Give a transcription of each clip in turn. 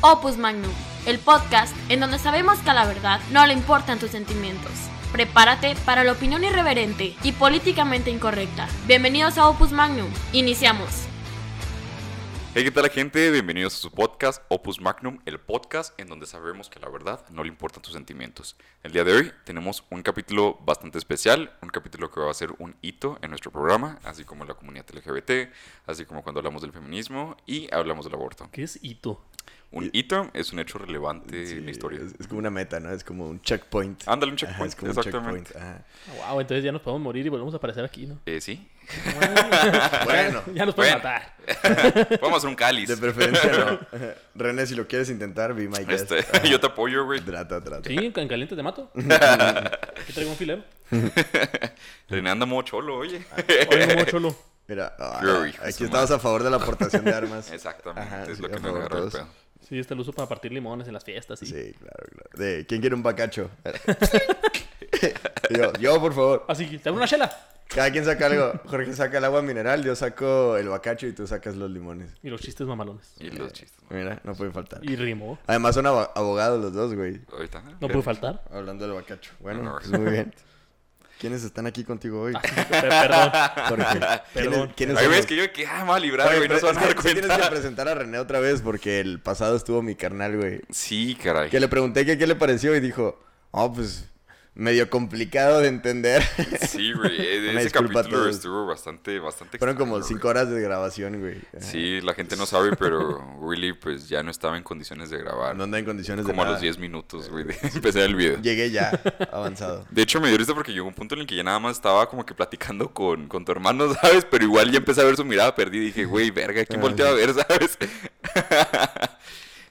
Opus Magnum, el podcast en donde sabemos que a la verdad no le importan tus sentimientos. Prepárate para la opinión irreverente y políticamente incorrecta. Bienvenidos a Opus Magnum. Iniciamos. Hey, ¿qué tal la gente? Bienvenidos a su podcast Opus Magnum, el podcast en donde sabemos que la verdad no le importan tus sentimientos. El día de hoy tenemos un capítulo bastante especial, un capítulo que va a ser un hito en nuestro programa, así como la comunidad LGBT, así como cuando hablamos del feminismo y hablamos del aborto. ¿Qué es hito? Un hito es un hecho relevante Sí, en la historia. Es, es como una meta, ¿no? Es como un checkpoint. Ándale, un Ajá, checkpoint, es como un exactamente. checkpoint, ajá. Wow, entonces ya nos podemos morir y volvemos a aparecer aquí, ¿no? Eh, sí. Bueno, ya nos pueden Bueno. matar. A hacer un cáliz. de preferencia no. René, si lo quieres intentar, be my guest. Este, yo te apoyo, güey. Trata, trata. Sí, en caliente te mato. Aquí traigo un filero. René anda modo cholo, oye. Oye, como cholo. Mira, ah, aquí su estamos a favor de la aportación de armas. Exactamente, Ajá, es sí, lo que me agarra el pedo. Sí, este lo uso para partir limones en las fiestas. Sí. Sí, claro, claro. De, ¿Quién quiere un bacacho? yo, yo, por favor. Así que, ¿te hago una chela? Cada quien saca algo. Jorge saca el agua mineral, yo saco el bacacho y tú sacas los limones. Y los chistes mamalones. Y los chistes. Mira, no puede faltar. Y rimó. Además son abo- abogados los dos, güey. Ahorita. No puede faltar. Hablando del bacacho. Bueno, No, no. pues muy bien. ¿Quiénes están aquí contigo hoy? Per- Perdón. Jorge. Perdón. ¿Quiénes, quiénes Ay, son güey, los- es que yo que ah, me voy a librar, güey, no se van a dar sí tienes que cuenta. presentar a René otra vez porque el pasado estuvo mi carnal, güey. Sí, caray. Que le pregunté que qué le pareció y dijo, oh, pues medio complicado de entender. Sí, güey. e- Ese capítulo estuvo bastante, bastante Fueron como cinco horas de grabación, güey. Sí, la gente no sabe, pero Willy pues ya no estaba en condiciones de grabar. No anda en condiciones de como a los 10 minutos, güey, de empezar el video. Llegué ya, avanzado. De hecho, me dio risa porque llegó un punto en el que ya nada más estaba como que platicando con, con tu hermano, ¿sabes? Pero igual ya empecé a ver su mirada perdida y dije, güey, verga, ¿quién volteaba a ver, sabes?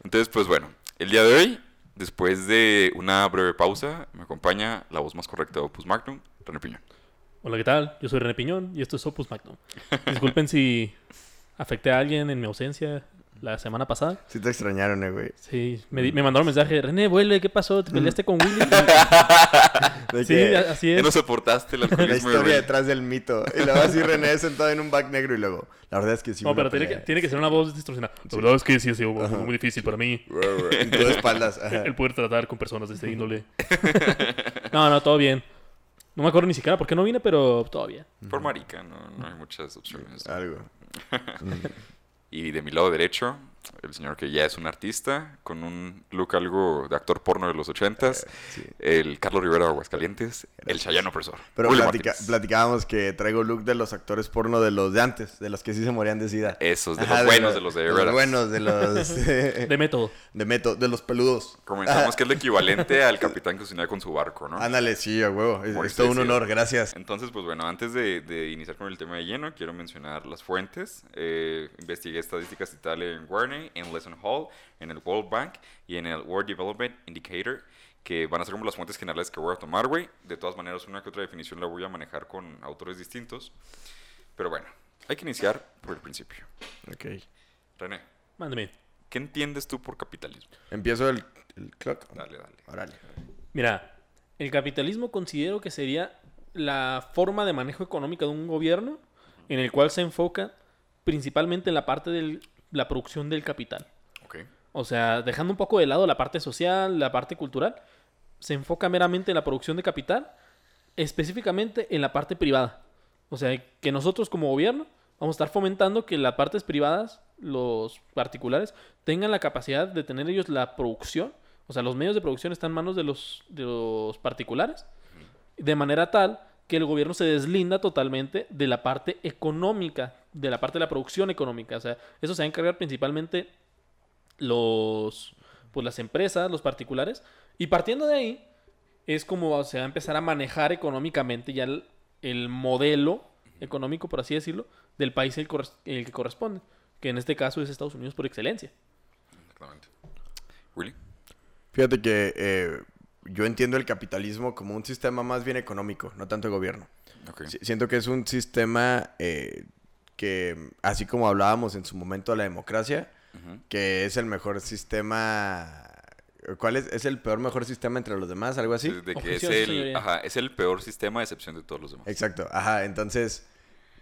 Entonces, pues bueno, el día de hoy, después de una breve pausa, me acompaña la voz más correcta de Opus Magnum, René Piñón. Hola, ¿qué tal? Yo soy René Piñón y esto es Opus Magnum. Disculpen si afecté a alguien en mi ausencia la semana pasada. Sí te extrañaron, eh, güey. Sí, me, di- me mandaron mensaje. René, vuelve, ¿qué pasó? ¿Te peleaste con Willy? De sí, que así es. no soportaste el la alcoholismo historia René. detrás del mito. Y luego así René sentado en un back negro y luego, la verdad es que sí. No, pero tiene que, tiene que ser una voz distorsionada. La verdad es que sí ha sido muy, muy difícil para mí tú de espaldas. ajá. el poder tratar con personas de este índole. No, no, todo bien. No me acuerdo ni siquiera por qué no vine, pero todo bien. Por marica, no, no hay muchas opciones. Algo. Y de mi lado derecho, el señor que ya es un artista, con un look algo de actor porno de los ochentas, Eh, sí. el Carlos Rivera de Aguascalientes, el Chayano opresor. Pero platica- platicábamos que traigo look de los actores porno de los de antes, de los que sí se morían de sida. Esos, de Ajá, los buenos, de los de los veras. buenos, de los De método. de meto, de los peludos. Comenzamos que es lo equivalente al capitán que se con su barco, ¿no? Ándale, sí, a huevo. Es, es todo un honor, gracias. Entonces, pues bueno, antes de, de iniciar con el tema de lleno, quiero mencionar las fuentes. Eh, investigué estadísticas y tal en Warney, en Lesson Hall, en el World Bank y en el World Development Indicator, que van a ser como las fuentes generales que voy a tomar, güey. De todas maneras, una que otra definición la voy a manejar con autores distintos. Pero bueno, hay que iniciar por el principio. Ok. René, Mándeme. ¿qué entiendes tú por capitalismo? Empiezo el, el clock. Dale, dale. Órale. Mira, el capitalismo considero que sería la forma de manejo económica de un gobierno en el cual se enfoca principalmente en la parte de la producción del capital. O sea, dejando un poco de lado la parte social, la parte cultural, se enfoca meramente en la producción de capital, específicamente en la parte privada. O sea, que nosotros como gobierno vamos a estar fomentando que las partes privadas, los particulares, tengan la capacidad de tener ellos la producción. O sea, los medios de producción están en manos de los, de los particulares. De manera tal que el gobierno se deslinda totalmente de la parte económica, de la parte de la producción económica. O sea, eso se va a encargar principalmente los pues las empresas, los particulares, y partiendo de ahí es como se va a empezar a manejar económicamente ya el, el modelo económico, por así decirlo, del país el, el que corresponde. que en este caso es Estados Unidos por excelencia. Exactamente. Willy. Fíjate que eh, yo entiendo el capitalismo como un sistema más bien económico, no tanto de gobierno. Siento que es un sistema eh, que, así como hablábamos en su momento de la democracia, que es el mejor sistema... ¿Cuál es? ¿Es el peor mejor sistema entre los demás? ¿Algo así? De que es el, ajá, es el peor sistema a excepción de todos los demás. Exacto, ajá, entonces,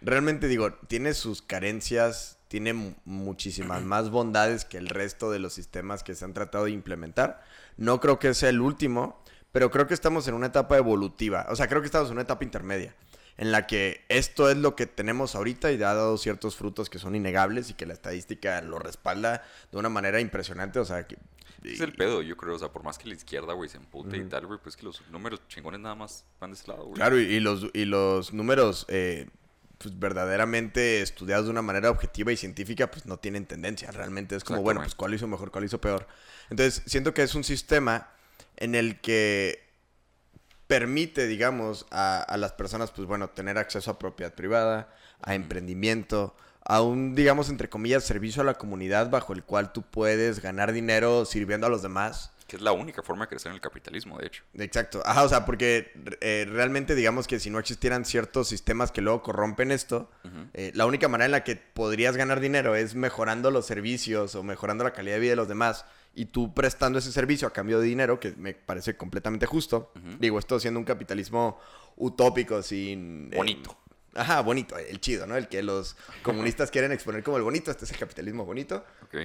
realmente digo, tiene sus carencias, tiene mu- muchísimas más bondades que el resto de los sistemas que se han tratado de implementar. No creo que sea el último, pero creo que estamos en una etapa evolutiva, o sea, creo que estamos en una etapa intermedia, en la que esto es lo que tenemos ahorita y ha dado ciertos frutos que son innegables y que la estadística lo respalda de una manera impresionante, o sea, que... Es el pedo, yo creo. O sea, por más que la izquierda, güey, se empute y tal, güey, pues que los números chingones nada más van de ese lado, güey. Claro, y, y los, y los números eh, pues, verdaderamente estudiados de una manera objetiva y científica, pues no tienen tendencia. Realmente es como, bueno, pues cuál hizo mejor, cuál hizo peor. Entonces, siento que es un sistema en el que permite, digamos, a, a las personas, pues bueno, tener acceso a propiedad privada, a emprendimiento, a un, digamos, entre comillas, servicio a la comunidad bajo el cual tú puedes ganar dinero sirviendo a los demás. Que es la única forma de crecer en el capitalismo, de hecho. Exacto. Ajá, o sea, porque eh, realmente digamos que si no existieran ciertos sistemas que luego corrompen esto, eh, la única manera en la que podrías ganar dinero es mejorando los servicios o mejorando la calidad de vida de los demás y tú prestando ese servicio a cambio de dinero, que me parece completamente justo. Digo, esto siendo un capitalismo utópico, sin... eh, Bonito. ajá, bonito, el chido, ¿no? El que los comunistas quieren exponer como el bonito, este es el capitalismo bonito. Ok.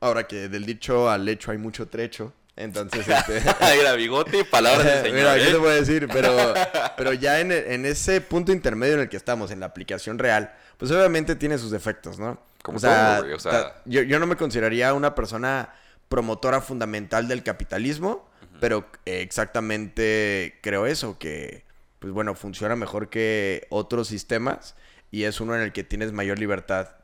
Ahora que del dicho al hecho hay mucho trecho, entonces... este... Era bigote y palabras de señor. Mira, ¿qué ¿eh? te puedo decir? Pero, pero ya en, en ese punto intermedio en el que estamos, en la aplicación real, pues obviamente tiene sus defectos, ¿no? Como todo, güey, o sea- yo, yo no me consideraría una persona promotora fundamental del capitalismo, pero eh, exactamente creo eso, que, pues bueno, funciona mejor que otros sistemas y es uno en el que tienes mayor libertad,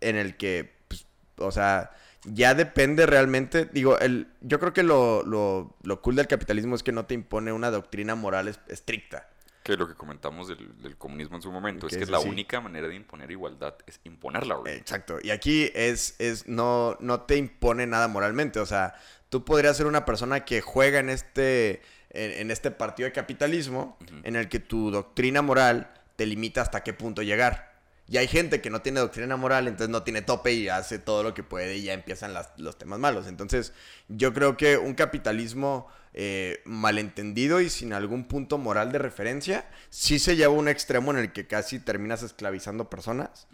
en el que, pues, o sea, ya depende realmente, digo, el, yo creo que lo, lo, lo cool del capitalismo es que no te impone una doctrina moral es- estricta. Que lo que comentamos del, del comunismo en su momento es que es la única manera de imponer igualdad es imponerla, güey. Exacto. Y aquí es, es no, no te impone nada moralmente. O sea, tú podrías ser una persona que juega en este, en, en este partido de capitalismo, en el que tu doctrina moral te limita hasta qué punto llegar. Y hay gente que no tiene doctrina moral, entonces no tiene tope y hace todo lo que puede y ya empiezan las- los temas malos. Entonces, yo creo que un capitalismo eh, malentendido y sin algún punto moral de referencia, sí se lleva a un extremo en el que casi terminas esclavizando personas.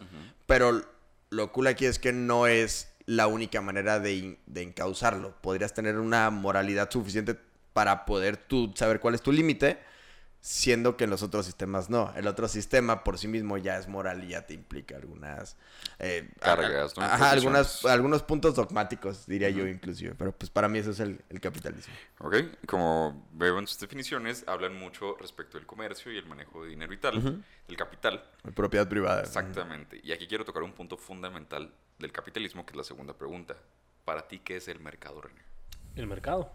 Pero lo cool aquí es que no es la única manera de, de encauzarlo. Podrías tener una moralidad suficiente para poder tú saber cuál es tu límite, siendo que en los otros sistemas no. El otro sistema por sí mismo ya es moral y ya te implica algunas... eh, Cargas, ¿no? Ajá, algunas, algunos puntos dogmáticos, diría yo inclusive. Pero pues para mí eso es el, el capitalismo. Ok, como veo en sus definiciones, hablan mucho respecto del comercio y el manejo de dinero y tal, del capital. Propiedad privada. Exactamente. Y aquí quiero tocar un punto fundamental del capitalismo, que es la segunda pregunta. Para ti, ¿qué es el mercado, René? El mercado.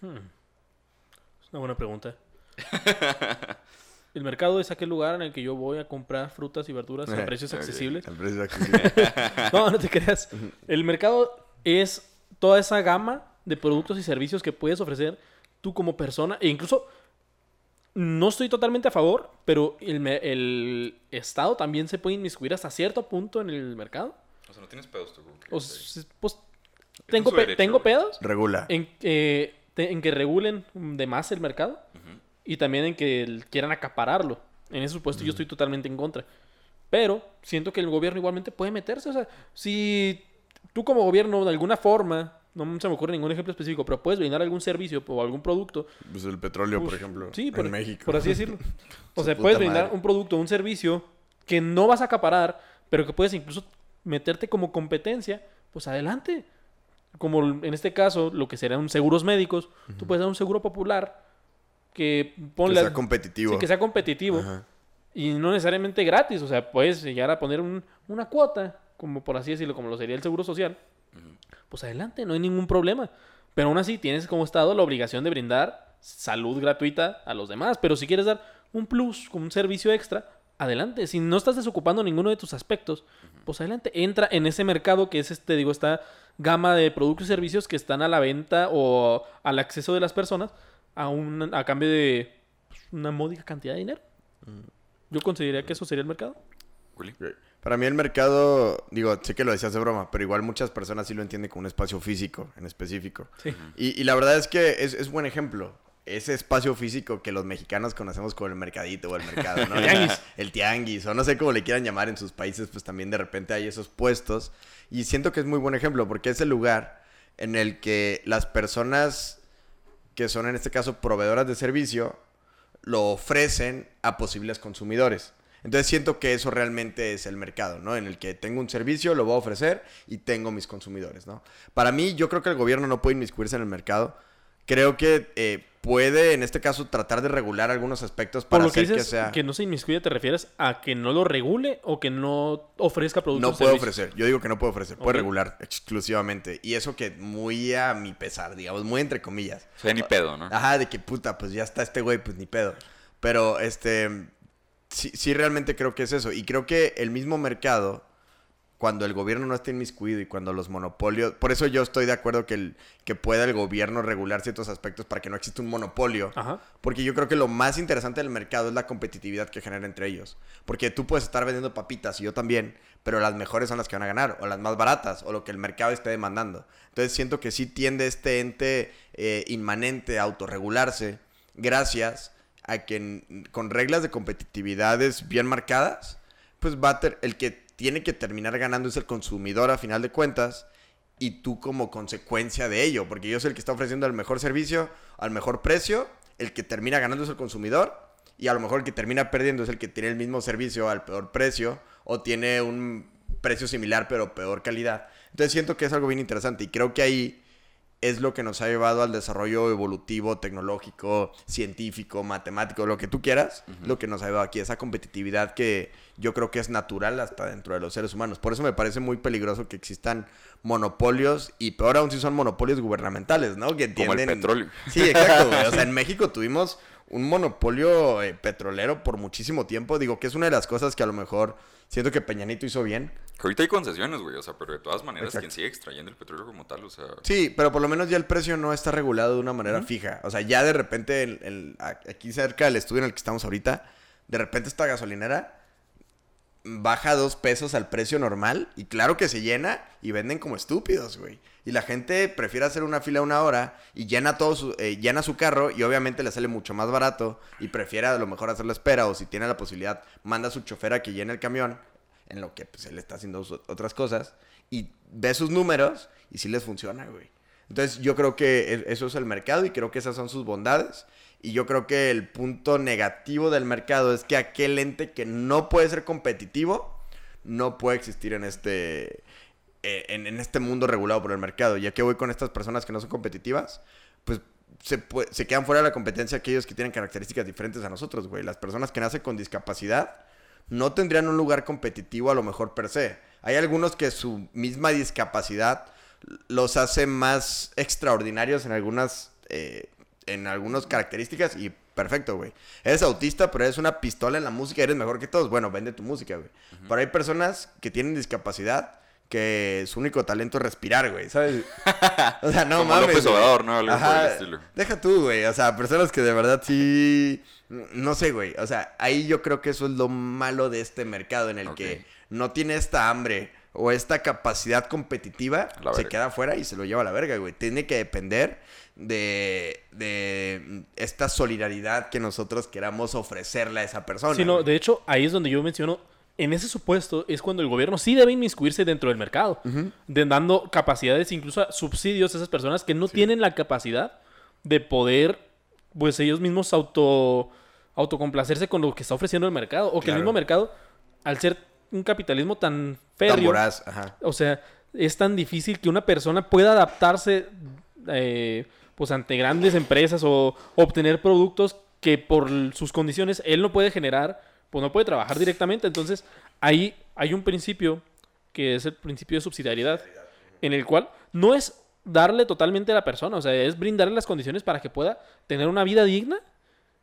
Hmm. Es una buena pregunta. el mercado es aquel lugar en el que yo voy a comprar frutas y verduras a precios accesibles. No, no te creas. El mercado es toda esa gama de productos y servicios que puedes ofrecer tú como persona. E incluso no estoy totalmente a favor, pero el, Estado también se puede inmiscuir hasta cierto punto en el mercado. O sea, no tienes pedos tú. O pues Es tengo, su pe- derecho, tengo güey. pedos Regula. en, que- te- en que regulen de más el mercado y también en que quieran acapararlo. En ese supuesto yo estoy totalmente en contra. Pero siento que el gobierno igualmente puede meterse. O sea, si tú como gobierno de alguna forma, no se me ocurre ningún ejemplo específico, pero puedes brindar algún servicio o algún producto. Pues el petróleo, por ejemplo. Sí, en por, México. por así decirlo. O sea, puedes brindar madre. un producto, un servicio que no vas a acaparar, pero que puedes incluso meterte como competencia, pues adelante. Como en este caso, lo que serían seguros médicos, tú puedes dar un seguro popular que sea competitivo. Sí, que sea competitivo Ajá. y no necesariamente gratis. O sea, puedes llegar a poner un- una cuota, como por así decirlo, como lo sería el seguro social. Pues adelante, no hay ningún problema. Pero aún así tienes como Estado la obligación de brindar salud gratuita a los demás. Pero si quieres dar un plus, como un servicio extra, adelante. Si no estás desocupando ninguno de tus aspectos, pues adelante. Entra en ese mercado que es, este, digo, esta gama de productos y servicios que están a la venta o al acceso de las personas a, un, a cambio de pues, una módica cantidad de dinero. Yo consideraría que eso sería el mercado. Willy. Para mí el mercado, digo, sé que lo decías de broma, pero igual muchas personas sí lo entienden como un espacio físico en específico. Sí. Y, y la verdad es que es, es buen ejemplo. Ese espacio físico que los mexicanos conocemos como el mercadito o el mercado, ¿no? El tianguis. El tianguis, o no sé cómo le quieran llamar en sus países, pues también de repente hay esos puestos. Y siento que es muy buen ejemplo porque es el lugar en el que las personas que son en este caso proveedoras de servicio lo ofrecen a posibles consumidores. Entonces siento que eso realmente es el mercado, ¿no? En el que tengo un servicio, lo voy a ofrecer y tengo mis consumidores, ¿no? Para mí, yo creo que el gobierno no puede inmiscuirse en el mercado. Creo que eh, puede, en este caso, tratar de regular algunos aspectos Por para que hacer dices que sea... que no se inmiscuye, ¿te refieres a que no lo regule o que no ofrezca productos No puede servicios? ofrecer, yo digo que no puede ofrecer, puede Ok. regular exclusivamente. Y eso que muy a mi pesar, digamos, muy entre comillas. O sea, ni pedo, ¿no? Ajá, de que puta, pues ya está este güey, pues ni pedo. Pero este, sí, sí realmente creo que es eso. Y creo que el mismo mercado, cuando el gobierno no esté inmiscuido y cuando los monopolios... Por eso yo estoy de acuerdo que, el, que pueda el gobierno regular ciertos aspectos para que no exista un monopolio. Ajá. Porque yo creo que lo más interesante del mercado es la competitividad que genera entre ellos. Porque tú puedes estar vendiendo papitas y yo también, pero las mejores son las que van a ganar, o las más baratas, o lo que el mercado esté demandando. Entonces siento que sí tiende este ente eh, inmanente a autorregularse gracias a que con reglas de competitividades bien marcadas, pues va a ter- el que tiene que terminar ganando es el consumidor a final de cuentas y tú como consecuencia de ello, porque yo soy el que está ofreciendo el mejor servicio al mejor precio, el que termina ganando es el consumidor y a lo mejor el que termina perdiendo es el que tiene el mismo servicio al peor precio o tiene un precio similar pero peor calidad. Entonces siento que es algo bien interesante y creo que ahí es lo que nos ha llevado al desarrollo evolutivo, tecnológico, científico, matemático, lo que tú quieras, lo que nos ha llevado aquí, esa competitividad que yo creo que es natural hasta dentro de los seres humanos. Por eso me parece muy peligroso que existan monopolios y peor aún si son monopolios gubernamentales, ¿no? Que Como el petróleo. Sí, exacto, güey. O sea, en México tuvimos un monopolio eh, petrolero por muchísimo tiempo. Digo que es una de las cosas que a lo mejor siento que Peñanito hizo bien. Que ahorita hay concesiones, güey, o sea, pero de todas maneras, Exacto. quien sigue extrayendo el petróleo como tal, o sea... Sí, pero por lo menos ya el precio no está regulado de una manera fija. O sea, ya de repente, el- el- a- aquí cerca del estudio en el que estamos ahorita, de repente esta gasolinera baja dos pesos al precio normal y claro que se llena y venden como estúpidos, güey. Y la gente prefiere hacer una fila una hora y llena todo su, eh, llena su carro y obviamente le sale mucho más barato y prefiere a lo mejor hacer la espera o si tiene la posibilidad manda a su chofer a que llene el camión en lo que pues él está haciendo otras cosas y ve sus números y sí les funciona, güey. Entonces yo creo que e- eso es el mercado y creo que esas son sus bondades. Y yo creo que el punto negativo del mercado es que aquel ente que no puede ser competitivo no puede existir en este, en, en este mundo regulado por el mercado. Ya que voy con estas personas que no son competitivas, pues se, se quedan fuera de la competencia aquellos que tienen características diferentes a nosotros, güey. Las personas que nacen con discapacidad no tendrían un lugar competitivo a lo mejor per se. Hay algunos que su misma discapacidad los hace más extraordinarios en algunas eh, en algunas características y perfecto, güey. Eres autista, pero eres una pistola en la música, eres mejor que todos. Bueno, vende tu música, güey. Pero hay personas que tienen discapacidad que su único talento es respirar, güey, ¿sabes? O sea, no Como mames. López. Obrador, ¿no? Algo por el estilo. Deja tú, güey. O sea, personas que de verdad sí. No sé, güey. O sea, ahí yo creo que eso es lo malo de este mercado en el que no tiene esta hambre o esta capacidad competitiva, se queda afuera y se lo lleva a la verga, güey. Tiene que depender de, de esta solidaridad que nosotros queramos ofrecerle a esa persona. Sí, no, de hecho, ahí es donde yo menciono, en ese supuesto es cuando el gobierno sí debe inmiscuirse dentro del mercado, de dando capacidades, incluso subsidios a esas personas que no tienen la capacidad de poder, pues ellos mismos auto autocomplacerse con lo que está ofreciendo el mercado, o que el mismo mercado, al ser un capitalismo tan Tan férreo, voraz, ajá. o sea, es tan difícil que una persona pueda adaptarse eh, pues ante grandes empresas o obtener productos que por sus condiciones él no puede generar, pues no puede trabajar directamente. Entonces, ahí hay un principio que es el principio de subsidiariedad, en el cual no es darle totalmente a la persona, o sea, es brindarle las condiciones para que pueda tener una vida digna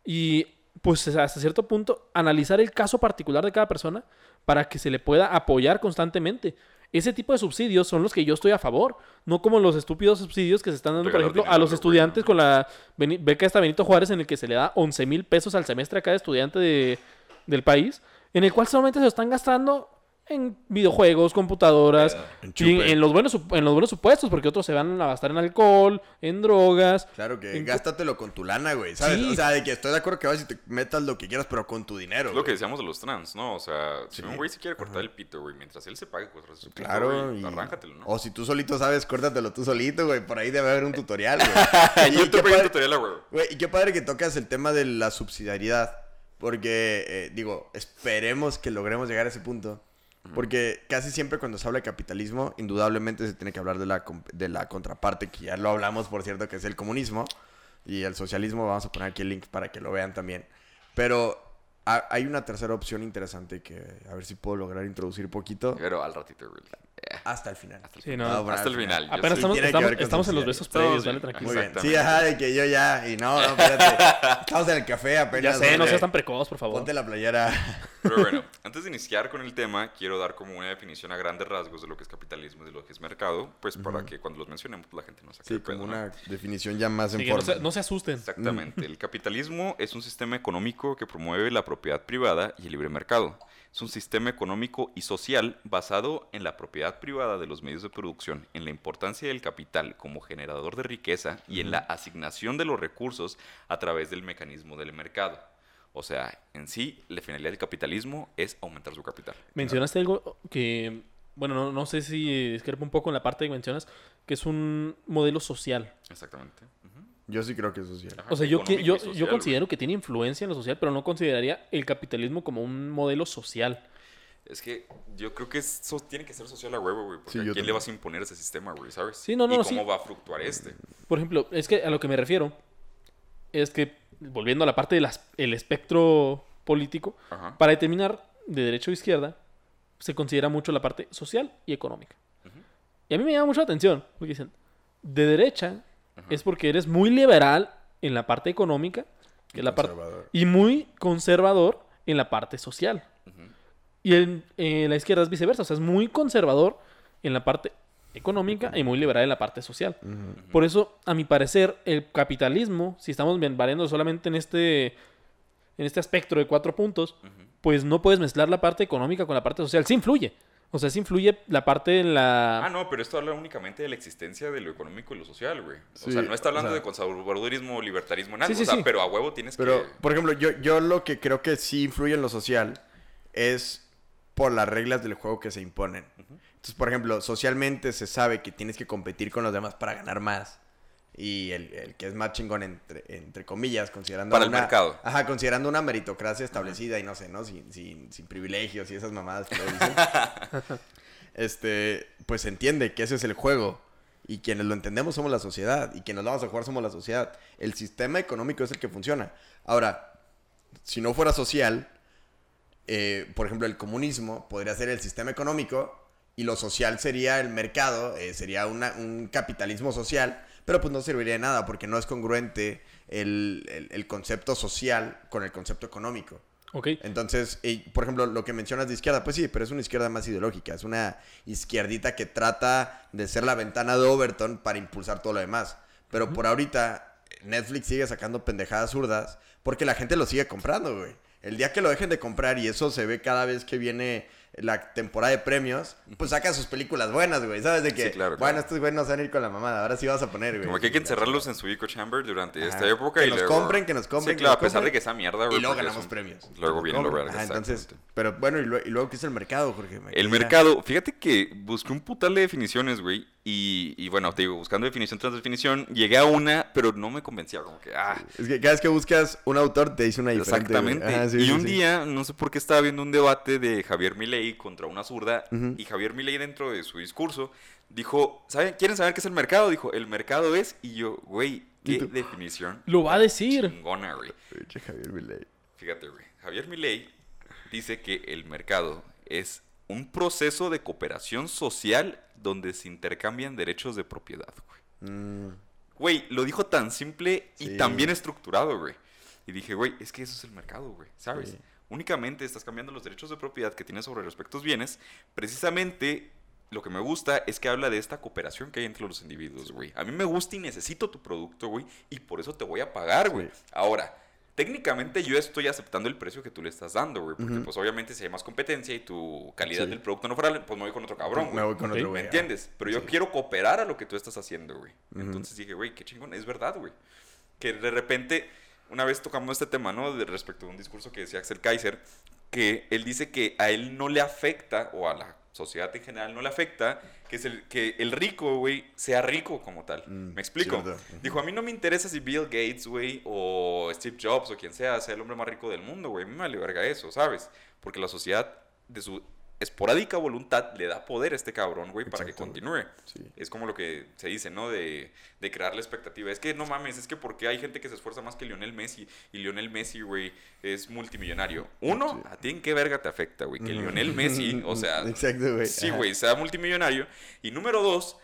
y pues hasta cierto punto, analizar el caso particular de cada persona para que se le pueda apoyar constantemente. Ese tipo de subsidios son los que yo estoy a favor, no como los estúpidos subsidios que se están dando, por ejemplo, a los estudiantes con la beca esta Benito Juárez en el que se le da 11 mil pesos al semestre a cada estudiante de- del país, en el cual solamente se lo están gastando en videojuegos, computadoras, y chupe. en los buenos en los buenos supuestos, porque otros se van a gastar en alcohol, en drogas. Claro que En- gástatelo con tu lana, güey, ¿sabes? Sí. O sea, de que estoy de acuerdo que vas y te metas lo que quieras, pero con tu dinero. Es lo que decíamos de los trans, ¿no? O sea, si un güey se quiere cortar el pito, güey, mientras él se pague pito, Claro, güey, y... arráncatelo, ¿no? O si tú solito sabes, córtatelo tú solito, güey. Por ahí debe haber un tutorial, güey. Y YouTube qué padre- tutorial, güey. Güey, y qué padre que tocas el tema de la subsidiariedad. Porque, eh, digo, esperemos que logremos llegar a ese punto. Porque casi siempre cuando se habla de capitalismo, indudablemente se tiene que hablar de la, de la contraparte, que ya lo hablamos, por cierto, que es el comunismo. Y el socialismo, vamos a poner aquí el link para que lo vean también. Pero ha- hay una tercera opción interesante que a ver si puedo lograr introducir poquito. Pero al ratito. Hasta el final. Sí, no. Hasta el final. yo Apenas estamos, estamos, en los besos previos, dale tranquilo. Muy bien. Exactamente. Sí, ajá, de que yo ya. Y no, no, espérate. Estamos en el café Ya apenas. sé, no seas tan precoz, por favor. Ponte la playera. Pero bueno, antes de iniciar con el tema, quiero dar como una definición a grandes rasgos de lo que es capitalismo y de lo que es mercado, pues para que cuando los mencionemos la gente no saque Sí, de pedo, como ¿no? una definición ya más Sí, en que no, forma. se, no se asusten. Exactamente. El capitalismo es un sistema económico que promueve la propiedad privada y el libre mercado. Es un sistema económico y social basado en la propiedad privada de los medios de producción, en la importancia del capital como generador de riqueza y en la asignación de los recursos a través del mecanismo del mercado. O sea, en sí, la finalidad del capitalismo es aumentar su capital. Mencionaste algo que, bueno, no, no sé si discrepa un poco en la parte que mencionas, que es un modelo social. Exactamente. Yo sí creo que sí. Ajá, O sea, yo, yo, social, yo güey. considero que tiene influencia en lo social, pero no consideraría el capitalismo como un modelo social. Es que yo creo que eso tiene que ser social a huevo, güey. Porque Sí, ¿a quién le vas a imponer ese sistema, güey? ¿Sabes? Sí, no, no, ¿Y no, cómo sí. va a fluctuar este? Por ejemplo, es que a lo que me refiero es que, volviendo a la parte del espectro político, Ajá. para determinar de derecha o izquierda, se considera mucho la parte social y económica. Y a mí me llama mucho la atención, porque dicen, de derecha es porque eres muy liberal en la parte económica que es la parte y muy conservador en la parte social. Y en, en la izquierda es viceversa, o sea, es muy conservador en la parte económica y muy liberal en la parte social. Por eso, a mi parecer, el capitalismo, si estamos variando solamente en este, en este espectro de cuatro puntos, pues no puedes mezclar la parte económica con la parte social. Sí influye. O sea, sí influye la parte en la... Ah, no, pero esto habla únicamente de la existencia de lo económico y lo social, güey. O sea, no está hablando o sea- de conservadurismo o libertarismo algo. Sí, sí, o sea, sí. pero a huevo tienes Pero, que... por ejemplo, yo, yo lo que creo que sí influye en lo social es por las reglas del juego que se imponen. Entonces, por ejemplo, socialmente se sabe que tienes que competir con los demás para ganar más. Y el, el que es más chingón, entre, entre comillas, considerando Para el una- mercado. Ajá, considerando una meritocracia establecida y no sé, ¿no? Sin, sin, sin privilegios y esas mamadas que lo dicen. este, pues entiende que ese es el juego. Y quienes lo entendemos somos la sociedad. Y quienes lo vamos a jugar somos la sociedad. El sistema económico es el que funciona. Ahora, si no fuera social, eh, por ejemplo, el comunismo podría ser el sistema económico y lo social sería el mercado, eh, sería una- un capitalismo social, pero pues no serviría de nada porque no es congruente el, el- el concepto social con el concepto económico. Ok. Entonces, por ejemplo, lo que mencionas de izquierda, pues sí, pero es una izquierda más ideológica, es una izquierdita que trata de ser la ventana de Overton para impulsar todo lo demás. Pero por ahorita, Netflix sigue sacando pendejadas zurdas porque la gente lo sigue comprando, güey. El día que lo dejen de comprar, y eso se ve cada vez que viene la temporada de premios, pues saca sus películas buenas, güey. ¿Sabes? De que, Sí, claro, bueno, claro. estos güeyes no se van a ir con la mamada, ahora sí vas a poner, güey. Como que hay que encerrarlos en su eco chamber durante Ajá. esta época Que y nos luego... compren, que nos compren, Sí, claro, a pesar de que sea mierda, güey. Y luego ganamos premios. Luego viene lo verga, Ajá, entonces, pero bueno, y, lue- y luego, ¿qué es el mercado, Jorge? Me El mercado, fíjate que busqué un putal de definiciones, güey. Y, y bueno, te digo, buscando definición tras definición, llegué a una, pero no me convencía. Como que, ah, Es que cada vez que buscas un autor te dice una diferente. Exactamente. Ajá, sí, y sí, un sí. día, no sé por qué estaba viendo un debate de Javier Milei contra una zurda. Y Javier Milei, dentro de su discurso, dijo: ¿Saben? ¿Quieren saber qué es el mercado? Dijo: El mercado es. Y yo, güey, ¿Y qué definición Lo va a decir. chingona, güey. Javier Milei. Fíjate, güey. Javier Milei dice que el mercado es un proceso de cooperación social donde se intercambian derechos de propiedad, güey. Mm, Güey, lo dijo tan simple y Sí. tan bien estructurado, güey. Y dije, güey, es que eso es el mercado, güey, ¿sabes? Únicamente estás cambiando los derechos de propiedad que tienes sobre respectos bienes. Precisamente lo que me gusta es que habla de esta cooperación que hay entre los individuos, güey. A mí me gusta y necesito tu producto, güey, y por eso te voy a pagar, güey. Ahora, técnicamente yo estoy aceptando el precio que tú le estás dando, güey, porque pues obviamente si hay más competencia y tu calidad del producto no fuera, pues me voy con otro cabrón, güey. Me voy con otro ¿Me güey, entiendes? Pero yo quiero cooperar a lo que tú estás haciendo, güey. Entonces dije, güey, qué chingón, es verdad, güey. Que de repente, una vez tocamos este tema, ¿no? De respecto a un discurso que decía Axel Kaiser, que él dice que a él no le afecta, o a la sociedad en general no le afecta, que, es el, que el rico, güey, sea rico como tal. Mm, ¿Me explico? cierto. Dijo, a mí no me interesa si Bill Gates, güey, o Steve Jobs, o quien sea, sea el hombre más rico del mundo, güey. A mí me vale verga eso, ¿sabes? Porque la sociedad, de su esporádica voluntad, le da poder a este cabrón, güey, para que continúe. Sí. Es como lo que se dice, ¿no? De, de crear la expectativa. Es que no mames, es que porque hay gente que se esfuerza más que Lionel Messi y Lionel Messi, güey, es multimillonario. Uno, ¿a ti en qué verga te afecta, güey? Que Lionel Messi, o sea, Exacto, güey. sí, güey, sea multimillonario. Y número dos,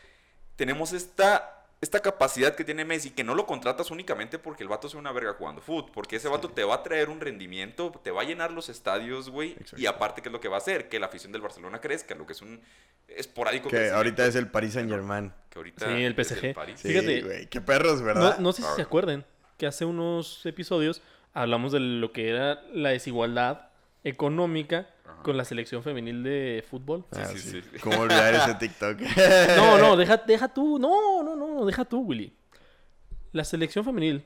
tenemos esta, esta capacidad que tiene Messi, que no lo contratas únicamente porque el vato sea una verga jugando fútbol, porque ese vato te va a traer un rendimiento, te va a llenar los estadios, güey, y aparte, ¿qué es lo que va a hacer? Que la afición del Barcelona crezca, lo que es un esporádico Que ahorita es el Paris Saint Germain. que ahorita Sí, el es PSG. París. Sí, Fíjate, güey. Qué perros, No, ¿verdad? no sé si se Claro. acuerden que hace unos episodios hablamos de lo que era la desigualdad económica con la selección femenil de fútbol. Ah, sí, sí. sí. ¿Cómo olvidar ese TikTok? No, no, deja, deja tú. No, no, no, deja tú, Willy. La selección femenil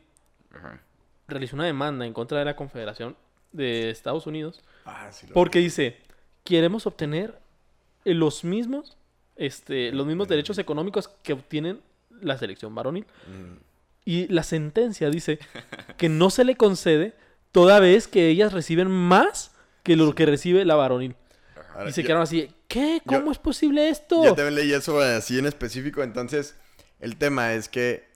Ajá. realizó una demanda en contra de la Confederación de Estados Unidos Ah, sí lo porque dice, queremos obtener los mismos, este, los mismos derechos económicos que obtienen la selección varonil. Mm. Y la sentencia dice que no se le concede toda vez que ellas reciben más que lo que recibe la varonil. Ahora, Y se yo- quedaron así, ¿qué? ¿Cómo yo- es posible esto? Yo también leí eso así en específico. Entonces, el tema es que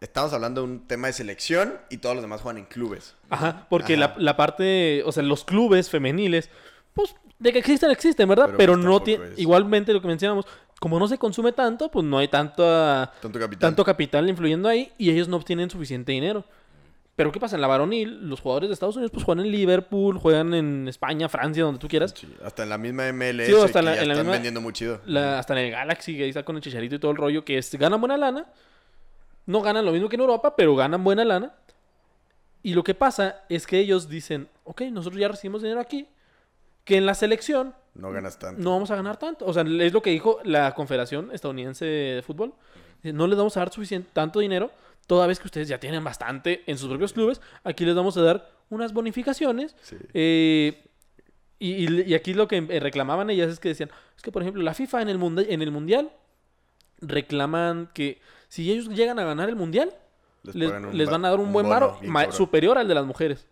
estamos hablando de un tema de selección y todos los demás juegan en clubes. Ajá, porque Ajá. La, la parte, o sea, los clubes femeniles, pues de que existen, existen, ¿verdad? Pero, Pero, pues, no tiene, igualmente lo que mencionamos, como no se consume tanto, pues no hay tanta, Tanto capital. tanto capital influyendo ahí y ellos no obtienen suficiente dinero. Pero ¿qué pasa? En la varonil, los jugadores de Estados Unidos pues juegan en Liverpool, juegan en España, Francia, donde tú quieras. Sí, hasta en la misma MLS Sí, hasta que la- ya en la están misma- vendiendo muy chido. La- hasta en el Galaxy, que ahí está con el chicharito y todo el rollo, que es, ganan buena lana. No ganan lo mismo que en Europa, pero ganan buena lana. Y lo que pasa es que ellos dicen, ok, nosotros ya recibimos dinero aquí, que en la selección No ganas tanto. no vamos a ganar tanto. O sea, es lo que dijo la Confederación Estadounidense de Fútbol. No les vamos a dar suficiente, tanto dinero, toda vez que ustedes ya tienen bastante en sus propios clubes. Aquí les vamos a dar unas bonificaciones. Sí. Eh, y, y- y aquí lo que reclamaban ellas es que decían, es que por ejemplo la FIFA en el, mundi- en el Mundial reclaman que si ellos llegan a ganar el Mundial, les, les van a dar un, un buen varo superior al de las mujeres.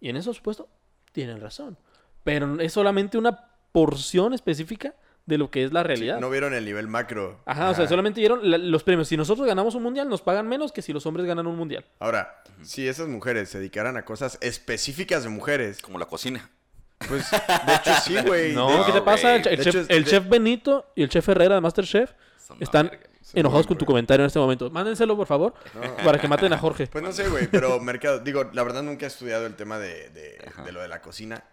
Y en eso, supuesto, tienen razón. Pero es solamente una porción específica de lo que es la realidad. No vieron el nivel macro. Ajá, o sea, solamente dieron la- los premios. Si nosotros ganamos un mundial, nos pagan menos que si los hombres ganan un mundial. Ahora, si esas mujeres se dedicaran a cosas específicas de mujeres, Como la cocina. pues de hecho sí, güey. No, De- ¿qué te pasa? El, chef, es- el de- chef Benito y el chef Herrera de Masterchef Son están enojados con tu comentario en este momento. Mándenselo, por favor, para que maten a Jorge. Pues no sé, güey, pero mercado, digo, la verdad nunca he estudiado el tema de, de- de lo de la cocina.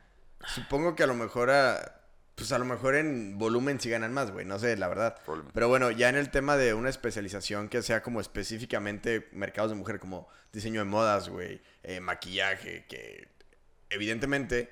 Supongo que a lo mejor a, pues a lo mejor en volumen sí ganan más, güey, no sé, la verdad. Pero bueno, ya en el tema de una especialización que sea como específicamente mercados de mujer, como diseño de modas, güey, eh, maquillaje, que evidentemente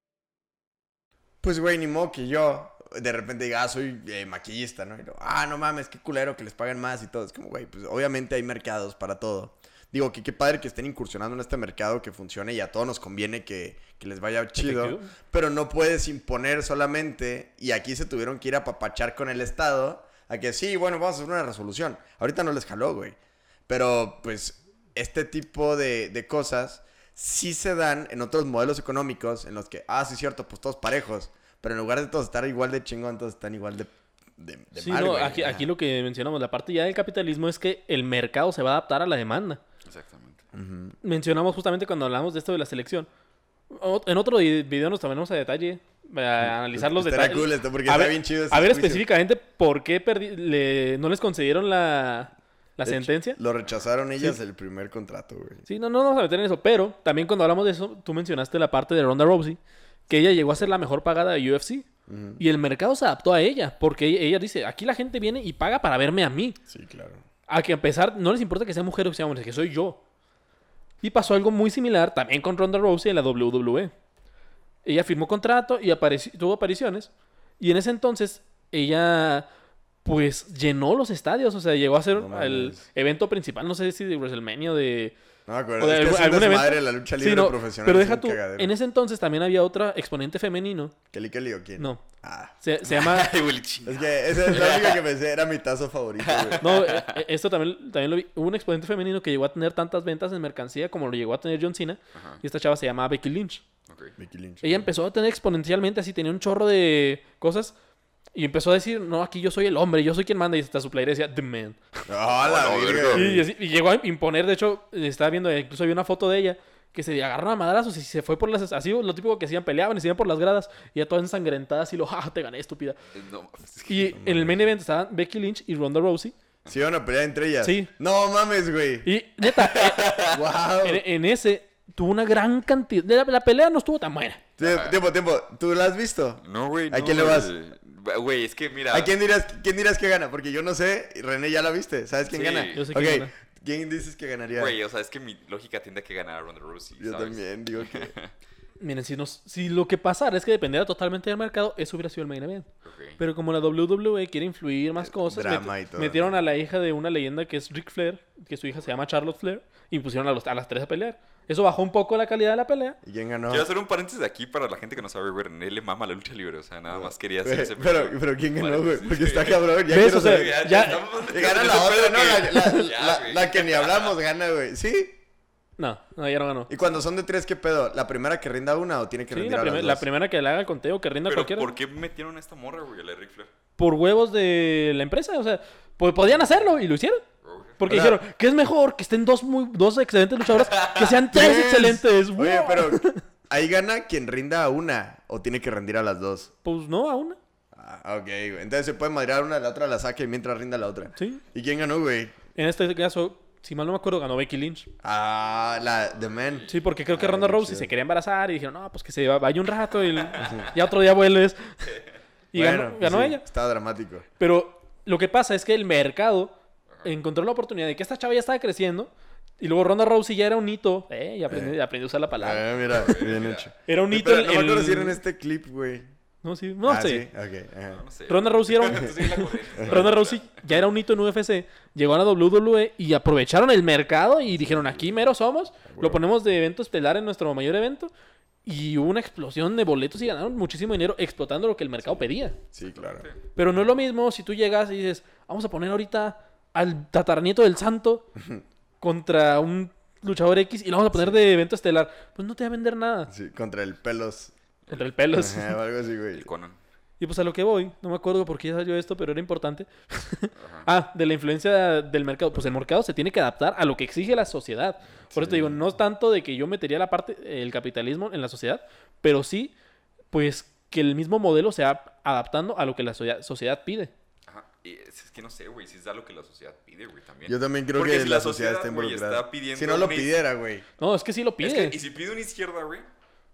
Pues, güey, ni modo que yo de repente diga, ah, soy eh, maquillista, ¿no? Y lo, ah, no mames, qué culero que les paguen más y todo. Es como, güey, pues obviamente hay mercados para todo. Digo, que qué padre que estén incursionando en este mercado que funcione y a todos nos conviene que, que les vaya chido. Pero no puedes imponer solamente, y aquí se tuvieron que ir a papachar con el Estado, a que sí, bueno, vamos a hacer una resolución. Ahorita no les jaló, güey. Pero, pues, este tipo de, de cosas sí se dan en otros modelos económicos en los que, ah, sí, cierto, pues todos parejos. Pero en lugar de todos estar igual de chingón, todos están igual de, de, de Sí, mal, no, güey. aquí, lo que mencionamos, la parte ya del capitalismo es que el mercado se va a adaptar a la demanda. Exactamente. Mencionamos justamente cuando hablamos de esto de la selección. O- En otro video nos tomaremos a detalle a analizar los detalles. cool esto, porque a está ver, bien chido ese A ver juicio. específicamente por qué perdi- le- no les concedieron la, la De hecho, sentencia. Lo rechazaron ellas el primer contrato, güey. Sí, no, no nos vamos a meter en eso. Pero también cuando hablamos de eso, tú mencionaste la parte de Ronda Rousey, que ella llegó a ser la mejor pagada de UFC. Y el mercado se adaptó a ella, porque ella, dice, aquí la gente viene y paga para verme a mí. Sí, claro. A que a pesar, no les importa que sea mujer o que sea hombre, que soy yo. Y pasó algo muy similar también con Ronda Rousey en la WWE. Ella firmó contrato y apareció- tuvo apariciones. Y en ese entonces, ella pues llenó los estadios. O sea, llegó a ser No el evento principal, no sé si de WrestleMania o de... No me acuerdo. o de es que algún- evento. desmadre la lucha Sí, libre no, profesional. Pero deja un tú, cagadero. en ese entonces también había otra exponente femenino. ¿Kelly Kelly o quién? No, Ah. se, se llama... Es que esa es la única que pensé. Era mi tazo favorito, güey. No, eh, eh, esto también, también lo vi. Hubo un exponente femenino que llegó a tener tantas ventas en mercancía como lo llegó a tener John Cena. Ajá. Y esta chava se llamaba Becky Lynch. Ok. Mickey Lynch. Ella empezó a tener exponencialmente así, tenía un chorro de cosas. Y empezó a decir, no, aquí yo soy el hombre, yo soy quien manda. Y hasta su playera decía, The Man. ¡Ah, la verga. Y, llegó a imponer, de hecho, estaba viendo, incluso había una foto de ella que se agarraron a madrazos y se fue por las... Así, lo típico que hacían, peleaban y se iban por las gradas. Y ya todas ensangrentadas y lo, ah, te gané, estúpida. Eh, No, es que- Y en el main event estaban Becky Lynch y Ronda Rousey. ¿Se iban a pelear entre ellas? Sí. No mames, güey. Y neta, eh, ¡Wow! en, en ese tuvo una gran cantidad. La, la pelea no estuvo tan buena. Tiempo, tiempo, tiempo. ¿Tú la has visto? No, güey. ¿A no, quién le vas? güey. Es que mira. ¿A quién dirás, quién dirás que gana? Porque yo no sé. René ya la viste. ¿Sabes quién Sí. gana? Yo sé ok. quién gana. ¿Quién dices que ganaría? Güey, o sea, es que mi lógica tiende a que ganara a Ronda Rousey. yo ¿sabes? también digo que. Miren, si, nos, si lo que pasara es que dependiera totalmente del mercado, eso hubiera sido el main event. Pero como la WWE quiere influir más cosas, drama met- y todo, metieron ¿no? a la hija de una leyenda que es Ric Flair, que su hija se llama Charlotte Flair, y pusieron a, los- a las tres a pelear. Eso bajó un poco la calidad de la pelea. ¿Y quién ganó? Quiero hacer un paréntesis aquí para la gente que no sabe, güey. René le mama la lucha libre. O sea, nada más quería hacer ese pero, pero ¿quién ganó, güey? Porque está cabrón. Ya ¿Ves? quiero O sea, ya- estamos Y gana la otra, ¿no? que- La, la- Ya, la- güey. la que ni hablamos gana, güey. ¿Sí? No, no, ya no ganó. ¿Y cuando son de tres, qué pedo? ¿La primera que rinda una o tiene que Sí, rendir la, a las la primera que le haga el conteo, que rinda Pero cualquiera. ¿por qué metieron a esta morra, güey? A la Ric Flair. Por huevos de la empresa. O sea, pues podían hacerlo y lo hicieron. Porque O sea- dijeron que es mejor que estén dos, muy, dos excelentes luchadoras que sean tres excelentes. Oye, ¡Wow! pero ahí gana quien rinda a una o tiene que rendir a las dos. Pues no, a una. Ah, ok, güey. Entonces se puede madrear una, la otra la saque mientras rinda la otra. Sí. ¿Y quién ganó, güey? En este caso, si mal no me acuerdo, ganó Becky Lynch. Ah, la The Man. Sí, porque creo que Ah, Ronda qué Rousey se quería embarazar y dijeron, no, pues que se vaya un rato y ya otro día vuelves. Y Bueno, ganó, ganó sí, ella. Estaba dramático. Pero lo que pasa es que el mercado encontró la oportunidad de que esta chava ya estaba creciendo y luego Ronda Rousey ya era un hito. Eh, ya aprendí, aprendió a usar la palabra. Ah, mira, bien hecho. Era un Eh, hito pero el- no me acuerdo el- si era en este clip, güey. No, sí, no ah, sé. sí. No sé. Ronda Rousey era un... Ronda Rousey ya era un hito en UFC, llegó a la WWE y aprovecharon el mercado y dijeron, aquí mero somos, lo ponemos de evento estelar en nuestro mayor evento y hubo una explosión de boletos y ganaron muchísimo dinero explotando lo que el mercado pedía. Sí, claro. Pero no es lo mismo si tú llegas y dices, vamos a poner ahorita al tataranieto del santo contra un luchador X y lo vamos a poner de evento estelar. Pues no te va a vender nada. Sí, contra el pelos. Contra el pelos. Ajá, algo así, güey. El Conan. Y pues a lo que voy, no me acuerdo por qué salió esto, pero era importante. ah, de la influencia del mercado. Pues el mercado se tiene que adaptar a lo que exige la sociedad. Por eso te digo, no es tanto de que yo metería la parte, el capitalismo en la sociedad, pero sí pues que el mismo modelo se va adaptando a lo que la sociedad pide. Es, es que no sé, güey, si es algo que la sociedad pide, güey, también. Yo también creo Porque que si la sociedad está güey, involucrada. está pidiendo si no lo una- pidiera, güey. No, es que sí lo Es pide. que, y si pide una izquierda, güey,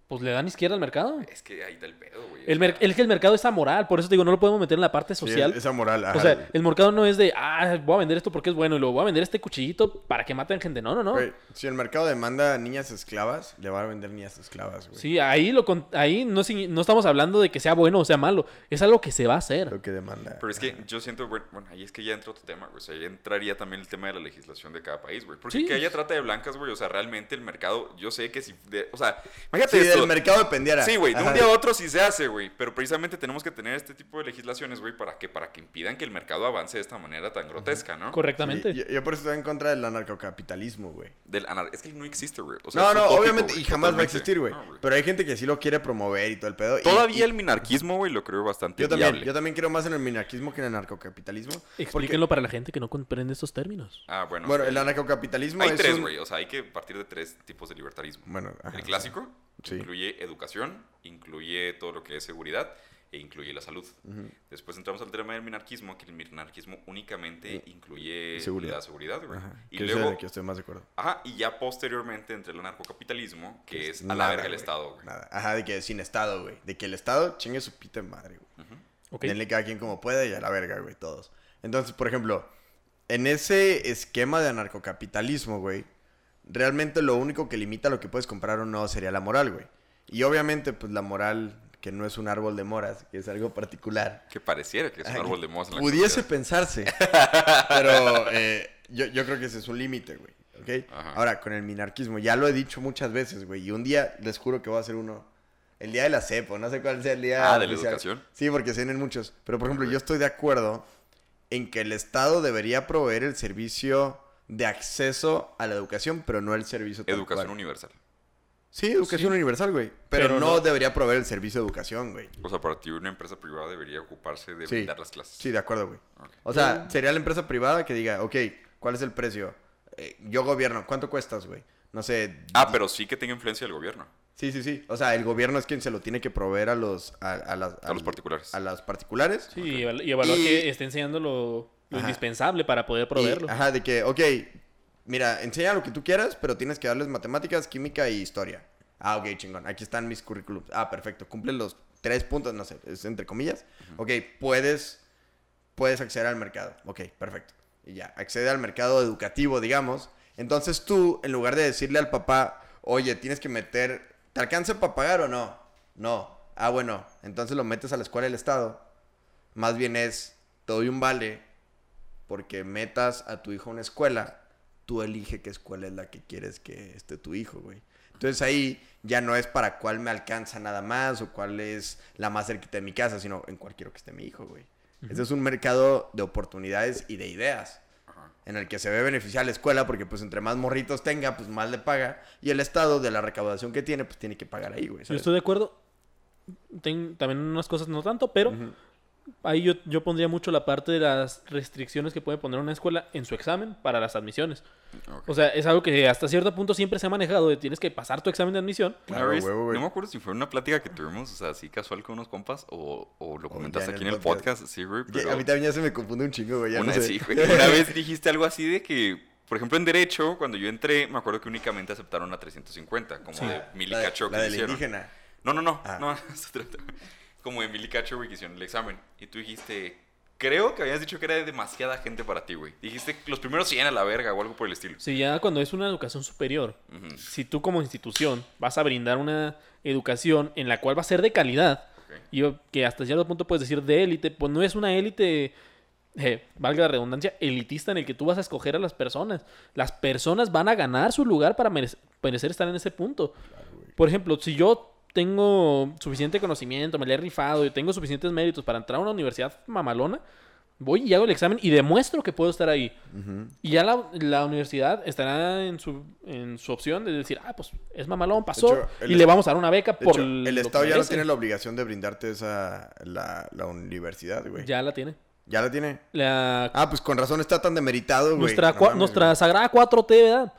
Pues le dan izquierda al mercado. es que ahí está el pedo, güey. El, o mer- el que el mercado es amoral, por eso te digo, no lo podemos meter en la parte Sí, social. esa moral. o ajá. sea, el mercado no es de, ah, voy a vender esto porque es bueno y luego voy a vender este cuchillito para que maten gente. No, no, no. Güey, si el mercado demanda niñas esclavas, le van a vender niñas esclavas, güey. Sí, ahí, lo con- ahí no, no estamos hablando de que sea bueno o sea malo. Es algo que se va a hacer. Lo que demanda. Pero es que yo siento, güey, bueno, ahí es que ya entra otro tema, güey. O sea, ahí entraría también el tema de la legislación de cada país, güey. Porque Sí. que haya trata de blancas, güey, o sea, realmente el mercado, yo sé que si, de- o sea, imagínate esto. Del mercado dependiera. Sí, güey, de un día a otro sí se hace, güey. Pero precisamente tenemos que tener este tipo de legislaciones, güey, para que, para que impidan que el mercado avance de esta manera tan grotesca, ¿no? Correctamente. Sí, yo, yo por eso estoy en contra del anarcocapitalismo, güey. Del anar- Es que no existe, güey. O sea, No, no, utópico, obviamente, y jamás va a existir, güey. No. Pero hay gente que sí lo quiere promover y todo el pedo. Todavía y- el minarquismo, güey, lo creo bastante Yo también, viable. yo también creo más en el minarquismo que en el anarcocapitalismo. porque- Explíquenlo para la gente que no comprende estos términos. Ah, bueno. Bueno, el anarcocapitalismo Hay es tres, un- güey. O sea, hay que partir de tres tipos de libertarismo. Bueno, ajá. el clásico Sí. incluye educación, incluye todo lo que es seguridad e incluye la salud. Después entramos al tema del minarquismo, que el minarquismo únicamente incluye Seguridad. la seguridad, güey. Ajá, Y que luego, el que estoy más de acuerdo. ajá, y ya posteriormente entre el anarcocapitalismo, que es a la verga el Estado, güey. Nada. Ajá, de que sin Estado, güey. De que el Estado chingue su pita madre, güey. ¿Ok? Denle cada quien como pueda y a la verga, güey, todos. Entonces, por ejemplo, en ese esquema de anarcocapitalismo, güey, realmente lo único que limita lo que puedes comprar o no sería la moral, güey. Y obviamente, pues la moral, que no es un árbol de moras, que es algo particular. Que pareciera que es un Ay, árbol de modas en la Pudiese pensarse. pero eh, yo, yo creo que ese es un límite, güey. ¿ok? Ajá. Ahora, con el minarquismo, ya lo he dicho muchas veces, güey. Y un día les juro que voy a hacer uno. El día de la CEPO, no sé cuál sea el día. Ah, de la oficial. educación. Sí, porque se vienen muchos. Pero, por ejemplo, yo estoy de acuerdo en que el Estado debería proveer el servicio de acceso a la educación, pero no el servicio tal Educación cual. universal. Sí, educación universal, güey. Pero, Pero no, no- debería proveer el servicio de educación, güey. O sea, para ti una empresa privada debería ocuparse de Sí. brindar las clases. Sí, de acuerdo, güey. O sea, sería la empresa privada que diga, ok, ¿cuál es el precio? Eh, yo gobierno, ¿cuánto cuestas, güey? No sé. Ah, pero sí que tenga influencia del gobierno. Sí, sí, sí. O sea, el gobierno es quien se lo tiene que proveer a los... A, a las- A los particulares. A los particulares. Sí, y eval- y evaluar Y- que esté enseñando lo, lo Ajá. indispensable para poder Y, proveerlo. ajá, de que, ok, mira, enseña lo que tú quieras, pero tienes que darles matemáticas, química y historia. Ah, ok, chingón. Aquí están mis currículums. Ah, perfecto. Cumple los tres puntos, no sé, es entre comillas. Ok, puedes, puedes acceder al mercado. Ok, perfecto. Y ya, accede al mercado educativo, digamos. Entonces tú, en lugar de decirle al papá, oye, tienes que meter, ¿te alcanza para pagar o no? No. Ah, bueno, entonces lo metes a la escuela del Estado. Más bien es, te doy un vale porque metas a tu hijo a una escuela, tú elige qué escuela es la que quieres que esté tu hijo, güey. Entonces ahí ya no es para cuál me alcanza nada más o cuál es la más cerquita de mi casa, sino en cuál quiero que esté mi hijo, güey. Este es un mercado de oportunidades y de ideas en el que se ve beneficiar la escuela porque pues entre más morritos tenga, pues más le paga y el Estado de la recaudación que tiene, pues tiene que pagar ahí, güey. Yo estoy de acuerdo. Ten- también unas cosas no tanto, pero ahí yo, yo pondría mucho la parte de las restricciones que puede poner una escuela en su examen para las admisiones. O sea, es algo que hasta cierto punto siempre se ha manejado, de tienes que pasar tu examen de admisión. Una Claro, vez, huevo, güey. no me acuerdo si fue una plática que tuvimos, o sea, así casual con unos compas, o, o lo comentaste en aquí en el podcast. podcast, sí, güey. Que Pero A mí también ya se me confunde un chingo, güey. ya una, no sé. sí, güey, una vez dijiste algo así de que, por ejemplo, en Derecho, cuando yo entré, me acuerdo que únicamente aceptaron a 350, como de mil y cacho la que la hicieron. indígena. No, no, no, Ah. no, es. Como de mil y cacho, güey, que hicieron el examen. Y tú dijiste, creo que habías dicho que era demasiada gente para ti, güey. Dijiste que los primeros 100 a la verga o algo por el estilo. Si ya cuando es una educación superior, si tú como institución vas a brindar una educación en la cual va a ser de calidad, y que hasta cierto punto puedes decir de élite, pues no es una élite, eh, valga la redundancia, elitista en el que tú vas a escoger a las personas. Las personas van a ganar su lugar para merece- merecer estar en ese punto. Por ejemplo, si yo tengo suficiente conocimiento, me le he rifado y tengo suficientes méritos para entrar a una universidad mamalona, voy y hago el examen y demuestro que puedo estar ahí. Y ya la, la universidad estará en su, en su opción de decir, ah, pues es mamalón, pasó, hecho, y le vamos a dar una beca por hecho, lo el que Estado ya no merece". tiene la obligación de brindarte esa la, la universidad, güey. Ya. Ya la tiene. la tiene. La, Ah, pues con razón está tan demeritado, güey. nuestra, No cua- mames, nuestra sagrada 4T, ¿verdad?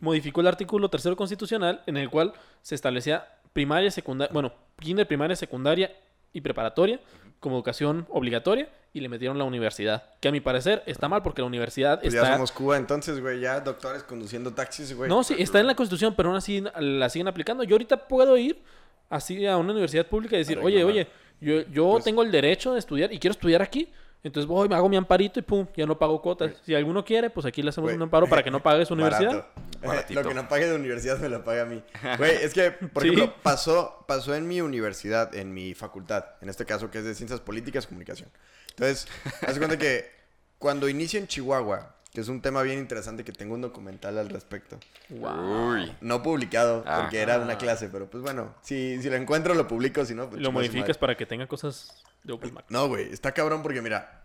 Modificó el artículo tercero constitucional en el cual se establecía primaria, secundaria, bueno, kinder, primaria, secundaria y preparatoria como educación obligatoria y le metieron la universidad. Que a mi parecer está mal porque la universidad Pues está... ya somos Cuba entonces, güey. Ya doctores conduciendo taxis, güey. No, sí, está en la constitución, pero aún así la siguen aplicando. Yo ahorita puedo ir así a una universidad pública y decir, oye, oye, yo, yo Pues- tengo el derecho de estudiar y quiero estudiar aquí. Entonces voy, me hago mi amparito y pum, ya no pago cuotas. Si alguno quiere, pues aquí le hacemos Güey. un amparo para que no pague su universidad. Barato. Baratito. Lo que no pague de universidad me lo paga a mí. Güey, es que, por Sí. ejemplo, pasó, pasó en mi universidad, en mi facultad, en este caso que es de Ciencias Políticas y Comunicación. Entonces, haz de cuenta que cuando inicia en Chihuahua, que es un tema bien interesante que tengo un documental al respecto. Uy. No publicado, Ah. porque era una clase, pero pues bueno, si, si lo encuentro lo publico, si no, pues Lo modificas para que tenga cosas de Open Mac. No, güey, está cabrón porque mira,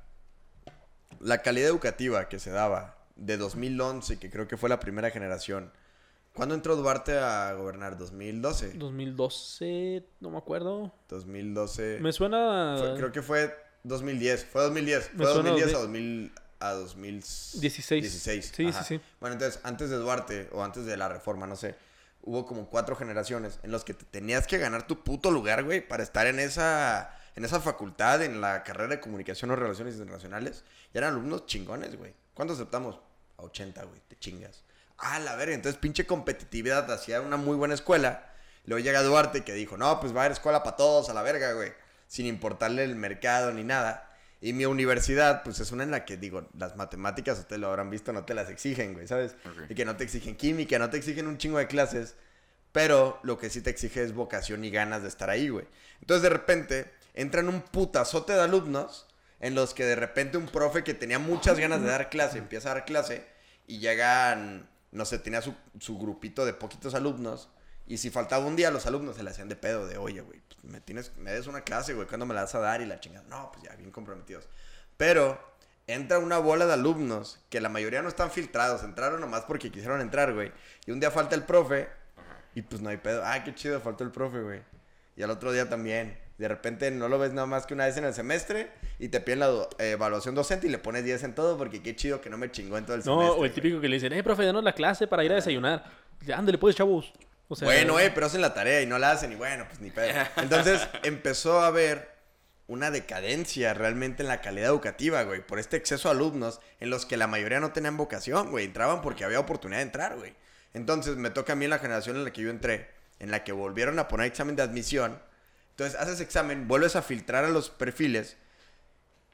la calidad educativa que se daba de 2011, que creo que fue la primera generación. ¿Cuándo entró Duarte a gobernar? ¿2012? 2012, no me acuerdo. 2012. Me suena... Fue- creo que fue 2010. Fue 2010. Me Fue suena 2010 a 2000 2000 a 2016. 16. Sí, sí, sí. Bueno, entonces, antes de Duarte o antes de la reforma, no sé, hubo como cuatro generaciones en los que te tenías que ganar tu puto lugar, güey, para estar en esa, en esa facultad, en la carrera de comunicación o relaciones internacionales. Y eran alumnos chingones, güey. ¿Cuánto aceptamos? A 80, güey, te chingas. Ah, la verga, entonces pinche competitividad hacia una muy buena escuela. Luego llega Duarte que dijo, no, pues va a haber escuela para todos, a la verga, güey. Sin importarle el mercado ni nada. Y mi universidad, pues es una en la que, digo, las matemáticas, ustedes lo habrán visto, no te las exigen, güey, ¿sabes? Y que no te exigen química, no te exigen un chingo de clases. Pero lo que sí te exige es vocación y ganas de estar ahí, güey. Entonces de repente entran un putazote de alumnos en los que de repente un profe que tenía muchas ganas de dar clase empieza a dar clase y llegan, no sé, tenía su, su grupito de poquitos alumnos. Y si faltaba un día, los alumnos se le hacían de pedo, de oye, güey, pues, me tienes, me des una clase, güey, ¿cuándo me la vas a dar? Y la chingada, no, pues ya, bien comprometidos. Pero entra una bola de alumnos que la mayoría no están filtrados, entraron nomás porque quisieron entrar, güey. Y un día falta el profe y pues no hay pedo. Ah, qué chido, faltó el profe, güey. Y al otro día también. De repente no lo ves nada más que una vez en el semestre y te piden la do- eh, evaluación docente y le pones 10 en todo porque qué chido que no me chingó en todo el No, semestre. o el güey. típico que le dicen, eh, profe, danos la clase para ir a desayunar. Ándale, pues, chavos. O sea, Bueno, eh, pero hacen la tarea y no la hacen y bueno, pues ni pedo. Entonces empezó a haber una decadencia realmente en la calidad educativa, güey, por este exceso de alumnos en los que la mayoría no tenían vocación, güey, entraban porque había oportunidad de entrar, güey. Entonces me toca a mí en la generación en la que yo entré, en la que volvieron a poner examen de admisión. Entonces haces examen, vuelves a filtrar a los perfiles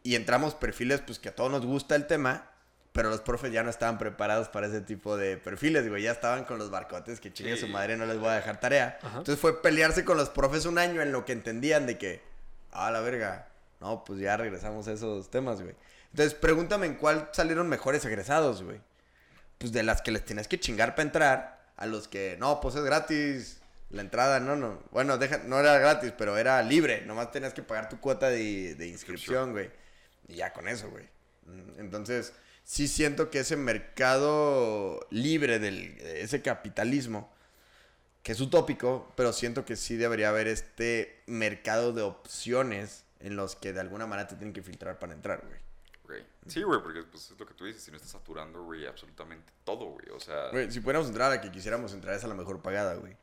y entramos perfiles pues que a todos nos gusta el tema, pero los profes ya no estaban preparados para ese tipo de perfiles, güey, ya estaban con los barcotes que chingue Sí. su madre, no les voy a dejar tarea. Ajá. Entonces fue pelearse con los profes un año en lo que entendían de que, ah, la verga, no, pues ya regresamos a esos temas, güey. Entonces pregúntame en cuál salieron mejores egresados, güey. Pues de las que les tienes que chingar para entrar, a los que, no, pues es gratis. La entrada, no, no. Bueno, deja, no era gratis, pero era libre. Nomás tenías que pagar tu cuota de, de inscripción, güey. Y ya con eso, güey. Entonces, sí siento que ese mercado libre del de ese capitalismo, que es utópico, pero siento que sí debería haber este mercado de opciones en los que de alguna manera te tienen que filtrar para entrar, güey. Güey. Sí, güey, porque pues, es lo que tú dices, si no estás saturando, güey, absolutamente todo, güey. O sea, Güey, si pudiéramos entrar a la que quisiéramos entrar es a la mejor pagada, güey.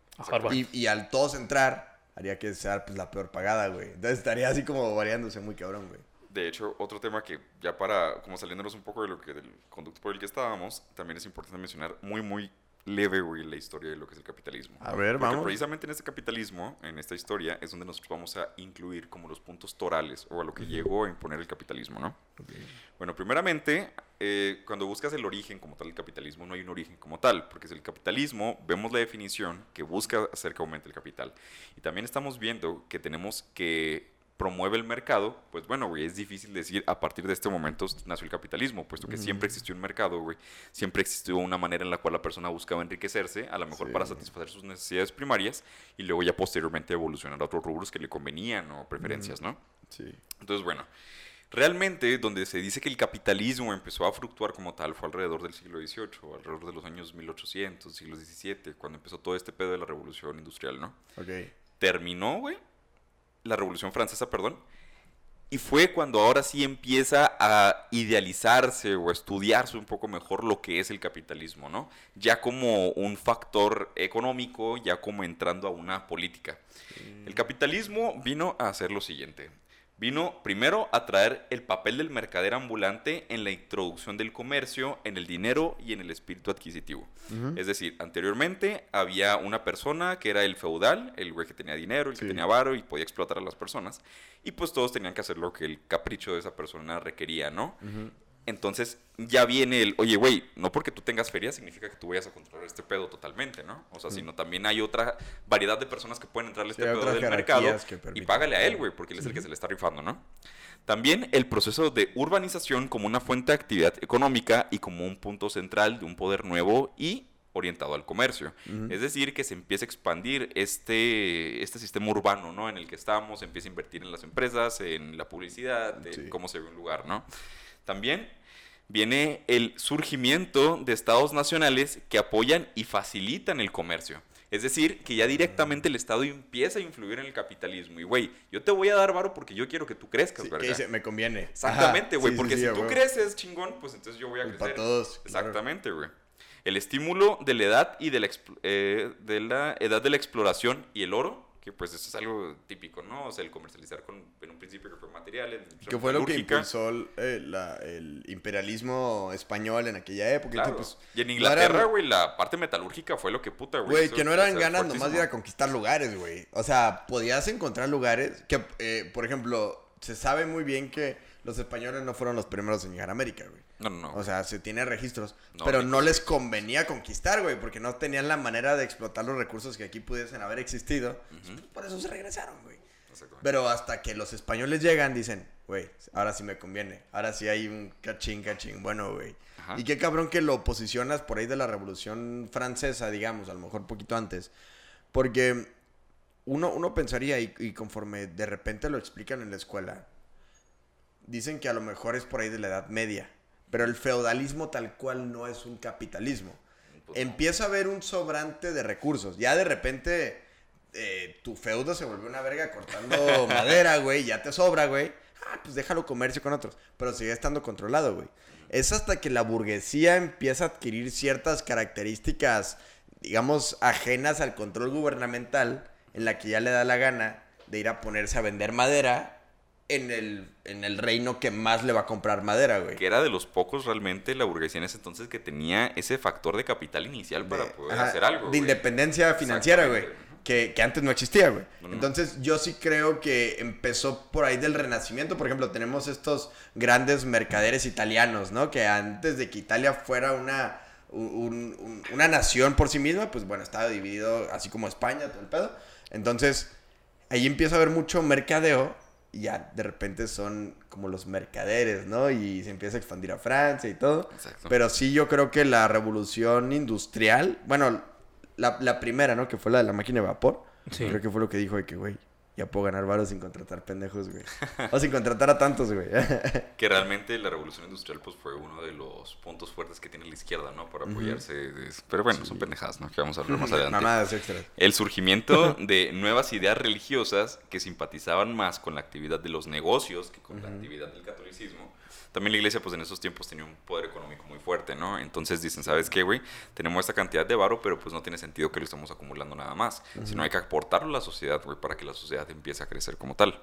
Y, y al todos entrar, haría que sea pues la peor pagada, güey. Entonces estaría así como variándose muy cabrón, güey. De hecho, otro tema que ya para, como saliéndonos un poco de lo que del conducto por el que estábamos, también es importante mencionar muy, muy leve, güey, la historia de lo que es el capitalismo. A ver, Porque vamos. precisamente en este capitalismo, en esta historia, es donde nosotros vamos a incluir como los puntos torales o a lo que llegó a imponer el capitalismo, ¿no? Bueno, primeramente, eh, cuando buscas el origen como tal del capitalismo, no hay un origen como tal, porque es el capitalismo, vemos la definición que busca hacer que aumente el capital. Y también estamos viendo que tenemos que promueve el mercado, pues bueno, güey, es difícil decir a partir de este momento nació el capitalismo, puesto que siempre existió un mercado, güey, siempre existió una manera en la cual la persona buscaba enriquecerse, a lo mejor Sí. para satisfacer sus necesidades primarias, y luego ya posteriormente evolucionar a otros rubros que le convenían o preferencias, ¿no? Sí. Entonces, bueno, realmente donde se dice que el capitalismo empezó a fluctuar como tal fue alrededor del siglo XVIII, alrededor de los años 1800, siglo XVII, cuando empezó todo este pedo de la revolución industrial, ¿no? Ok. Terminó, güey, la revolución francesa, perdón, y fue cuando ahora sí empieza a idealizarse o a estudiarse un poco mejor lo que es el capitalismo, ¿no? Ya como un factor económico, ya como entrando a una política. El capitalismo vino a hacer lo siguiente. Vino primero a traer el papel del mercader ambulante en la introducción del comercio, en el dinero y en el espíritu adquisitivo. Es decir, anteriormente había una persona que era el feudal, el güey que tenía dinero, el que tenía varo y podía explotar a las personas. Y pues todos tenían que hacer lo que el capricho de esa persona requería, ¿no? Entonces ya viene el, oye, güey, no porque tú tengas feria significa que tú vayas a controlar este pedo totalmente, ¿no? O sea, sino también hay otra variedad de personas que pueden entrarle a este Sí, pedo del mercado y págale a él, güey, porque él es el que se le está rifando, ¿no? También el proceso de urbanización como una fuente de actividad económica y como un punto central de un poder nuevo y orientado al comercio. Es decir, que se empieza a expandir este, este sistema urbano, ¿no? En el que estamos, se empieza a invertir en las empresas, en la publicidad, en Sí. cómo se ve un lugar, ¿no? También viene el surgimiento de estados nacionales que apoyan y facilitan el comercio. Es decir, que ya directamente el Estado empieza a influir en el capitalismo. Y, güey, yo te voy a dar varo porque yo quiero que tú crezcas, Sí, ¿verdad? que me conviene. Exactamente, güey, sí, porque sí, si tú creces, chingón, pues entonces yo voy a Pues crecer. pa' todos. Exactamente, güey. El estímulo de la edad y de la, eh, de la edad de la exploración y el oro, que pues eso es algo típico, ¿no? O sea, el comercializar con, en un principio que fue materiales. Que fue lo que impulsó el, eh, la- el imperialismo español en aquella época. y Claro. pues, y en no Inglaterra, güey, la parte metalúrgica fue lo que puta, güey. Güey, que no eran crecer ganas nomás de ir a fuertísimo. conquistar lugares, güey. O sea, podías encontrar lugares que, eh, por ejemplo, se sabe muy bien que los españoles no fueron los primeros en llegar a América, güey. No, no, no. O sea, se tiene registros. No, pero no les convenía conquistar, güey, porque no tenían la manera de explotar los recursos que aquí pudiesen haber existido. Por eso se regresaron, güey. Pero hasta que los españoles llegan, dicen, güey, ahora sí me conviene. Ahora sí hay un cachín, cachín. Bueno, güey. Y qué cabrón que lo posicionas por ahí de la Revolución Francesa, digamos, a lo mejor poquito antes. Porque uno, uno pensaría, y, y conforme de repente lo explican en la escuela, dicen que a lo mejor es por ahí de la Edad Media. Pero el feudalismo tal cual no es un capitalismo. Pues. Empieza a haber un sobrante de recursos. Ya de repente eh, tu feudo se volvió una verga cortando madera, güey. Ya te sobra, güey. Ah, pues déjalo comercio con otros. Pero sigue estando controlado, güey. Es hasta que la burguesía empieza a adquirir ciertas características, digamos, ajenas al control gubernamental, en la que ya le da la gana de ir a ponerse a vender madera en el, en el reino que más le va a comprar madera, güey. que era de los pocos realmente la burguesía en ese entonces que tenía ese factor de capital inicial para de- poder ajá, hacer algo. De güey. independencia financiera, güey. Que, que antes no existía, güey. No, no. Entonces, yo sí creo que empezó por ahí del Renacimiento. Por ejemplo, tenemos estos grandes mercaderes italianos, ¿no? Que antes de que Italia fuera una, un- un- una nación por sí misma, pues bueno, estaba dividido así como España, todo el pedo. Entonces, ahí empieza a haber mucho mercadeo y ya de repente son como los mercaderes, ¿no? Y se empieza a expandir a Francia y todo. Exacto. Pero sí yo creo que la revolución industrial, bueno, la, la primera, ¿no? Que fue la de la máquina de vapor. Sí. Creo que fue lo que dijo de que, güey, ya puedo ganar varos sin contratar pendejos, güey. o sin contratar a tantos, güey. Que realmente la revolución industrial pues fue uno de los puntos fuertes que tiene la izquierda, ¿no? Para apoyarse. de- Pero bueno, son pendejadas, ¿no? Que vamos a hablar más adelante. Mamadas extras. El surgimiento de nuevas ideas religiosas que simpatizaban más con la actividad de los negocios que con la actividad del catolicismo. También la iglesia, pues en esos tiempos tenía un poder económico muy fuerte, ¿no? Entonces dicen, ¿sabes qué, güey? Tenemos esta cantidad de varo, pero pues no tiene sentido que lo estamos acumulando nada más. Sino hay que aportarlo a la sociedad, güey, para que la sociedad empiece a crecer como tal.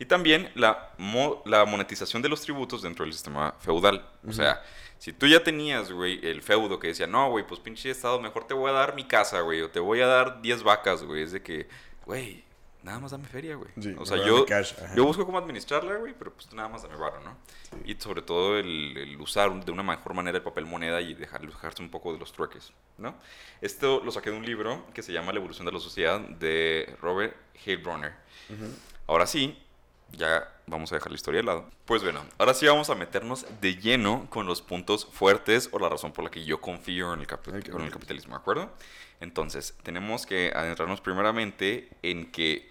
Y también la, mo- la monetización de los tributos dentro del sistema feudal. O sea, si tú ya tenías, güey, el feudo que decía, no, güey, pues pinche estado, mejor te voy a dar mi casa, güey, o te voy a dar 10 vacas, güey. Es de que, güey, nada más dame feria, güey. Sí, o sea, yo, cash, yo busco cómo administrarla, güey, pero pues nada más dame varo, ¿no? Y sobre todo el, el usar de una mejor manera el papel moneda y dejar, dejarse un poco de los trueques, ¿no? Esto lo saqué de un libro que se llama La evolución de la sociedad de Robert Heilbronner. Ahora sí, ya vamos a dejar la historia de lado. Pues bueno, ahora sí vamos a meternos de lleno con los puntos fuertes o la razón por la que yo confío en el, capi- con el capitalismo, ¿de acuerdo? Entonces, tenemos que adentrarnos primeramente en que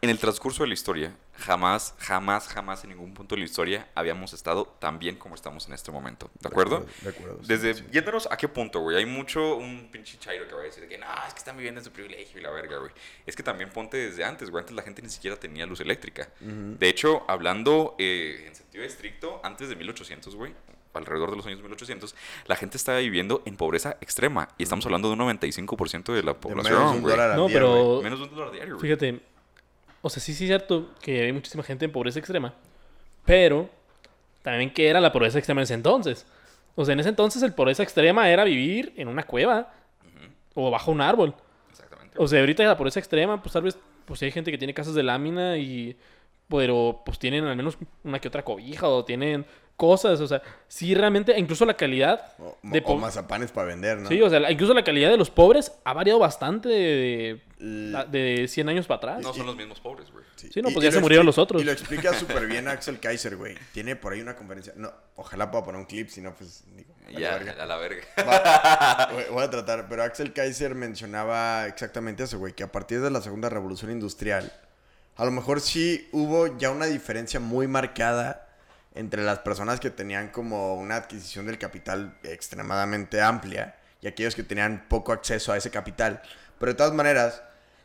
en el transcurso de la historia jamás, jamás, jamás en ningún punto de la historia habíamos estado tan bien como estamos en este momento. ¿De acuerdo? De acuerdo. sí, Desde, sí. yéndonos a qué punto, güey. Hay mucho, un pinche chairo que va a decir que no, es que están viviendo en su privilegio y la verga, güey. Es que también ponte desde antes, güey. Antes la gente ni siquiera tenía luz eléctrica. De hecho, hablando eh, en sentido estricto, antes de 1800, güey, alrededor de los años 1800, la gente estaba viviendo en pobreza extrema. Y estamos hablando de un 95% de la población, menos de un güey. dólar al No, día, pero-. Menos de un dólar diario, güey. Fíjate, o sea, sí, sí es cierto que hay muchísima gente en pobreza extrema, pero también que era la pobreza extrema en ese entonces. O sea, en ese entonces el pobreza extrema era vivir en una cueva o bajo un árbol. Exactamente. O sea, ahorita la pobreza extrema, pues tal vez, pues hay gente que tiene casas de lámina y, pero pues tienen al menos una que otra cobija o tienen cosas, o sea, sí realmente, incluso la calidad O, de o mazapanes para vender, ¿no? Sí, o sea, la- incluso la calidad de los pobres ha variado bastante de, de, de 100 años para atrás. No son los mismos pobres, güey. Sí, no, pues y ya se murieron los otros. Y lo explica súper bien Axel Kaiser, güey. Tiene por ahí una conferencia. No, ojalá pueda poner un clip, si no, pues digo. vale Ya, verga. a la verga. Va, voy a tratar, pero Axel Kaiser mencionaba exactamente eso, güey, que a partir de la segunda revolución industrial, a lo mejor sí hubo ya una diferencia muy marcada entre las personas que tenían como una adquisición del capital extremadamente amplia y aquellos que tenían poco acceso a ese capital. Pero de todas maneras,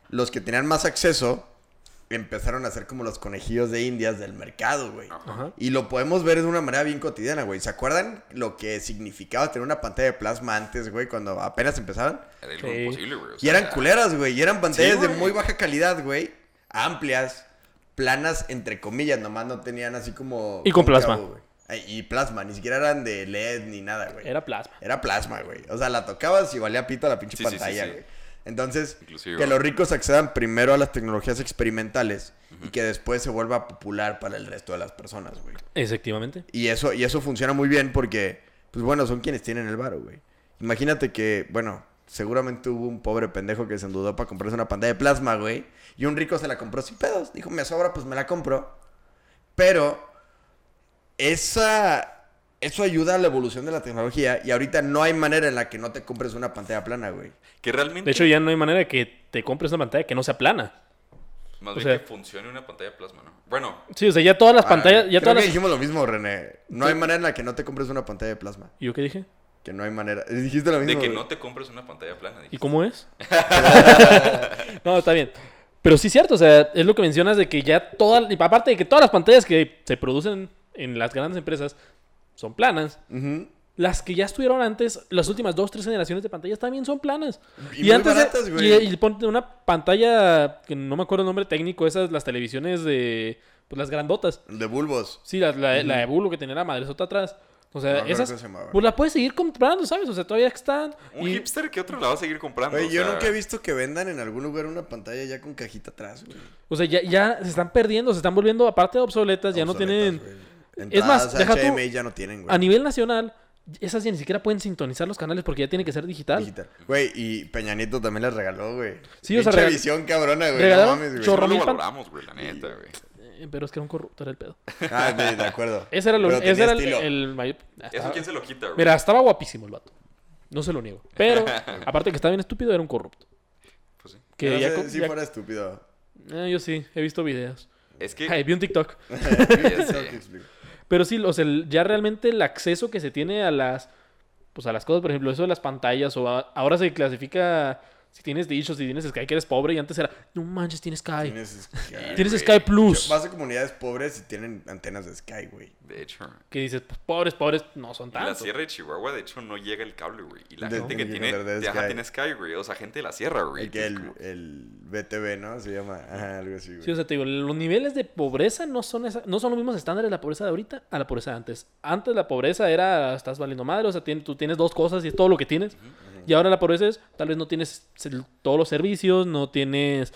los que tenían más acceso empezaron a ser como los conejillos de indias del mercado, güey. Ajá. Y lo podemos ver de una manera bien cotidiana, güey. ¿Se acuerdan lo que significaba tener una pantalla de plasma antes, güey, cuando apenas empezaron? Era Sí. imposible, güey. o Y eran culeras, güey. Y eran pantallas de muy baja calidad, güey. Amplias, planas, entre comillas. Nomás no tenían así como... Y con plasma. Y plasma. Ni siquiera eran de LED ni nada, güey. Era plasma. Era plasma, güey. O sea, la tocabas y valía pito la pinche Sí, sí, sí, pantalla, sí. güey. Entonces, Inclusive, que los ricos accedan primero a las tecnologías experimentales y que después se vuelva popular para el resto de las personas, güey. Efectivamente. Y eso, y eso funciona muy bien porque, pues bueno, son quienes tienen el varo, güey. Imagínate que, bueno, seguramente hubo un pobre pendejo que se endeudó para comprarse una pantalla de plasma, güey. Y un rico se la compró sin pedos. Dijo, me sobra, pues me la compro. Pero esa... Eso ayuda a la evolución de la tecnología y ahorita no hay manera en la que no te compres una pantalla plana, güey. Que realmente. De hecho, ya no hay manera de que te compres una pantalla que no sea plana. Más o bien sea- que funcione una pantalla de plasma, ¿no? Bueno, Sí, o sea, ya todas las Ah, pantallas. Ya creo todas que las... dijimos lo mismo, René. No hay manera en la que no te compres una pantalla de plasma. ¿Y yo qué dije? Que no hay manera. Dijiste lo mismo. de que güey. no te compres una pantalla plana. ¿Y dijiste. cómo es? no, está bien. Pero sí es cierto, o sea, es lo que mencionas de que ya todas, y aparte de que todas las pantallas que se producen en las grandes empresas son planas, las que ya estuvieron antes, las últimas dos, tres generaciones de pantallas también son planas. Y antes baratas, y, y ponte una pantalla, que no me acuerdo el nombre técnico, esas, las televisiones de, pues las grandotas. De bulbos. Sí, la, la, la de Bulo que tenía la madresota atrás. O No sea, acuerdo esas, se pues la puedes seguir comprando, ¿sabes? O sea, todavía están. Un y- hipster que otro la va a seguir comprando. Güey, o yo sea, nunca he visto que vendan en algún lugar una pantalla ya con cajita atrás, güey. O sea, ya, ya se están perdiendo, se están volviendo, aparte de obsoletas, ya no tienen... güey. Es más, Entradas deja tú- HDMI ya no tienen, güey. A nivel nacional, esas ya ni siquiera pueden sintonizar los canales porque ya tiene que ser digital. Digital. Güey, y Peña Nieto también les regaló, güey. Sí, o sea, Pinche regal- visión cabrona, güey. No mames, güey. No lo valoramos, güey, la neta, güey. Eh, pero es que era un corrupto, era el pedo. Ah, de, de acuerdo. Ese era, lo, Pero ese tenía era el, el mayor... ¿Eso quién se lo quita, güey? Mira, estaba guapísimo el vato. No se lo niego. Pero, aparte de que estaba bien estúpido, era un corrupto. Pues sí. Que No ya, sé si ya- fuera estúpido. Eh, yo sí, he visto videos. Es que. Ay, vi un TikTok. Pero sí, o sea, ya realmente el acceso que se tiene a las pues a las cosas, por ejemplo, eso de las pantallas o a- ahora se clasifica si tienes Dish o si tienes Sky que eres pobre y antes era, no manches, tienes Sky. Tienes Sky. Tienes güey. Sky Plus. Vas a comunidades pobres y tienen antenas de Sky, güey. De hecho. Que dices, pues pobres, pobres no son En la tantos. sierra de Chihuahua, de hecho, no llega el cable, güey. Y la De- gente que tiene que tiene, ser de Sky. tiene Sky, güey. O sea, gente de la sierra, güey. El que el, como- el BTV, ¿no? Se llama. Ajá, algo así, güey. Sí, o sea, te digo, los niveles de pobreza no son, esa- no son los mismos estándares de la pobreza de ahorita a la pobreza de antes. Antes la pobreza era, estás valiendo madre, o sea, tien- tú tienes dos cosas y es todo lo que tienes. Y ahora la pobreza es, tal vez no tienes todos los servicios, no tienes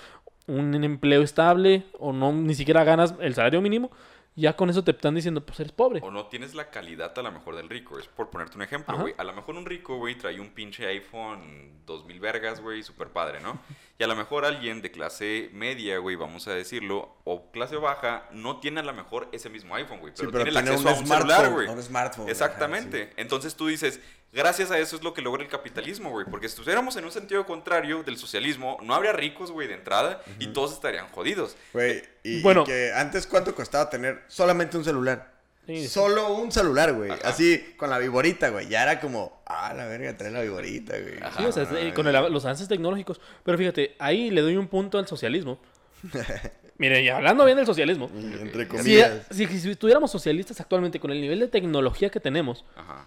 un empleo estable o no ni siquiera ganas el salario mínimo. Ya con eso te están diciendo, pues eres pobre. O no tienes la calidad a lo mejor del rico. Es por ponerte un ejemplo, güey. A lo mejor un rico, güey, trae un pinche iPhone 2000 vergas, güey, super padre, ¿no? Y a lo mejor alguien de clase media, güey, vamos a decirlo, o clase baja, no tiene a lo mejor ese mismo iPhone, güey. Sí, Pero, pero tiene el tiene acceso un a un celular, smartphone, güey. a un smartphone, ajá, Exactamente. Entonces tú dices, Gracias a eso es lo que logra el capitalismo, güey. Porque si estuviéramos en un sentido contrario del socialismo, no habría ricos, güey, de entrada y todos estarían jodidos. Güey, y, y Bueno. que antes cuánto costaba tener solamente un celular. Sí, sí. Solo un celular, güey. Ajá. Así, con la viborita, güey. Ya era como, ah, la verga, trae la viborita, güey. Sí, o sea, con el- los avances tecnológicos. Pero fíjate, ahí le doy un punto al socialismo. Mire, y hablando bien del socialismo. Entre Si, comillas. si, si estuviéramos socialistas actualmente con el nivel de tecnología que tenemos, Ajá.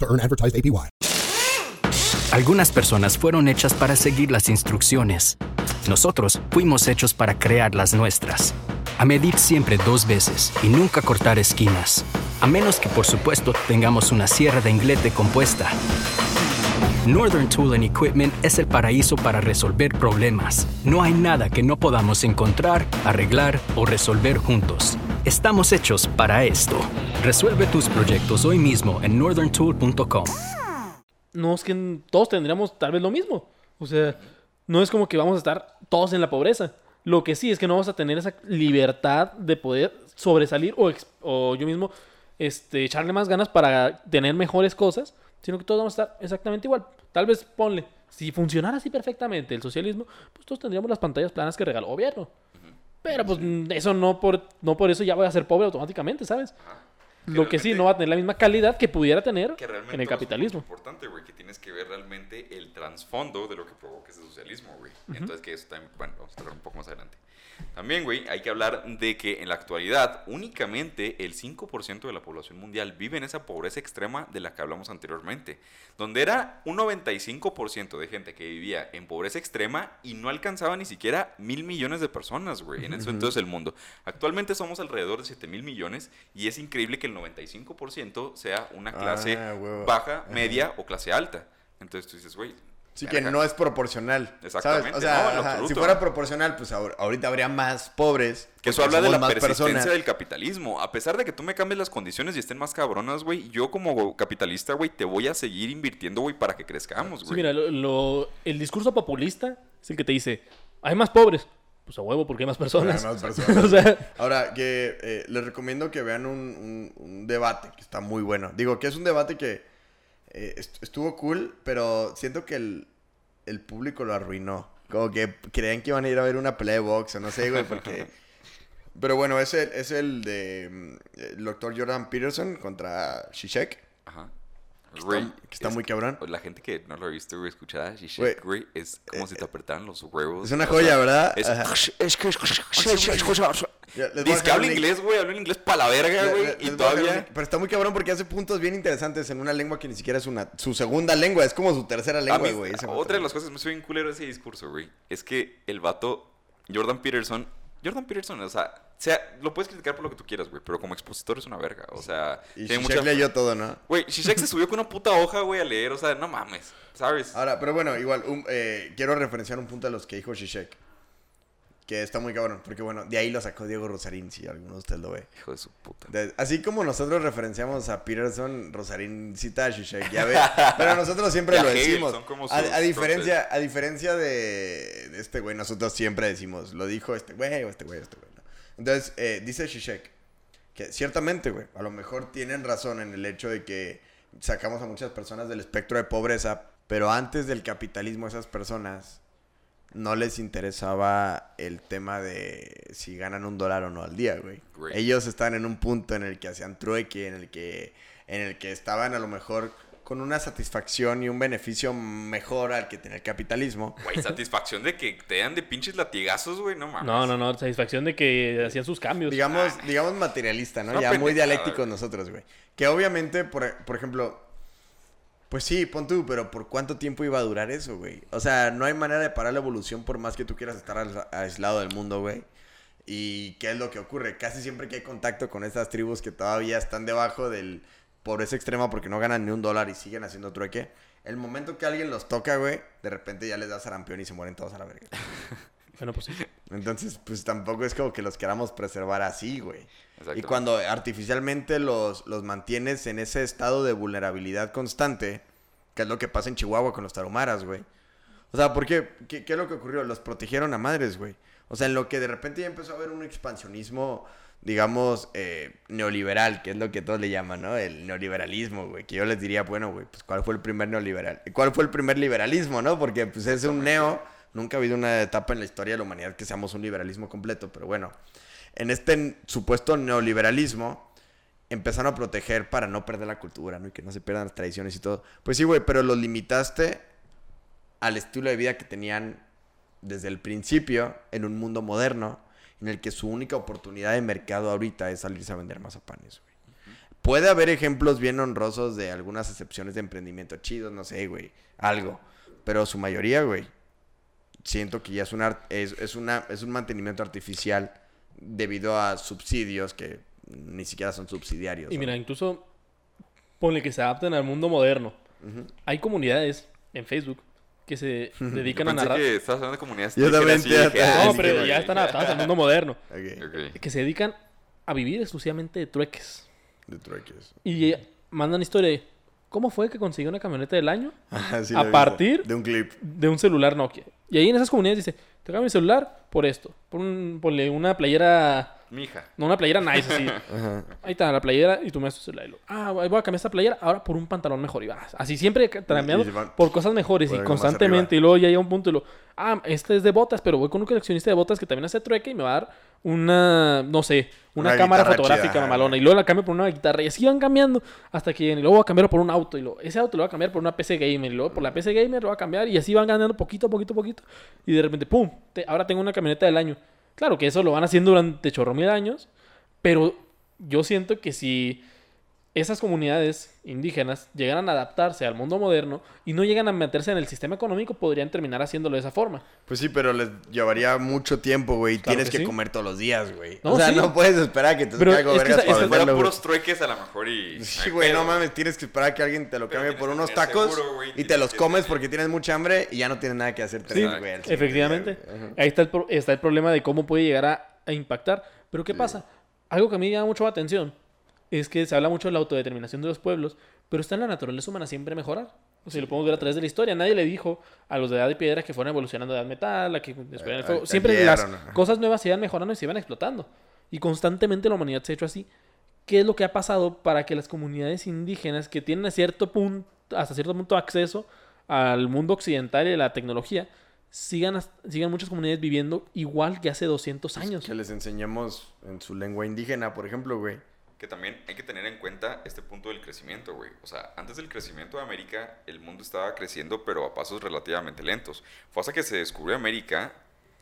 to earn advertised APY. Algunas personas fueron hechas para seguir las instrucciones. Nosotros fuimos hechos para crear las nuestras. A medir siempre dos veces y nunca cortar esquinas. A menos que por supuesto tengamos una sierra de inglete compuesta. Northern Tool and Equipment es el paraíso para resolver problemas. No hay nada que no podamos encontrar, arreglar o resolver juntos. Estamos hechos para esto. Resuelve tus proyectos hoy mismo en northerntool.com. no es que todos tendríamos tal vez lo mismo. O sea, no es como que vamos a estar todos en la pobreza. Lo que sí es que no vamos a tener esa libertad de poder sobresalir o, yo mismo este, echarle más ganas para tener mejores cosas, sino que todos vamos a estar exactamente igual. Tal vez ponle, si funcionara así perfectamente el socialismo, pues todos tendríamos las pantallas planas que regaló el gobierno. Pero pues mm, eso no por, no por eso ya voy a ser pobre automáticamente, ¿sabes? Lo que sí, no va a tener la misma calidad que pudiera tener Que en el es capitalismo. muy importante, güey, que tienes que ver realmente el trasfondo de lo que provoca ese socialismo, güey. Entonces, que eso también, bueno, vamos a hablar un poco más adelante. También, güey, hay que hablar de que en la actualidad únicamente el 5% de la población mundial vive en esa pobreza extrema de la que hablamos anteriormente, donde era un 95% de gente que vivía en pobreza extrema y no alcanzaba ni siquiera mil millones de personas, güey, en eso entonces el mundo. Actualmente somos alrededor de 7 mil millones y es increíble que el 95% sea una clase Ah, huevo. baja, media o clase alta. Entonces tú dices, güey. Sí, que no es proporcional. ¿sabes? Exactamente, O sea, no, ajá, si fuera proporcional, pues ahor- ahorita habría más pobres. Que eso habla de la persistencia personas. del capitalismo. A pesar de que tú me cambies las condiciones y estén más cabronas, güey, yo como capitalista, güey, te voy a seguir invirtiendo, güey, para que crezcamos, Sí, güey. mira, lo- lo- el discurso populista es el que te dice, hay más pobres. Pues a huevo, porque hay más personas. Hay más personas. o sea, Ahora, que eh, les recomiendo que vean un, un- un debate que está muy bueno. Digo, que es un debate que eh, est- estuvo cool, pero siento que el, el público lo arruinó. Como que creían que iban a ir a ver una pelea de box o no sé, güey, porque... Pero bueno, es el, es el de mm, el doctor Jordan Peterson contra Shishek. Ajá. está- Güey, que está es- muy cabrón. La gente que no lo ha visto, güey, escuchada, güey, es como si te apretaran los huevos. es una o joya, sea, ¿verdad? Es, Ajá. es Dice que habla inglés, güey, habla inglés para la verga, güey, y todavía... Pero está muy cabrón porque hace puntos bien interesantes en una lengua que ni siquiera es una, su segunda lengua, es como su tercera lengua, güey. otra de las cosas que me suena bien culero de ese discurso, güey, es que el vato, Jordan Peterson, Jordan Peterson, o sea, sea, lo puedes criticar por lo que tú quieras, güey, pero como expositor es una verga, o sea, Y tiene Shishak leyó todo, ¿no? Güey, Shishak se subió con una puta hoja, güey, a leer, o sea, no mames, ¿sabes? Ahora, pero bueno, igual, eh, quiero referenciar un punto a los que dijo Shishek. Que está muy cabrón, porque bueno, de ahí lo sacó Diego Rosarín, si alguno de ustedes lo ve. Hijo de su puta. De- así como nosotros referenciamos a Peterson, Rosarín cita a Shishek, ya ve. Pero nosotros siempre lo decimos. A, a diferencia, a diferencia de, este güey, nosotros siempre decimos, lo dijo este güey, o este güey, o este güey. ¿no? Entonces, eh, dice Shishek que ciertamente, güey, a lo mejor tienen razón en el hecho de que sacamos a muchas personas del espectro de pobreza, pero antes del capitalismo esas personas no les interesaba el tema de si ganan un dólar o no al día, güey. Great. Ellos estaban en un punto en el que hacían trueque, en el que, en el que estaban a lo mejor con una satisfacción y un beneficio mejor al que tenía el capitalismo. Güey, satisfacción de que te dan de pinches latigazos, güey, no mames. no, no, no, satisfacción de que hacían sus cambios. digamos, digamos materialista, ¿no? Ya muy dialécticos güey. nosotros, güey. Que obviamente, por, por ejemplo, pues sí, pon tú, pero ¿por cuánto tiempo iba a durar eso, güey? O sea, no hay manera de parar la evolución por más que tú quieras estar ais- aislado del mundo, güey. ¿Y qué es lo que ocurre? Casi siempre que hay contacto con estas tribus que todavía están debajo del pobreza extrema porque no ganan ni un dólar y siguen haciendo trueque. El momento que alguien los toca, güey, de repente ya les da sarampión y se mueren todos a la verga. Bueno, pues sí. Entonces, pues tampoco es como que los queramos preservar así, güey. Y cuando artificialmente los, los mantienes en ese estado de vulnerabilidad constante, que es lo que pasa en Chihuahua con los tarumaras, güey. O sea, ¿por qué? ¿Qué, qué es lo que ocurrió? Los protegieron a madres, güey. O sea, en lo que de repente ya empezó a haber un expansionismo, digamos, eh, neoliberal, que es lo que todos le llaman, ¿no? El neoliberalismo, güey. Que yo les diría, bueno, güey, pues ¿cuál fue el primer neoliberal? ¿Cuál fue el primer liberalismo, no? Porque pues es un neo. Nunca ha habido una etapa en la historia de la humanidad que seamos un liberalismo completo, pero bueno. En este supuesto neoliberalismo, empezaron a proteger para no perder la cultura, ¿no? Y que no se pierdan las tradiciones y todo. Pues sí, güey, pero los limitaste al estilo de vida que tenían desde el principio en un mundo moderno en el que su única oportunidad de mercado ahorita es salirse a vender mazapanes, güey. Puede haber ejemplos bien honrosos de algunas excepciones de emprendimiento chidos, no sé, güey, algo. Pero su mayoría, güey, siento que ya es, es, una, es un mantenimiento artificial debido a subsidios que ni siquiera son subsidiarios. Y ¿no? mira, incluso ponle que se adapten al mundo moderno. Hay comunidades en Facebook que se dedican a Pensé narrar. que estabas hablando de comunidades Yo también te- dije, ah, No, pero ya están adaptadas al mundo moderno. Ok, Ok. Que se dedican a vivir exclusivamente de trueques. de trueques. Y eh, mandan historia de cómo fue que consiguió una camioneta del año Ah, sí A partir- De un clip. de un celular Nokia. Y ahí en esas comunidades dice, te cambio mi celular por esto. Por un, ponle una playera... Mija. No, una playera nice así. Ajá. Ahí está la playera y tú me. Y lo, ah, voy a cambiar esta playera ahora por un pantalón mejor. Y vas así siempre cambiando por cosas mejores y constantemente. Y luego ya llega un punto y lo, ah, este es de botas, pero voy con un coleccionista de botas que también hace trueque y me va a dar una, no sé, una, Una cámara fotográfica chida, mamalona. Y luego la cambio por una guitarra. Y así van cambiando hasta que y luego voy a cambiarlo por un auto. Y luego ese auto lo voy a cambiar por una PC gamer. Y luego por la PC gamer lo voy a cambiar. Y así van ganando poquito, poquito, poquito. Y de repente, ¡pum! te- ahora tengo una camioneta del año. Claro que eso lo van haciendo durante chorro mil años. Pero yo siento que si esas comunidades indígenas llegaran a adaptarse al mundo moderno y no llegan a meterse en el sistema económico, podrían terminar haciéndolo de esa forma. Pues sí, pero les llevaría mucho tiempo, güey. Claro Tienes que que, sí. comer todos los días, güey. No, o sea, sí. no puedes esperar que te que vergas para esa- Si fuera venderlo, güey. puros trueques, a lo mejor y. Sí, güey, no mames, tienes que esperar que alguien te lo cambie por unos tacos seguro, y te los comes porque tienes mucha hambre y ya no tienes nada que hacer. Sí, güey, día, efectivamente. Ahí está el, pro- está el problema de cómo puede llegar a, a impactar. Pero ¿qué pasa? Algo que a mí me llama mucho la atención es que se habla mucho de la autodeterminación de los pueblos, pero está en la naturaleza humana siempre mejorar. O sea, lo podemos ver a través de la historia. Nadie le dijo a los de edad de piedra que fueran evolucionando de edad metal, a que después el fuego. a Siempre las cosas nuevas se iban mejorando y se iban explotando. Y constantemente la humanidad se ha hecho así. ¿Qué es lo que ha pasado para que las comunidades indígenas que tienen a cierto punto, hasta cierto punto acceso al mundo occidental y a la tecnología, sigan, sigan muchas comunidades viviendo igual que hace 200 años? Que les enseñemos en su lengua indígena, por ejemplo, güey. Que también hay que tener en cuenta este punto del crecimiento, güey. O sea, antes del crecimiento de América, el mundo estaba creciendo, pero a pasos relativamente lentos. Fue hasta que se descubrió América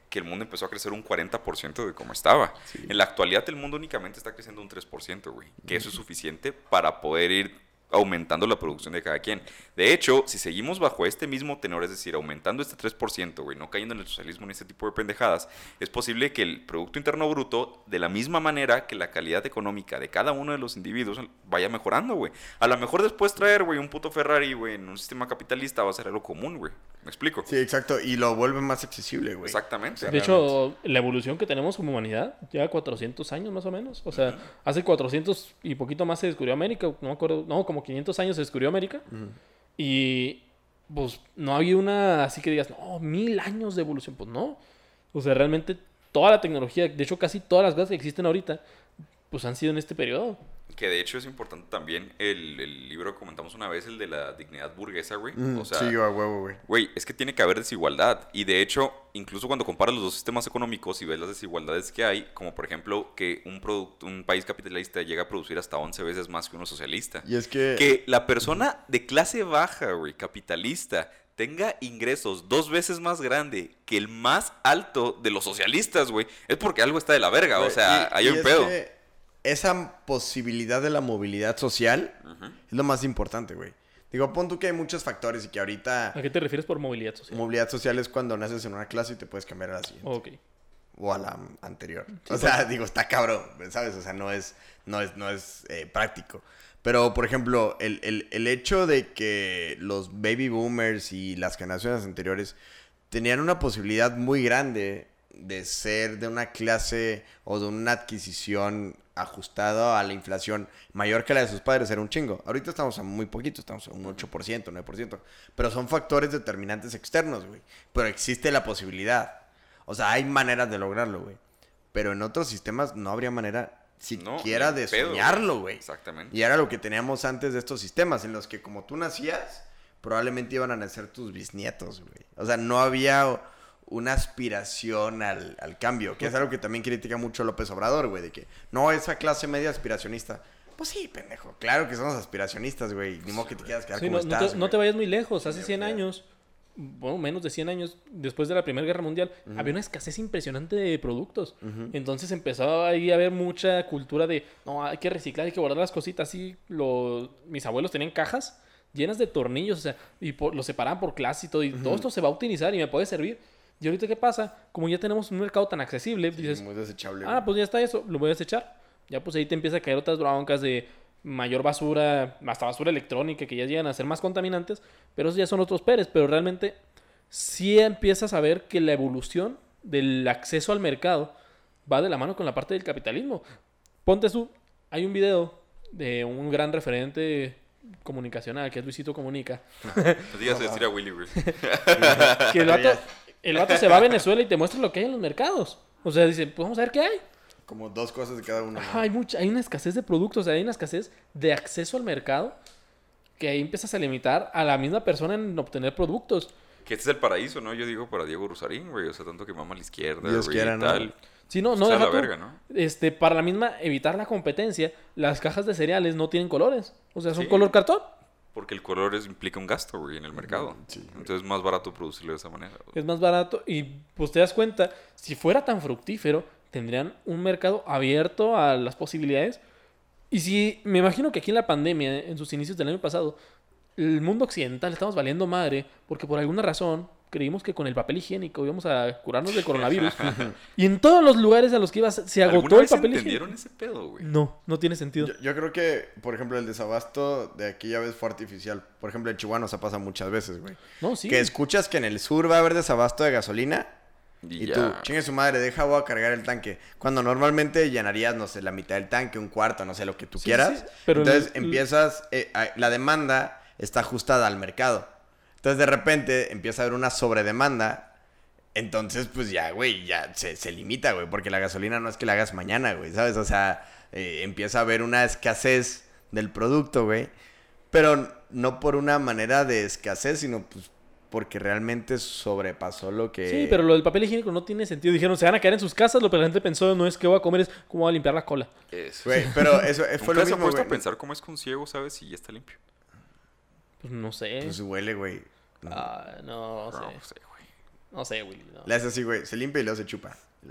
que el mundo empezó a crecer un 40% de cómo estaba. En la actualidad, el mundo únicamente está creciendo un 3%, güey. Que eso es suficiente para poder ir aumentando la producción de cada quien. De hecho, si seguimos bajo este mismo tenor, es decir, aumentando este 3%, güey, no cayendo en el socialismo ni este tipo de pendejadas, es posible que el Producto Interno Bruto, de la misma manera que la calidad económica de cada uno de los individuos, vaya mejorando, güey. A lo mejor después traer, güey, un puto Ferrari, güey, en un sistema capitalista va a ser algo común, güey. ¿Me explico? Sí, exacto. Y lo vuelve más accesible, güey. Exactamente. De hecho, la evolución que tenemos como humanidad lleva 400 años más o menos. O sea, hace 400 y poquito más se descubrió América. No me acuerdo, no, como 500 años se descubrió América. Y pues no había una así que digas, no, mil años de evolución. Pues no. O sea, realmente toda la tecnología, de hecho casi todas las cosas que existen ahorita, pues han sido en este periodo. Que de hecho es importante también el, el libro que comentamos una vez, el de la dignidad burguesa, güey. Mm, o sea, sí, a huevo, güey. Güey, es que tiene que haber desigualdad. Y de hecho, incluso cuando comparas los dos sistemas económicos y ves las desigualdades que hay, como por ejemplo que un, producto, un país capitalista llega a producir hasta 11 veces más que uno socialista. Y es que... Que la persona de clase baja, güey, capitalista, tenga ingresos dos veces más grande que el más alto de los socialistas, güey, es porque algo está de la verga. o sea, y- hay y un pedo. que esa posibilidad de la movilidad social es lo más importante, güey. Digo, pon tú que hay muchos factores y que ahorita ¿A qué te refieres por movilidad social? movilidad social es cuando naces en una clase y te puedes cambiar a la siguiente. Ok. o a la anterior. o sea, digo, está cabrón, ¿sabes? O sea, no es, no es, no es eh, práctico. Pero, por ejemplo, el, el, el hecho de que los baby boomers y las generaciones anteriores tenían una posibilidad muy grande de ser de una clase o de una adquisición ajustada a la inflación mayor que la de sus padres era un chingo. Ahorita estamos a muy poquito, estamos a un 8%, 9%. Pero son factores determinantes externos, güey. Pero existe la posibilidad. O sea, hay maneras de lograrlo, güey. Pero en otros sistemas no habría manera siquiera de pedo, soñarlo, güey. Exactamente. Y era lo que teníamos antes de estos sistemas, en los que como tú nacías, probablemente iban a nacer tus bisnietos, güey. O sea, no había una aspiración al, al cambio, que es algo que también critica mucho López Obrador, güey, de que no, esa clase media aspiracionista. Pues sí, pendejo, claro que somos aspiracionistas, güey. Ni modo que te quieras quedar Sí, como no, no estás, te, no te vayas muy lejos. Hace Ya, 100 ya. años, bueno, menos de 100 años, después de la Primera Guerra Mundial, había una escasez impresionante de productos. Entonces empezó ahí a haber mucha cultura de, no, hay que reciclar, hay que guardar las cositas. Así, lo, mis abuelos tenían cajas llenas de tornillos, o sea, y por- lo separaban por clase y todo. Y todo esto se va a utilizar y me puede servir. Y ahorita, ¿qué pasa? Como ya tenemos un mercado tan accesible, dices, Muy desechable, Ah, pues ya está eso, lo voy a desechar. Ya pues ahí te empieza a caer otras broncas de mayor basura, hasta basura electrónica que ya llegan a ser más contaminantes, pero esos ya son otros peres, pero realmente sí empiezas a ver que la evolución del acceso al mercado va de la mano con la parte del capitalismo. Ponte tú, hay un video de un gran referente comunicacional que es Luisito Comunica, No digas decir a Willy, que el vato, el vato se va a Venezuela y te muestra lo que hay en los mercados. O sea, dice, pues vamos a ver qué hay. Como dos cosas de cada uno. hay, mucha, hay una escasez de productos, o sea, hay una escasez de acceso al mercado que ahí empiezas a limitar a la misma persona en obtener productos. Que este es el paraíso, ¿no? Yo digo para Diego Rusarín, güey. O sea, tanto que mama a la izquierda, Dios güey, quiera, y ¿no? tal. Sí, no, no, O sea, deja la tú. verga, ¿no? Este, para la misma evitar la competencia, las cajas de cereales no tienen colores. O sea, son Sí. color cartón. Porque el color es- implica un gasto, güey, en el mercado. Entonces es más barato producirlo de esa manera. güey. Es más barato y pues te das cuenta, si fuera tan fructífero, tendrían un mercado abierto a las posibilidades. Y si, me imagino que aquí en la pandemia, en sus inicios del año pasado, el mundo occidental estamos valiendo madre porque por alguna razón creímos que con el papel higiénico íbamos a curarnos del coronavirus. y en todos los lugares a los que ibas se ¿Alguna agotó el papel entendieron higiénico. ese pedo, güey? No, no tiene sentido. Yo, yo creo que, por ejemplo, el desabasto de aquella vez fue artificial. Por ejemplo, en Chihuahua nos ha pasado muchas veces, güey. No, sí. Que escuchas que en el sur va a haber desabasto de gasolina. Y, Y, ya. tú, chingue su madre, deja voy a cargar el tanque. Cuando normalmente llenarías, no sé, la mitad del tanque, un cuarto, no sé, lo que tú Sí, quieras. sí, pero Entonces el- empiezas, eh, la demanda está ajustada al mercado. Entonces de repente empieza a haber una sobredemanda. Entonces, pues ya, güey, ya se, se limita, güey, porque la gasolina no es que la hagas mañana, güey, ¿sabes? O sea, eh, empieza a haber una escasez del producto, güey. Pero no por una manera de escasez, sino pues porque realmente sobrepasó lo que... Sí, pero lo del papel higiénico no tiene sentido. Dijeron, se van a quedar en sus casas. Lo que la gente pensó no es que voy a comer, es cómo voy a limpiar la cola. Eso. Güey, pero eso fue lo se ha mismo, a pensar cómo es con ciego, ¿sabes? Si ya está limpio. Pues no sé. Pues huele, güey. No. Ah, no, No, sé. sé, güey. No sé, Willy. no. Le hace así, güey. Se limpia y luego se chupa.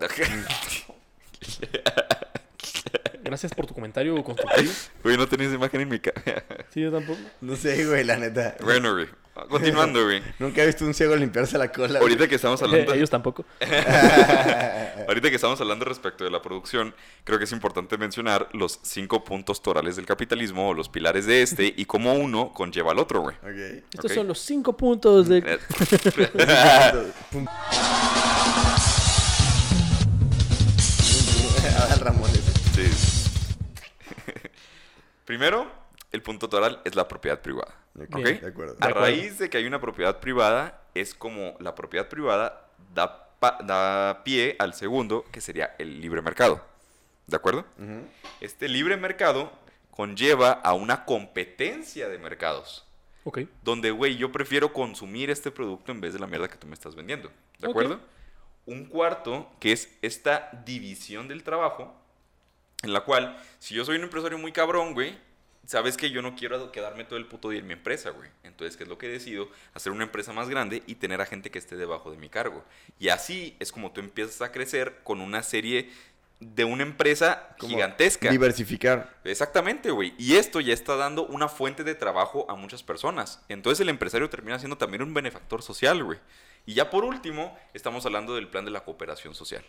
Gracias por tu comentario constructivo. Güey, no tenías imagen en mi cara. Sí, yo tampoco. No sé, güey, la neta. bueno, güey. Continuando, güey. Nunca he visto un ciego limpiarse la cola. güey. Ahorita que estamos hablando... Ellos tampoco. Ahorita que estamos hablando respecto de la producción, creo que es importante mencionar los cinco puntos torales del capitalismo o los pilares de este y cómo uno conlleva al otro, güey. Estos son los cinco puntos de... Eh, Ramones. Sí. Primero, el punto toral es la propiedad privada. Ok, ¿ok? de acuerdo. A De acuerdo. raíz de que hay una propiedad privada, es como la propiedad privada da, pa- da pie al segundo, que sería el libre mercado. ¿De acuerdo? Este libre mercado conlleva a una competencia de mercados. Ok. Donde, güey, yo prefiero consumir este producto en vez de la mierda que tú me estás vendiendo. ¿De acuerdo? Un cuarto, que es esta división del trabajo, en la cual, si yo soy un empresario muy cabrón, güey, sabes que yo no quiero quedarme todo el puto día en mi empresa, güey. Entonces, ¿qué es lo que decido? Hacer una empresa más grande y tener a gente que esté debajo de mi cargo. Y así es como tú empiezas a crecer con una serie de una empresa Como gigantesca. Diversificar. Exactamente, güey. Y esto ya está dando una fuente de trabajo a muchas personas. Entonces el empresario termina siendo también un benefactor social, güey. Y ya por último, estamos hablando del plan de la cooperación social.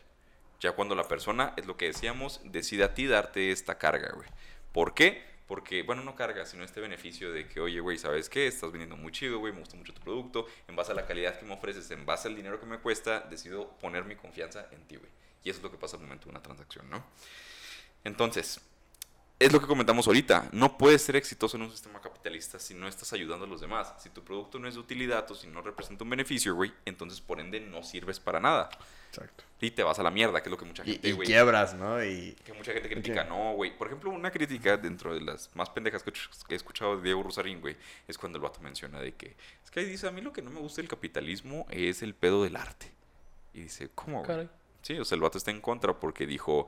Ya cuando la persona, es lo que decíamos, decide a ti darte esta carga, güey. ¿Por qué? Porque, bueno, no carga, sino este beneficio de que, oye, güey, ¿sabes qué? Estás vendiendo muy chido, güey, me gusta mucho tu producto. En base a la calidad que me ofreces, en base al dinero que me cuesta, decido poner mi confianza en ti, güey. Y eso es lo que pasa al momento de una transacción, ¿no? Entonces, es lo que comentamos ahorita. No puedes ser exitoso en un sistema capitalista si no estás ayudando a los demás. Si tu producto no es de utilidad o si no representa un beneficio, güey, entonces por ende no sirves para nada. Exacto. Y te vas a la mierda, que es lo que mucha Y, gente, y güey. quiebras, ¿no? Y Que mucha gente critica, no, güey. Por ejemplo, una crítica dentro de las más pendejas que, he escuchado de Diego Rosarín, güey, es cuando el vato menciona de que, es que ahí dice, a mí lo que no me gusta del capitalismo es el pedo del arte. Y dice, ¿cómo? güey?" Sí, o sea, el vato está en contra porque dijo,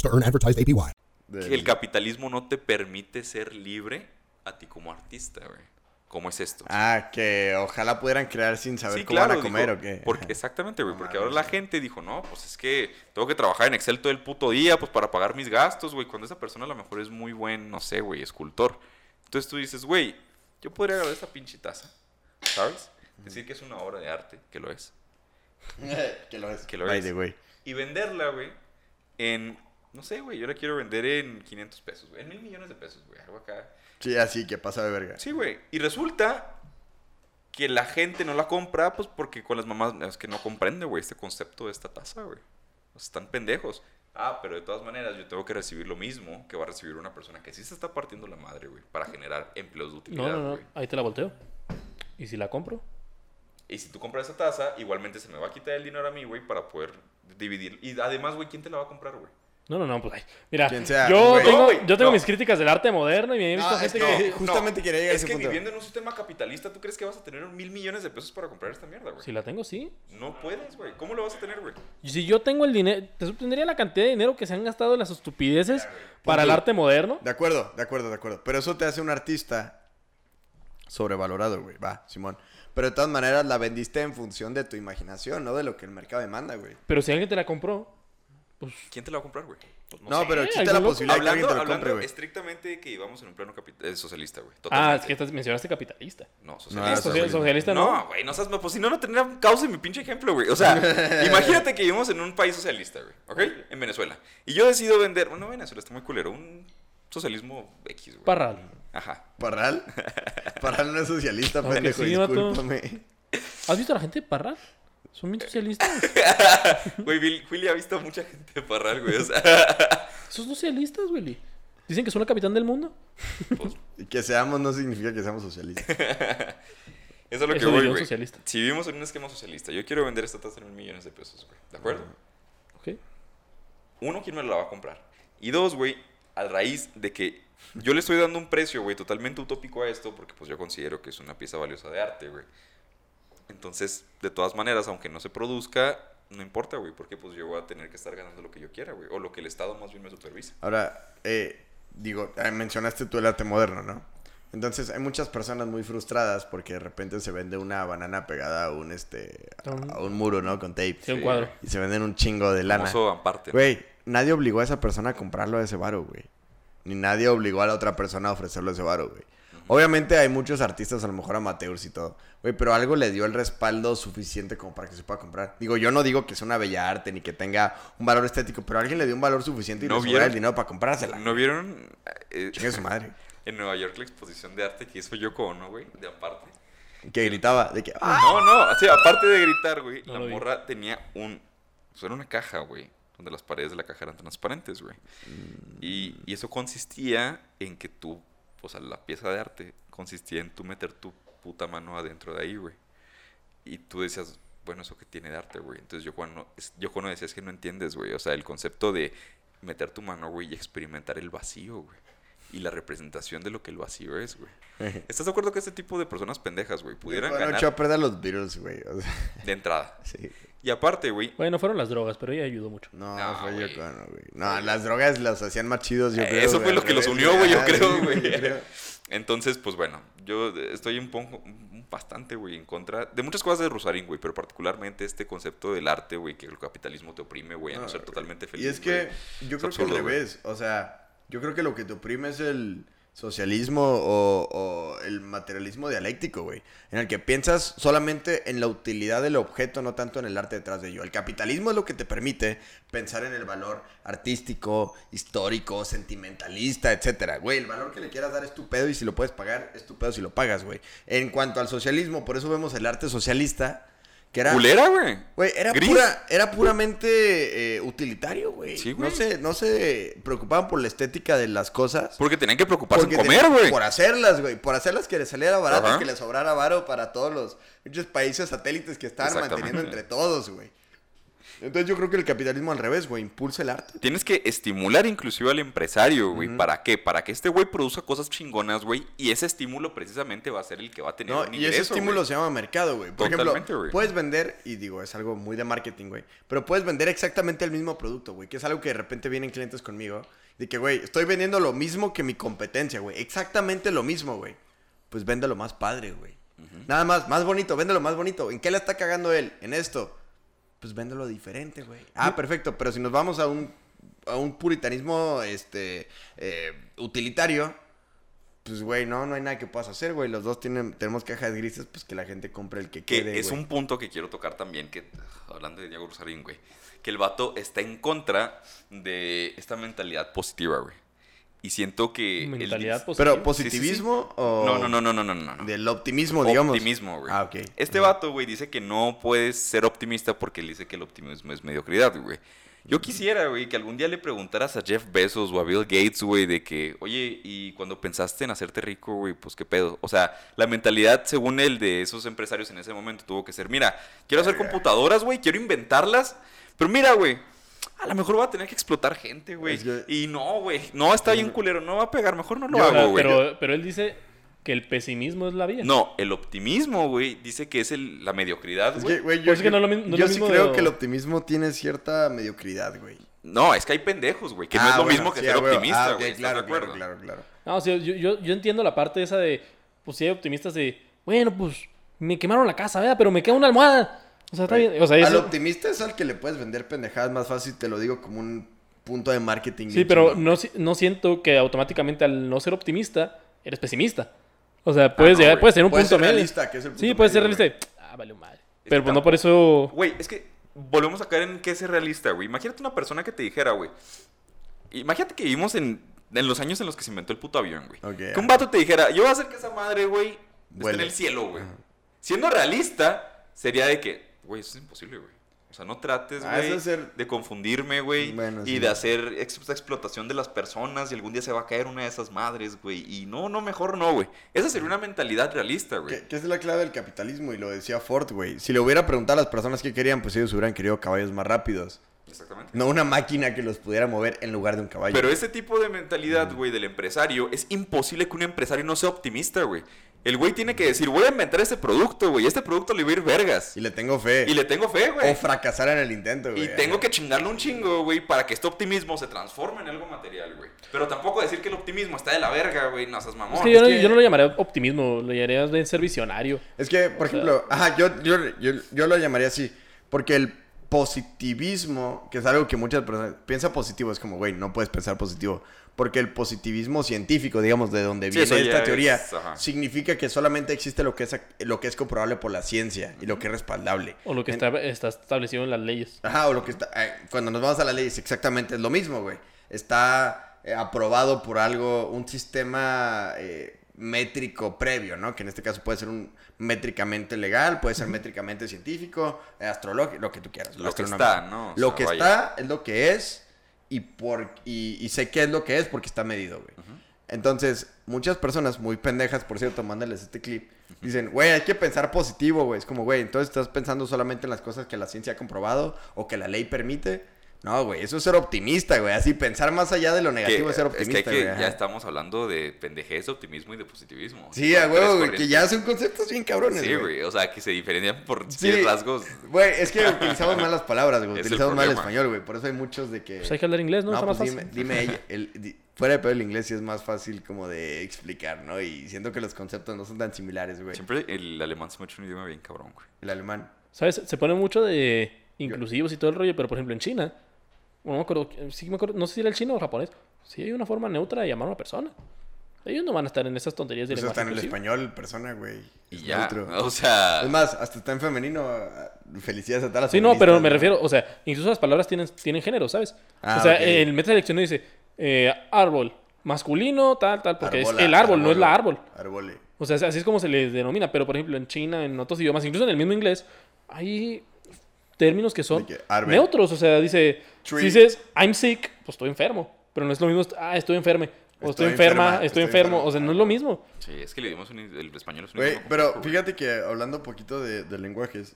to earn advertised APY. que el capitalismo no te permite ser libre a ti como artista, güey. ¿Cómo es esto? Ah, que ojalá pudieran crear sin saber Sí, cómo claro, van a comer dijo, o qué. Porque, exactamente, güey. Porque ahora la gente dijo, no, pues es que tengo que trabajar en Excel todo el puto día, pues para pagar mis gastos, güey. Cuando esa persona a lo mejor es muy buen, no sé, güey, escultor. Entonces tú dices, güey, yo podría agarrar esta pinche taza, ¿sabes? Decir que es una obra de arte, que lo es. que lo es. Que lo es. the way. Y venderla, güey, en, no sé, güey, yo la quiero vender en 500 pesos, güey. En mil millones de pesos, güey. Algo acá. Sí, así que pasa de verga. Sí, güey. Y resulta que la gente no la compra, pues porque con las mamás es que no comprende, güey, este concepto de esta taza, güey. O sea, están pendejos. Ah, pero de todas maneras yo tengo que recibir lo mismo que va a recibir una persona que sí se está partiendo la madre, güey, para generar empleos de utilidad, No, no, no. güey. Ahí te la volteo. ¿Y si la compro? Y si tú compras esa taza, igualmente se me va a quitar el dinero a mí, güey, para poder dividir. Y además, güey, ¿quién te la va a comprar, güey? No, no, no, pues ay, Mira, sea, yo tengo, No, güey, yo tengo no. mis críticas del arte moderno y me he visto No, es gente que- que... justamente quería llegar a Es ese que punto. viviendo en un sistema capitalista, ¿tú crees que vas a tener mil millones de pesos para comprar esta mierda, güey? Si la tengo, sí. No puedes, güey. ¿Cómo lo vas a tener, güey? Y si yo tengo el dinero, te tendría la cantidad de dinero que se han gastado en las estupideces para el arte moderno. De acuerdo, de acuerdo, de acuerdo. Pero eso te hace un artista sobrevalorado, güey. Va, Simón. Pero de todas maneras la vendiste en función de tu imaginación, no de lo que el mercado demanda, güey. Pero si alguien te la compró, pues ¿Quién te la va a comprar, güey? No, sé, pero existe algún la posibilidad de que Hablando, alguien te lo hablando compre, güey. estrictamente que íbamos en un plano capi- eh, socialista, güey. Ah, es que estás- mencionaste capitalista. No, socialista. Social- socialista. socialista no. No, güey, no seas... Pues si no, no tendría causa en mi pinche ejemplo, güey. O sea, imagínate que vivimos en un país socialista, güey. ¿Ok? En Venezuela. Y yo decido vender... Bueno, Venezuela está muy culero. Un socialismo X, güey. Parral. Ajá. ¿Parral? Parral no es socialista, pendejo, discúlpame. ¿Has visto a la gente de Parral? Son bien socialistas. Güey, Bill- Willy ha visto a mucha gente de parral, güey. O sea, Son socialistas, Willy. Dicen que son el capitán del mundo. Y que seamos no significa que seamos socialistas. eso es lo que voy, güey. Si vivimos en un esquema socialista, yo quiero vender esta taza en mil millones de pesos, güey. ¿De acuerdo? Ok. Uno, ¿quién me la va a comprar? Y dos, güey, a raíz de que yo le estoy dando un precio, güey, totalmente utópico a esto, porque pues yo considero que es una pieza valiosa de arte, güey. Entonces, de todas maneras, aunque no se produzca, no importa, güey, porque pues yo voy a tener que estar ganando lo que yo quiera, güey, o lo que el Estado más bien me supervisa. Ahora, eh, digo, eh, mencionaste tú el arte moderno, ¿no? Entonces, hay muchas personas muy frustradas porque de repente se vende una banana pegada a un, este, a un muro, ¿no? Con tape. Sí, un cuadro. Y se venden un chingo de lana. Aparte. Güey, nadie obligó a esa persona a comprarlo a ese varo, güey. Ni nadie obligó a la otra persona a ofrecerlo a ese varo, güey. Obviamente hay muchos artistas, a lo mejor amateurs y todo. Güey, pero algo le dio el respaldo suficiente como para que se pueda comprar. Digo, yo no digo que sea una bella arte ni que tenga un valor estético, pero alguien le dio un valor suficiente y ¿No le el dinero para comprársela. ¿No vieron eh, Chingue su madre. en Nueva York la exposición de arte que hizo Yoko Ono, güey? De aparte. Que gritaba de que... ¡Ah! No, no, así, aparte de gritar, güey, No la vi. morra tenía un. Pues era una caja, güey, donde las paredes de la caja eran transparentes, güey. Y, y eso consistía en que tú, o sea, la pieza de arte consistía en tú meter tu puta mano adentro de ahí, güey. Y tú decías, bueno, ¿eso que tiene de arte, güey? Entonces yo cuando, yo cuando decía, es que no entiendes, güey. O sea, el concepto de meter tu mano, güey, y experimentar el vacío, güey. Y la representación de lo que el vacío es, güey. ¿Estás de acuerdo que este tipo de personas pendejas, güey, pudieran Bueno, ganar a perder los Beatles, güey. o sea, de entrada? sí. Y aparte, güey, Bueno, fueron las drogas, pero ella ayudó mucho. No, No, fue güey. Yoko Ono, güey. No, las drogas los hacían más chidos, yo Eh, creo. eso güey, fue lo que los unió, güey, yo Ah, creo, güey. yo creo. Entonces, pues bueno, yo estoy un poco, bastante, güey, en contra de muchas cosas de Rosarín, güey, pero particularmente este concepto del arte, güey, que el capitalismo te oprime, güey, a no No, ser güey. totalmente feliz. Y es que güey. yo Es creo absurdo, que al güey. revés. O sea, yo creo que lo que te oprime es el socialismo o, el materialismo dialéctico, güey. En el que piensas solamente en la utilidad del objeto, no tanto en el arte detrás de ello. El capitalismo es lo que te permite pensar en el valor artístico, histórico, sentimentalista, etcétera. Güey, el valor que le quieras dar es tu pedo y si lo puedes pagar, es tu pedo si lo pagas, güey. En cuanto al socialismo, por eso vemos el arte socialista, que era... Culera, güey. Güey, era, Gris. pura, era puramente eh, utilitario, güey. Sí, no, se, no se preocupaban por la estética de las cosas. Porque tenían que preocuparse en comer, güey. Por hacerlas, güey. Por hacerlas que les saliera barato Ajá. y que les sobrara varo para todos los muchos países satélites que estaban manteniendo entre todos, güey. Entonces yo creo que el capitalismo al revés, güey, impulsa el arte. Tienes que estimular inclusive al empresario, güey. ¿Para qué? Para que este güey produzca cosas chingonas, güey. Y ese estímulo precisamente va a ser el que va a tener No, un y ese estímulo se llama mercado, güey. Por Totalmente, ejemplo, puedes vender, y digo, es algo muy de marketing, güey, pero puedes vender exactamente el mismo producto, güey, que es algo que de repente vienen clientes conmigo, de que, güey, estoy vendiendo lo mismo que mi competencia, güey, exactamente lo mismo, güey. Pues véndelo más padre, güey. Nada más, más bonito, véndelo más bonito. ¿En qué la está cagando él? En esto. Pues véndelo diferente, güey. Ah, perfecto, pero si nos vamos a un, a un puritanismo, este, eh, utilitario, pues, güey, no, no hay nada que puedas hacer, güey. Los dos tienen, tenemos cajas grises, pues que la gente compre el que Que quede, es güey. un punto que quiero tocar también, que hablando de Diego Rosarín, güey, que el vato está en contra de esta mentalidad positiva, güey. Y siento que... Mentalidad positiva. Pero, ¿positivismo o...? No, no, no, no, no, no, no. no. Del optimismo, digamos. Optimismo, güey. Ah, ok. Este vato, güey, dice que no puedes ser optimista porque él dice que el optimismo es mediocridad, güey. Yo quisiera, güey, que algún día le preguntaras a Jeff Bezos o a Bill Gates, güey, de que, oye, y cuando pensaste en hacerte rico, güey, pues qué pedo. O sea, la mentalidad, según él, de esos empresarios en ese momento tuvo que ser, mira, quiero hacer computadoras, güey, quiero inventarlas, pero mira, güey, a lo mejor va a tener que explotar gente, güey. Es que- Y no, güey, no, está bien culero, no va a pegar, mejor no lo O sea, hago, güey. pero, pero él dice que el pesimismo es la vía. No, el optimismo, güey, dice que es el- la mediocridad, Es güey. que, yo, Pues es que yo- no es lo mismo- no es yo lo sí mismo creo de- que el optimismo tiene cierta mediocridad, güey. No, es que hay pendejos, güey, que no Ah, es lo bueno, mismo que sí, ser ah, güey. optimista, Ah, güey. ok, ¿estás claro, claro, claro, claro. No, o sea, yo, yo, yo entiendo la parte esa de, pues si hay optimistas de, bueno, pues me quemaron la casa, ¿verdad? Pero me queda una almohada. O sea, está bien. O sea, Al eso- optimista es al que le puedes vender pendejadas más fácil, te lo digo como un punto de marketing. sí, pero no, no siento que automáticamente al no ser optimista, eres pesimista. O sea, puedes no, llegar, puedes tener un Puedes punto ser medio. realista, que es el Sí, puedes ser realista. Ah, vale, madre. Pero pues no por eso. Güey, es que volvemos a caer en qué es ser realista, güey. Imagínate una persona que te dijera, güey. Imagínate que vivimos en, en los años en los que se inventó el puto avión, güey. Ok, que un vato te dijera, yo voy a hacer que esa madre, güey, esté en el cielo, güey. Siendo realista, sería de que, güey, eso es imposible, güey. O sea, no trates, Ah, güey, ser- de confundirme, güey, Bueno, y sí. de hacer ex- explotación de las personas y algún día se va a caer una de esas madres, güey. Y no, no, mejor no, güey. Esa sería una mentalidad realista, güey. Que es la clave del capitalismo y lo decía Ford, güey. Si le hubiera preguntado a las personas qué querían, pues ellos hubieran querido caballos más rápidos. Exactamente. No una máquina que los pudiera mover en lugar de un caballo. Pero ese tipo de mentalidad, güey, del empresario, es imposible que un empresario no sea optimista, güey. El güey tiene que decir, voy a inventar este producto, güey. Este producto le va a ir vergas. Y le tengo fe. Y le tengo fe, güey. O fracasar en el intento, güey. Y tengo que chingarle un chingo, güey, para que este optimismo se transforme en algo material, güey. Pero tampoco decir que el optimismo está de la verga, güey. No seas mamón. Es que yo, no, que- yo no lo llamaría optimismo, lo llamaría de ser visionario. Es que, por ejemplo, ajá, yo, yo, yo, yo lo llamaría así. Porque el positivismo, que es algo que muchas personas piensa positivo, es como, güey, no puedes pensar positivo. Porque el positivismo científico, digamos, de donde Sí, viene esta teoría, es, significa que solamente existe lo que es, lo que es comprobable por la ciencia y lo que es respaldable. O lo que En- está, está establecido en las leyes. Ajá, o lo que está. eh, cuando nos vamos a la ley, es exactamente lo mismo, güey. Está eh, aprobado por algo, un sistema eh, métrico previo, ¿no? Que en este caso puede ser un métricamente legal, puede ser métricamente científico, astrológico, lo que tú quieras. Lo que está, ¿no? O lo sea, que vaya. está es lo que es y, por, y, y sé qué es lo que es porque está medido, güey. Entonces, muchas personas muy pendejas, por cierto, mándales este clip, dicen, güey, hay que pensar positivo, güey. Es como, güey, entonces estás pensando solamente en las cosas que la ciencia ha comprobado o que la ley permite. No, güey, eso es ser optimista, güey. Así pensar más allá de lo Que- negativo es ser es que, optimista, hay que- güey. ya estamos hablando de pendejez, optimismo y de positivismo. Sí, a huevo, güey, que ya son conceptos bien cabrones, Sí, güey. O sea, que se diferencian por Sí. 10 rasgos. Güey, es que utilizamos mal las palabras, güey. Es el Utilizamos mal el español, güey. Por eso hay muchos de que... Pues hay que hablar inglés, ¿no? No, Está pues más dime, fácil. dime ella. El, di- fuera de pedo el inglés sí es más fácil como de explicar, ¿no? Y siento que los conceptos no son tan similares, güey. Siempre el alemán se me ha hecho un idioma bien cabrón, güey. El alemán. ¿Sabes? Se pone mucho de inclusivos y todo el rollo, pero por ejemplo en China, no me acuerdo, sí me acuerdo, no sé si era el chino o el japonés, sí hay una forma neutra de llamar a una persona. Ellos no van a estar en esas tonterías de Eso lenguaje está en el español, persona, güey. Y Es ya. neutro. O sea. Es más, hasta está en femenino. ah, Felicidades a todas las Sí, no, pero me refiero, o sea, incluso las palabras tienen, tienen género, ¿sabes? Ah, o sea, ok. el de selección dice eh, árbol, masculino, tal, tal, porque Arbola, es el árbol, no es la árbol. Arbole. O sea, así es como se le denomina, pero por ejemplo en China, en otros idiomas, incluso en el mismo inglés, hay términos que son que árbol. neutros. O sea, dice, Si dices I'm sick, pues estoy enfermo. Pero no es lo mismo, ah, estoy enferme. O estoy, Estoy enferma, enferma, estoy, estoy enfermo. enfermo. O sea, no es lo mismo. Sí, es que el idioma es un, el español es un Güey, idioma pero fíjate que hablando un poquito de, de lenguajes,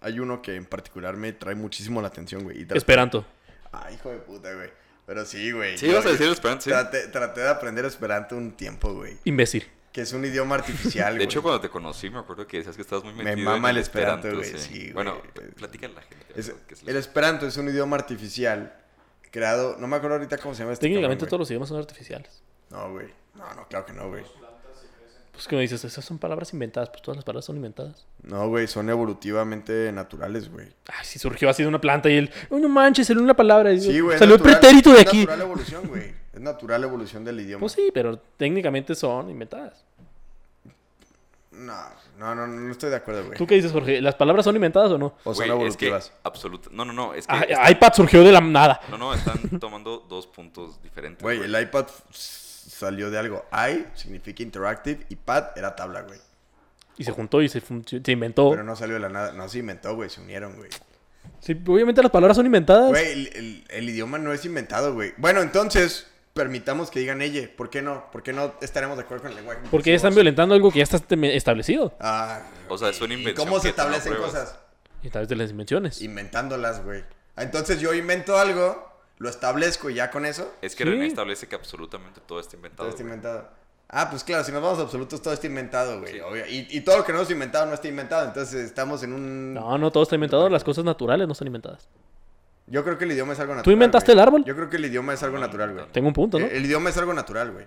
hay uno que en particular me trae muchísimo la atención, güey. Esperanto. Ay, hijo de puta, güey. Pero sí, güey. Sí, ibas a decir Esperanto, sí. Traté, traté de aprender Esperanto un tiempo, güey. Imbécil. Que es un idioma artificial, De güey. hecho, cuando te conocí, me acuerdo que decías que estabas muy Me metido mama en el Esperanto, güey, sí, güey. Bueno, platícale a la gente. Es- ¿qué es el Esperanto es un idioma artificial creado... No me acuerdo ahorita cómo se llama este Técnicamente cabrón, todos los idiomas son artificiales. No, güey. No, no, claro que no, güey. Pues que me dices, esas son palabras inventadas. Pues todas las palabras son inventadas. No, güey, son evolutivamente naturales, güey. Ay, si surgió así de una planta y él, oh, no manches, salió una palabra. Y Sí, güey. es Salió el natural- pretérito de es aquí. natural evolución, güey. Es natural evolución del idioma. Pues sí, pero técnicamente son inventadas. No, no, no, no estoy de acuerdo, güey. ¿Tú qué dices, Jorge? ¿Las palabras son inventadas o no? O son Güey, es que evolutivas. absoluta. No, no, no. Es que Ah, está- iPad surgió de la nada. No, no, están tomando dos puntos diferentes. Güey, el iPad salió de algo. I significa interactive y pad era tabla, güey. Y se juntó y se, inventó. Pero no salió de la nada. No se inventó, güey. Se unieron, güey. Sí, obviamente las palabras son inventadas. Güey, el, el- el idioma no es inventado, güey. Bueno, entonces, permitamos que digan ella. ¿Por qué no? ¿Por qué no estaremos de acuerdo con el lenguaje? Porque ya están violentando algo que ya está este- establecido. Ah, O sea, es una ¿y invención ¿Cómo se establecen cosas? Y a través de las invenciones. Inventándolas, güey. Ah, Entonces yo invento algo, lo establezco y ya con eso, Es que Sí. René establece que absolutamente todo está inventado. todo está güey. inventado. Ah, pues claro, si nos vamos a absolutos, todo está inventado, güey. obvio. Y, y todo lo que no es inventado no está inventado. Entonces estamos en un. No, no, todo está inventado. Las cosas naturales no están inventadas. Yo creo que el idioma es algo natural. inventaste güey. el árbol? Yo creo que el idioma es algo natural, güey. Tengo un punto, ¿no? El, el idioma es algo natural, güey.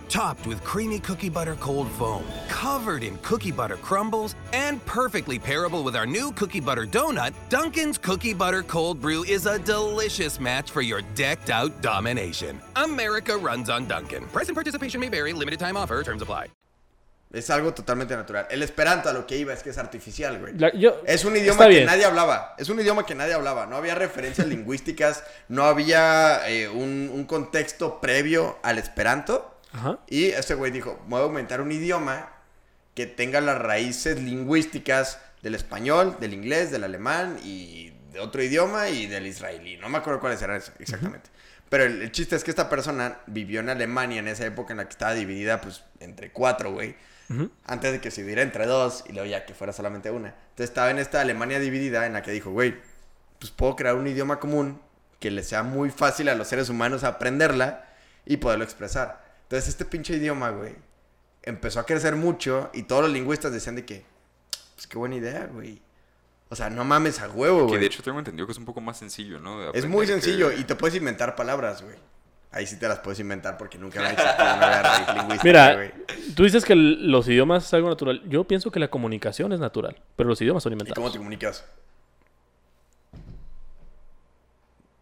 Topped with creamy cookie butter cold foam, covered in cookie butter crumbles, and perfectly pairable with our new cookie butter donut, Dunkin's Cookie Butter Cold Brew is a delicious match for your decked out domination. America runs on Dunkin'. Price and participation may vary, limited time offer, terms apply. Es algo totalmente natural. El esperanto a lo que iba es que es artificial, güey. La- yo- Es un idioma que bien. nadie hablaba. Es un idioma que nadie hablaba. No había referencias lingüísticas. No había eh, un, un contexto previo al esperanto. Ajá. Y este güey dijo, voy a aumentar un idioma que tenga las raíces lingüísticas del español, del inglés, del alemán y de otro idioma y del israelí. No me acuerdo cuáles eran exactamente. Pero el, el chiste es que esta persona vivió en Alemania en esa época en la que estaba dividida pues entre cuatro, güey. Antes de que se dividiera entre dos y luego ya que fuera solamente una. Entonces estaba en esta Alemania dividida en la que dijo, güey, pues puedo crear un idioma común que le sea muy fácil a los seres humanos aprenderla y poderlo expresar. Entonces este pinche idioma, güey, empezó a crecer mucho y todos los lingüistas decían de que, pues qué buena idea, güey. O sea, no mames a huevo, Que güey. de hecho tengo entendido que es un poco más sencillo, ¿no? Es muy que- sencillo y te puedes inventar palabras, güey. Ahí sí te las puedes inventar porque nunca han existido una raíz lingüística, Mira, güey. tú dices que los idiomas es algo natural. Yo pienso que la comunicación es natural, pero los idiomas son ¿Y cómo inventados. te comunicas?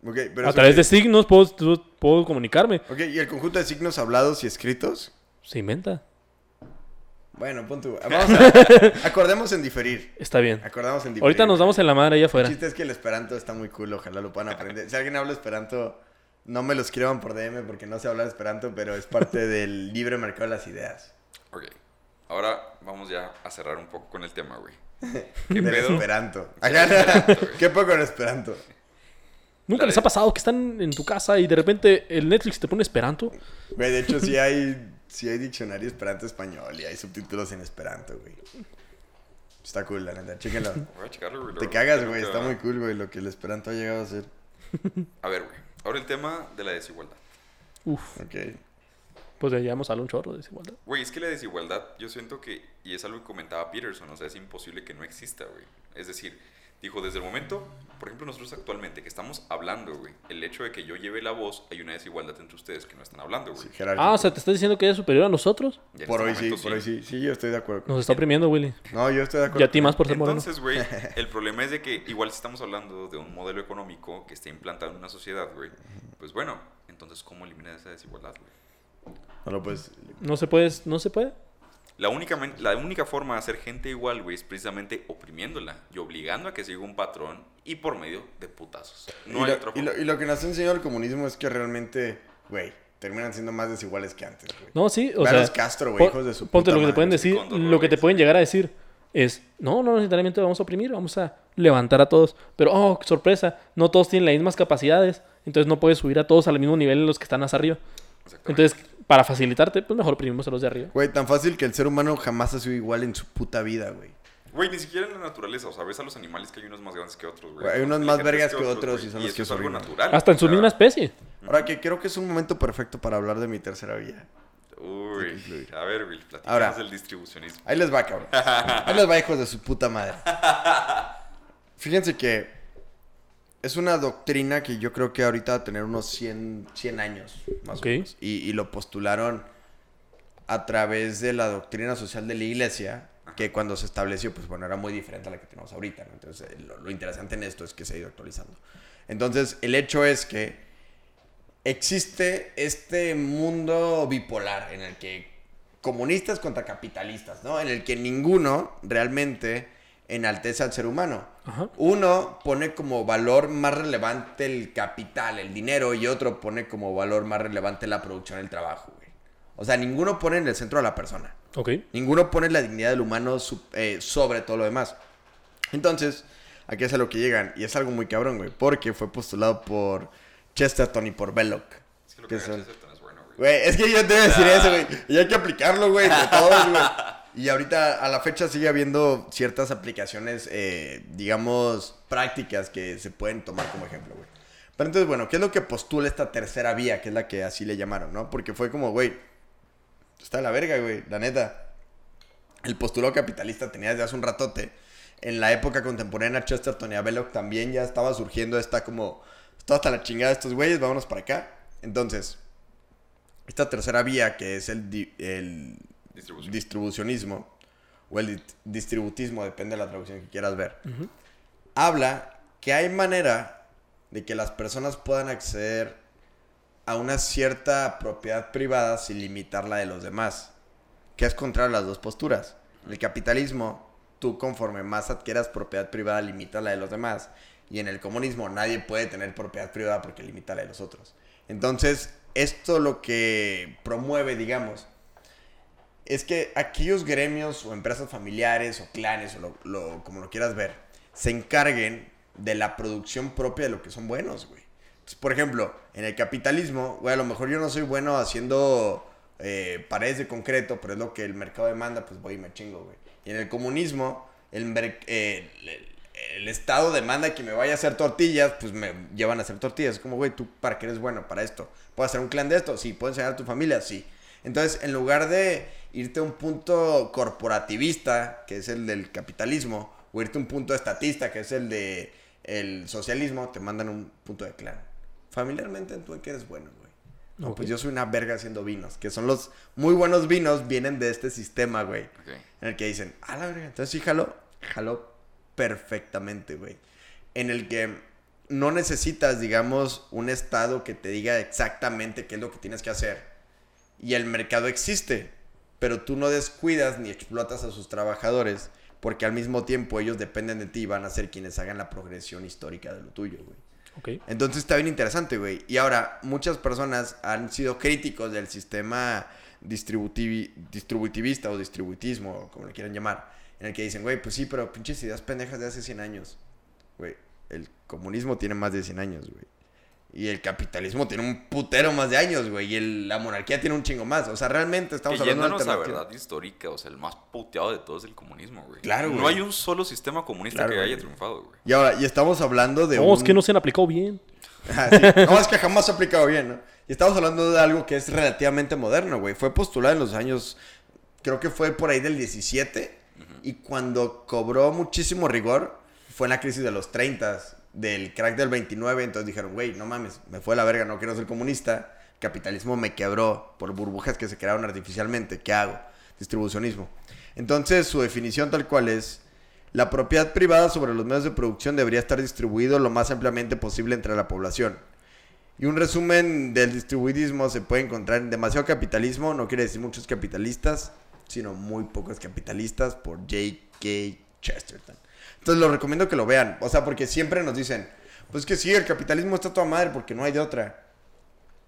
Pero A través que- de signos puedo, puedo comunicarme. Ok, ¿y el conjunto de signos hablados y escritos? Se inventa. Bueno, pon tu... Vamos a... Acordemos en diferir. Está bien. Acordamos en diferir. Ahorita nos damos en la madre allá El afuera. chiste es que el esperanto está muy cool, ojalá lo puedan aprender. Si alguien habla esperanto, no me lo escriban por DM porque no sé hablar esperanto, pero es parte del libre mercado de las ideas. Ok. Ahora vamos ya a cerrar un poco con el tema, güey. ¿Qué Del pedo? esperanto. Sí, esperanto, güey. ¿Qué poco con esperanto? ¿Nunca les ha pasado que están en tu casa y de repente el Netflix te pone Esperanto? Güey, de hecho sí hay, sí hay diccionario esperanto español y hay subtítulos en esperanto, güey. Está cool, la neta, chéquenlo. Voy a checarlo, güey. Te cagas, güey, está muy cool, güey, lo que el esperanto ha llegado a ser. A ver, güey. Ahora el tema de la desigualdad. Uf, Ok. pues ya llevamos a un chorro de desigualdad. Güey, es que la desigualdad, yo siento que, y es algo que comentaba Peterson, o sea, es imposible que no exista, güey. Es decir, dijo, desde el momento, por ejemplo, nosotros actualmente que estamos hablando, güey, el hecho de que yo lleve la voz, hay una desigualdad entre ustedes que no están hablando, güey. Sí. Ah, o sea, ¿te estás diciendo que eres superior a nosotros? En Por hoy este sí, por hoy sí. Sí, yo estoy de acuerdo. con- Nos está oprimiendo, Willy. No, yo estoy de acuerdo. Y a ti más por ser moreno. Entonces, güey, el problema es de que igual si estamos hablando de un modelo económico que está implantado en una sociedad, güey, pues bueno, entonces, ¿cómo eliminar esa desigualdad, güey? No lo puedes. No se puede, no se puede. La única, la única forma de hacer gente igual, güey, es precisamente oprimiéndola y obligando a que siga un patrón y por medio de putazos. No y, hay lo, otra y, lo, forma. y lo que nos ha enseñado el comunismo es que realmente, güey, terminan siendo más desiguales que antes, güey. No, sí, o a sea. Castro, güey, hijos de su Ponte puta lo que te pueden decir, lo que te pueden llegar a decir es, no, no necesariamente vamos a oprimir, vamos a levantar a todos. Pero, oh, sorpresa, no todos tienen las mismas capacidades, entonces no puedes subir a todos al mismo nivel en los que están más arriba. Exactamente. Entonces, para facilitarte, pues mejor oprimimos a los de arriba. Güey, tan fácil que el ser humano jamás ha sido igual en su puta vida, güey. Güey, ni siquiera en la naturaleza, o sea, ves a los animales que hay unos más grandes que otros, güey. Güey, hay unos más vergas que otros y son los que es algo sobreviven. natural. Hasta en su misma especie. Ahora que creo que es un momento perfecto para hablar de mi tercera vía. Uy, a ver, güey, platicamos del distribucionismo. Ahí les va, cabrón. Ahí les va, hijos de su puta madre. Fíjense que es una doctrina que yo creo que ahorita va a tener unos 100, 100 años, más o menos. Y, y lo postularon a través de la doctrina social de la iglesia, que cuando se estableció, pues bueno, era muy diferente a la que tenemos ahorita. ¿no? Entonces, lo, lo interesante en esto es que se ha ido actualizando. Entonces, el hecho es que existe este mundo bipolar en el que comunistas contra capitalistas, ¿no? En el que ninguno realmente enaltece al ser humano. Ajá. Uno pone como valor más relevante el capital, el dinero, y otro pone como valor más relevante la producción, el trabajo, güey. O sea, ninguno pone en el centro a la persona. Ninguno pone la dignidad del humano su- eh, sobre todo lo demás. Entonces, aquí es a lo que llegan. Y es algo muy cabrón, güey. Porque fue postulado por Chesterton y por Belloc. Es que lo que que son- Chesterton es bueno, güey. Güey, es que yo te iba a decir eso, güey. Y hay que aplicarlo, güey, de todos, güey. Y ahorita, a la fecha, sigue habiendo ciertas aplicaciones, eh, digamos, prácticas que se pueden tomar como ejemplo, güey. Pero entonces, bueno, ¿qué es lo que postula esta tercera vía? Que es la que así le llamaron, ¿no? Porque fue como, güey, está la verga, güey, la neta. El postulado capitalista tenía desde hace un ratote. En la época contemporánea, Chesterton y a Belloc también ya estaba surgiendo esta como... Está hasta la chingada de estos güeyes, vámonos para acá. Entonces, esta tercera vía, que es el. Distribucionismo, o el di- distributismo, depende de la traducción que quieras ver, habla que hay manera de que las personas puedan acceder a una cierta propiedad privada sin limitar la de los demás, que es contrario a las dos posturas. En el capitalismo, tú conforme más adquieras propiedad privada, limita la de los demás, y en el comunismo nadie puede tener propiedad privada porque limita la de los otros. Entonces, esto lo que promueve, digamos, es que aquellos gremios o empresas familiares o clanes o lo, como lo quieras ver, se encarguen de la producción propia de lo que son buenos, güey. Por ejemplo, en el capitalismo, güey, a lo mejor yo no soy bueno haciendo eh, paredes de concreto, pero es lo que el mercado demanda, pues voy y me chingo, güey. Y en el comunismo, el, el- el Estado demanda que me vaya a hacer tortillas, pues me llevan a hacer tortillas. Es como, güey, ¿tú para qué eres bueno para esto? ¿Puedo hacer un clan de esto? Sí. ¿Puedo enseñar a tu familia? Sí. Entonces, en lugar de irte a un punto corporativista, que es el del capitalismo, o irte a un punto estatista, que es el de el socialismo, te mandan a un punto de clan. Familiarmente, ¿tú en qué eres bueno, güey? No, pues yo soy una verga haciendo vinos, que son los muy buenos vinos, vienen de este sistema, güey. En el que dicen, ah, la verga, entonces sí jaló, jaló perfectamente, güey. En el que no necesitas, digamos, un estado que te diga exactamente qué es lo que tienes que hacer. Y el mercado existe, pero tú no descuidas ni explotas a sus trabajadores porque al mismo tiempo ellos dependen de ti y van a ser quienes hagan la progresión histórica de lo tuyo, güey. Ok. Entonces está bien interesante, güey. Y ahora, muchas personas han sido críticos del sistema distributivi- distributivista o distributismo, como le quieran llamar, en el que dicen, güey, pues sí, pero pinches ideas pendejas de hace 100 años. Güey, el comunismo tiene más de 100 años, güey. Y el capitalismo tiene un putero más de años, güey. Y el- la monarquía tiene un chingo más. O sea, realmente estamos hablando de yéndonos a alternativa. verdad histórica, o sea, el más puteado de todos es el comunismo, güey. Claro, No güey. hay un solo sistema comunista Claro, que haya güey. triunfado, güey. Y ahora, y estamos hablando de No, un... es que no se han aplicado bien. Ah, sí. No, es que jamás se ha aplicado bien, ¿no? Y estamos hablando de algo que es relativamente moderno, güey. Fue postulado en los años, creo que fue por ahí del 17. Y cuando cobró muchísimo rigor, fue en la crisis de los 30, del crack del 29. Entonces dijeron, güey, no mames, me fue la verga, no quiero ser comunista. Capitalismo me quebró por burbujas que se crearon artificialmente. ¿Qué hago? Distribucionismo. Entonces, su definición tal cual es... La propiedad privada sobre los medios de producción debería estar distribuido lo más ampliamente posible entre la población. Y un resumen del distribuidismo se puede encontrar en demasiado capitalismo, no quiere decir muchos capitalistas, sino muy pocos capitalistas por J.K. Chesterton. Entonces lo recomiendo que lo vean, o sea, porque siempre nos dicen, pues que sí, el capitalismo está toda madre porque no hay de otra.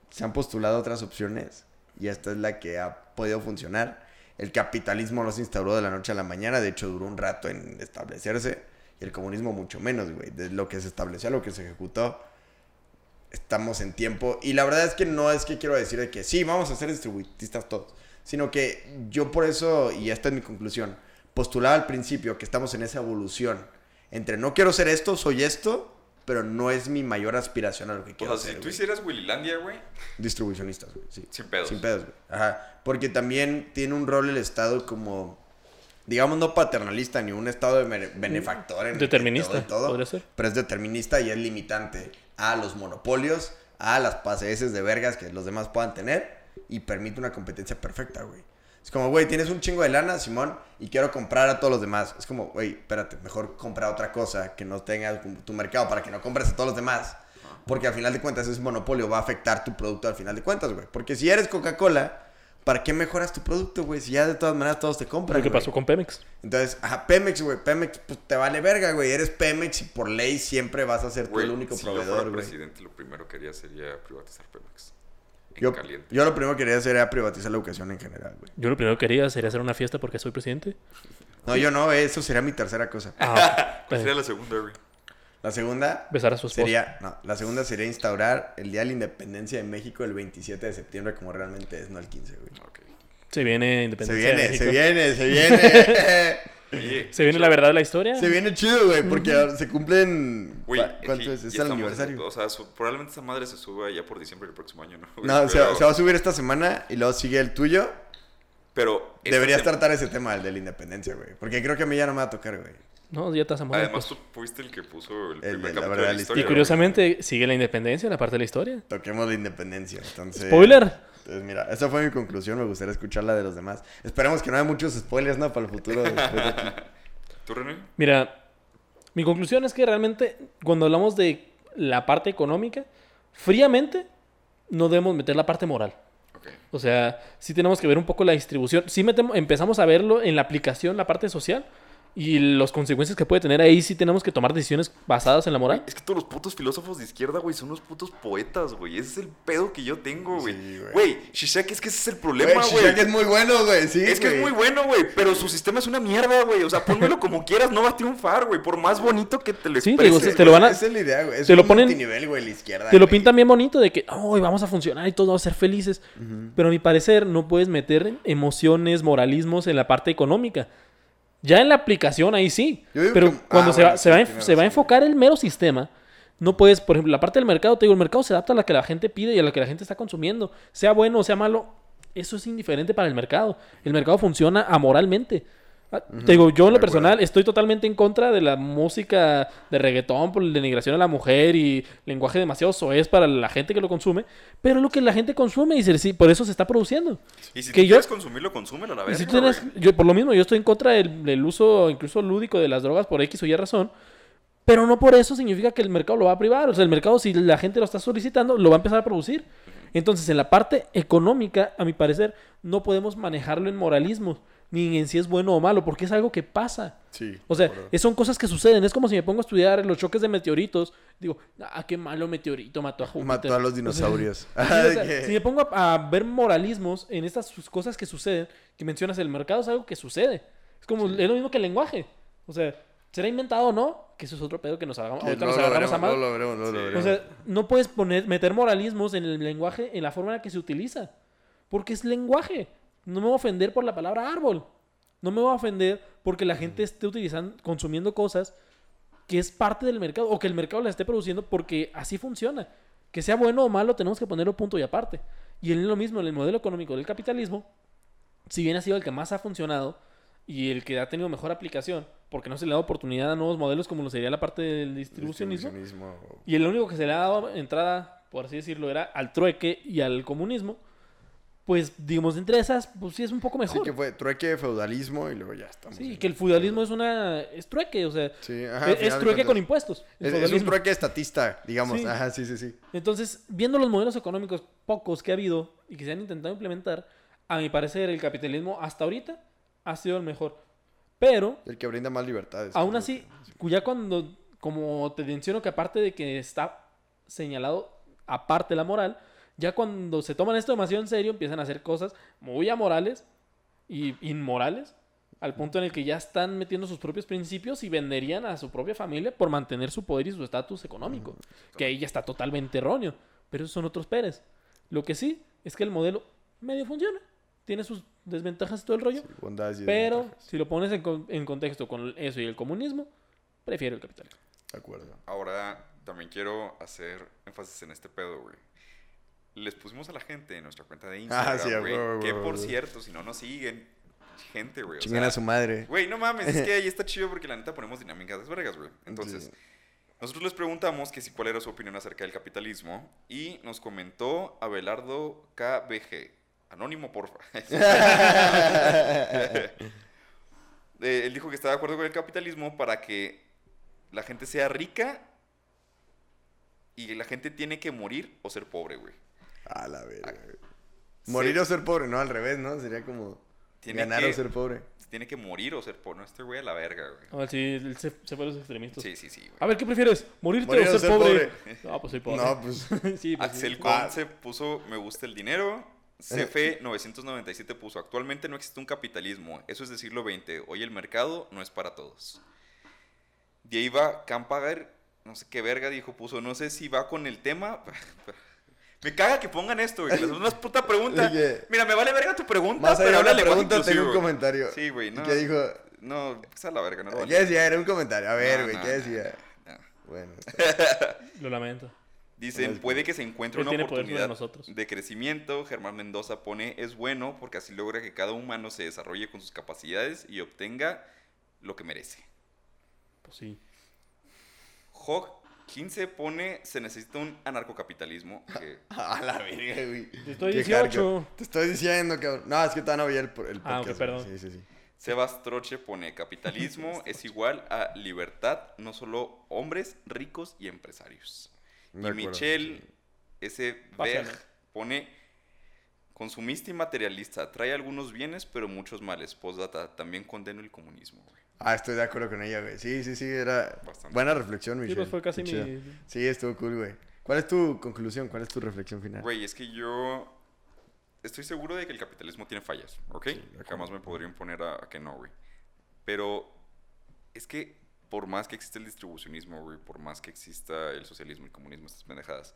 Se han postulado otras opciones y esta es la que ha podido funcionar. El capitalismo no se instauró de la noche a la mañana, de hecho duró un rato en establecerse y el comunismo mucho menos, güey. De lo que se estableció lo que se ejecutó, estamos en tiempo. Y la verdad es que no es que quiero decir de que sí, vamos a ser distributistas todos, sino que yo por eso, y esta es mi conclusión, postulaba al principio que estamos en esa evolución entre no quiero ser esto, soy esto, pero no es mi mayor aspiración a lo que O quiero sea, si ser. tú güey. hicieras Willylandia, güey, Distribucionistas, güey, sí. sin pedos. Sin pedos, güey. Ajá. Porque también tiene un rol el Estado como, digamos, no paternalista, ni un Estado de bene- benefactor. En el Determinista, y todo, podría ser. Pero es determinista y es limitante a los monopolios, a las paseeces de vergas que los demás puedan tener y permite una competencia perfecta, güey. Es como, güey, tienes un chingo de lana, Simón, y quiero comprar a todos los demás. Es como, güey, espérate, mejor compra otra cosa que no tenga tu mercado para que no compres a todos los demás. Porque al final de cuentas ese monopolio va a afectar tu producto al final de cuentas, güey. Porque si eres Coca-Cola, ¿para qué mejoras tu producto, güey? Si ya de todas maneras todos te compran. Lo que güey. pasó con Pemex. Entonces, ajá, Pemex, güey. Pemex, pues te vale verga, güey. Eres Pemex y por ley siempre vas a ser tú el único si yo proveedor, fuera güey. presidente, lo primero que haría sería privatizar Pemex. En Yo, caliente. yo lo primero que quería hacer era privatizar la educación en general, güey. Yo lo primero que quería sería hacer una fiesta porque soy presidente. No, yo no, eso sería mi tercera cosa. Ah, ¿Cuál sería la segunda, güey? La segunda besar a su esposa. sería, no, la segunda sería instaurar el Día de la Independencia de México el 27 de septiembre como realmente es, no el 15, güey. Se viene Se independencia. de viene, México. se viene, se viene. Oye, Se viene la verdad de la historia. se viene chido, güey, porque ahora se cumplen... Güey, ¿cu- ¿Cuánto es? Es el aniversario. O sea, su- probablemente esa madre se suba ya por diciembre del próximo año, ¿no? güey? No, se, pero, se va a subir esta semana y luego sigue el tuyo. pero Deberías tratar ese tema, el de la independencia, güey. Porque creo que a mí ya no me va a tocar, güey. No, ya estás a. Además, tú fuiste el que puso el, El primer de la capítulo verdad, de la historia. Y curiosamente sigue la independencia, la parte de la historia. Toquemos la independencia. Entonces, Spoiler. Entonces, mira, esa fue mi conclusión. Me gustaría escuchar la de los demás. Esperemos que no haya muchos spoilers, ¿no? Para el futuro. de aquí. ¿Tú, René? Mira, mi conclusión es que realmente cuando hablamos de la parte económica, fríamente no debemos meter la parte moral. Ok. O sea, sí tenemos que ver un poco la distribución. Sí metemos, empezamos a verlo en la aplicación, la parte social y las consecuencias que puede tener. Ahí sí tenemos que tomar decisiones basadas en la moral. Es que todos los putos filósofos de izquierda, güey, son unos putos poetas, güey. Ese es el pedo que yo tengo, güey. Sí, güey. Shishak, es que ese es el problema, Güey. Shishak es muy bueno, güey. Sí, Es que es muy bueno, güey, pero su sistema es una mierda, güey. O sea, pónmelo como quieras, no va a triunfar, güey. Por más bonito que te lo Sí, expreses. digo, te lo van a- Esa es la idea, güey. Es te lo un ponen- multinivel, güey, la izquierda. Te lo güey. pintan bien bonito de que hoy vamos a funcionar y todos vamos a ser felices. Pero a mi parecer no puedes meter emociones, moralismos en la parte económica. Ya en la aplicación ahí sí. Pero que- cuando ah, se, va, se, va, se va a enfocar el mero sistema, no puedes, por ejemplo, la parte del mercado, te digo, el mercado se adapta a la que la gente pide y a la que la gente está consumiendo. Sea bueno o sea malo, eso es indiferente para el mercado. El mercado funciona amoralmente. Ah, Te digo, yo en lo personal estoy totalmente en contra de la música de reggaetón por la denigración a la mujer y lenguaje demasiado soez para la gente que lo consume, pero es lo que la gente consume y se- por eso se está produciendo. Y si que tú yo- quieres consumirlo, consúmelo a la vez. si yo, por lo mismo, yo estoy en contra del, del uso incluso lúdico de las drogas por X o Y razón, Pero no por eso significa que el mercado lo va a privar. O sea, el mercado, si la gente lo está solicitando, lo va a empezar a producir. Entonces, en la parte económica, a mi parecer, no podemos manejarlo en moralismo, ni en si es bueno o malo, porque es algo que pasa. Sí. O sea, es- son cosas que suceden. Es como si me pongo a estudiar los choques de meteoritos. Digo, ah, qué malo meteorito mató a Júpiter. Mató a los O sea, dinosaurios. sí, o sea, Ah, que- si me pongo a, a ver moralismos en estas cosas que suceden, que mencionas, el mercado es algo que sucede. Es como, es lo mismo que el lenguaje. O sea, ¿será inventado o no? Que eso es otro pedo que nos hagamos. Ahorita no nos lo agarramos a mal. no lo veremos, no lo Sí. veremos. O sea, no puedes poner, meter moralismos en el lenguaje, en la forma en la que se utiliza. Porque es lenguaje. No me voy a ofender por la palabra árbol. No me voy a ofender porque la gente esté utilizando, consumiendo cosas que es parte del mercado o que el mercado la esté produciendo porque así funciona. Que sea bueno o malo, tenemos que ponerlo punto y aparte. Y en lo mismo, en el modelo económico del capitalismo, si bien ha sido el que más ha funcionado y el que ha tenido mejor aplicación, porque no se le da oportunidad a nuevos modelos como lo sería la parte del distribucionismo, Distribucionismo. y el único que se le ha dado entrada, por así decirlo, era al trueque y al comunismo. Pues, digamos, entre esas, pues sí es un poco Sí, mejor. que fue trueque, feudalismo y luego ya estamos. Sí, que el feudalismo es una... es trueque, o sea, Sí, ajá, al es, es trueque con impuestos. el Es, es un trueque estatista, digamos. Sí. Ajá, sí, sí, sí. Entonces, viendo los modelos económicos pocos que ha habido y que se han intentado implementar, a mi parecer el capitalismo hasta ahorita ha sido el mejor. Pero, El que brinda más libertades. aún así, que- ya cuando, como te menciono que aparte de que está señalado aparte la moral, ya cuando se toman esto demasiado en serio, empiezan a hacer cosas muy amorales y inmorales, al punto en el que ya están metiendo sus propios principios y venderían a su propia familia por mantener su poder y su estatus económico, que ahí ya está totalmente erróneo, pero esos son otros Pérez. Lo que sí es que el modelo medio funciona, tiene sus desventajas y todo el rollo, Bondades y pero si lo pones en, con- en contexto con eso y el comunismo, prefiero el capitalismo. De acuerdo. Ahora también quiero hacer énfasis en este pedo, güey. Les pusimos a la gente en nuestra cuenta de Instagram, Ah, sí, güey. que por cierto, si no nos siguen, gente, güey. o Chingan sea, a su madre. Güey, no mames, es que ahí está chido porque la neta ponemos dinámicas de vergas, güey. Entonces, Sí. nosotros les preguntamos que si cuál era su opinión acerca del capitalismo y nos comentó Abelardo KBG. Anónimo, porfa. Eh, él dijo que estaba de acuerdo con el capitalismo para que la gente sea rica y la gente tiene que morir o ser pobre, güey. A la verga. güey. Sí. Morir o ser pobre, no al revés, ¿no? Sería como Tiene ganar que- o ser pobre. Tiene que morir o ser pobre. No, este güey a la verga, güey. A ver si él se, se fue a los extremistas. Sí, sí, sí, güey. A ver, ¿qué prefieres? ¿Morirte Morir o o ser, ser pobre? pobre. No, pues soy pobre. No, pues. sí, pues Axel sí. Con Ah. se puso me gusta el dinero. CF 997 puso actualmente no existe un capitalismo, eso es del siglo XX. Hoy el mercado no es para todos. Dieva Campager, no sé qué verga dijo, puso, no sé si va con el tema. Me caga que pongan esto, güey. que les hacen una puta pregunta. Oye. Mira, me vale verga tu pregunta, Más allá pero habla pregunta, tengo un comentario. Sí, güey, no. ¿Qué dijo? No, esa es la verga, no lo ¿Qué vale. decía? Era un comentario. A ver, No, güey, no, ¿qué decía? no. Bueno. Lo lamento. Dicen, puede que se encuentre Él una oportunidad nosotros. de crecimiento. Germán Mendoza pone, es bueno porque así logra que cada humano se desarrolle con sus capacidades y obtenga lo que merece. Pues sí. Hog 15 pone, se necesita un anarcocapitalismo. que- A la verga, güey. Te estoy Qué 18. hardcore. Te estoy diciendo, cabrón. No, es que no vi el, el podcast. Ah, güey. perdón. Sí, sí, sí. Sebas Troche pone, capitalismo es igual a libertad, no solo hombres ricos y empresarios. De y Michelle S. Berg pone, consumista y materialista, trae algunos bienes pero muchos males. Postdata, también condeno el comunismo. güey. Ah, estoy de acuerdo con ella, güey. Sí, sí, sí, era Bastante. buena reflexión, Sí, Michelle. pues fue casi mi... Sí, estuvo cool, güey. ¿Cuál es tu conclusión? ¿Cuál es tu reflexión final? Güey, es que yo estoy seguro de que el capitalismo tiene fallas, ¿ok? Jamás me podría imponer a, a que no, güey. Pero es que por más que exista el distribucionismo, güey, por más que exista el socialismo y el comunismo, estas pendejadas,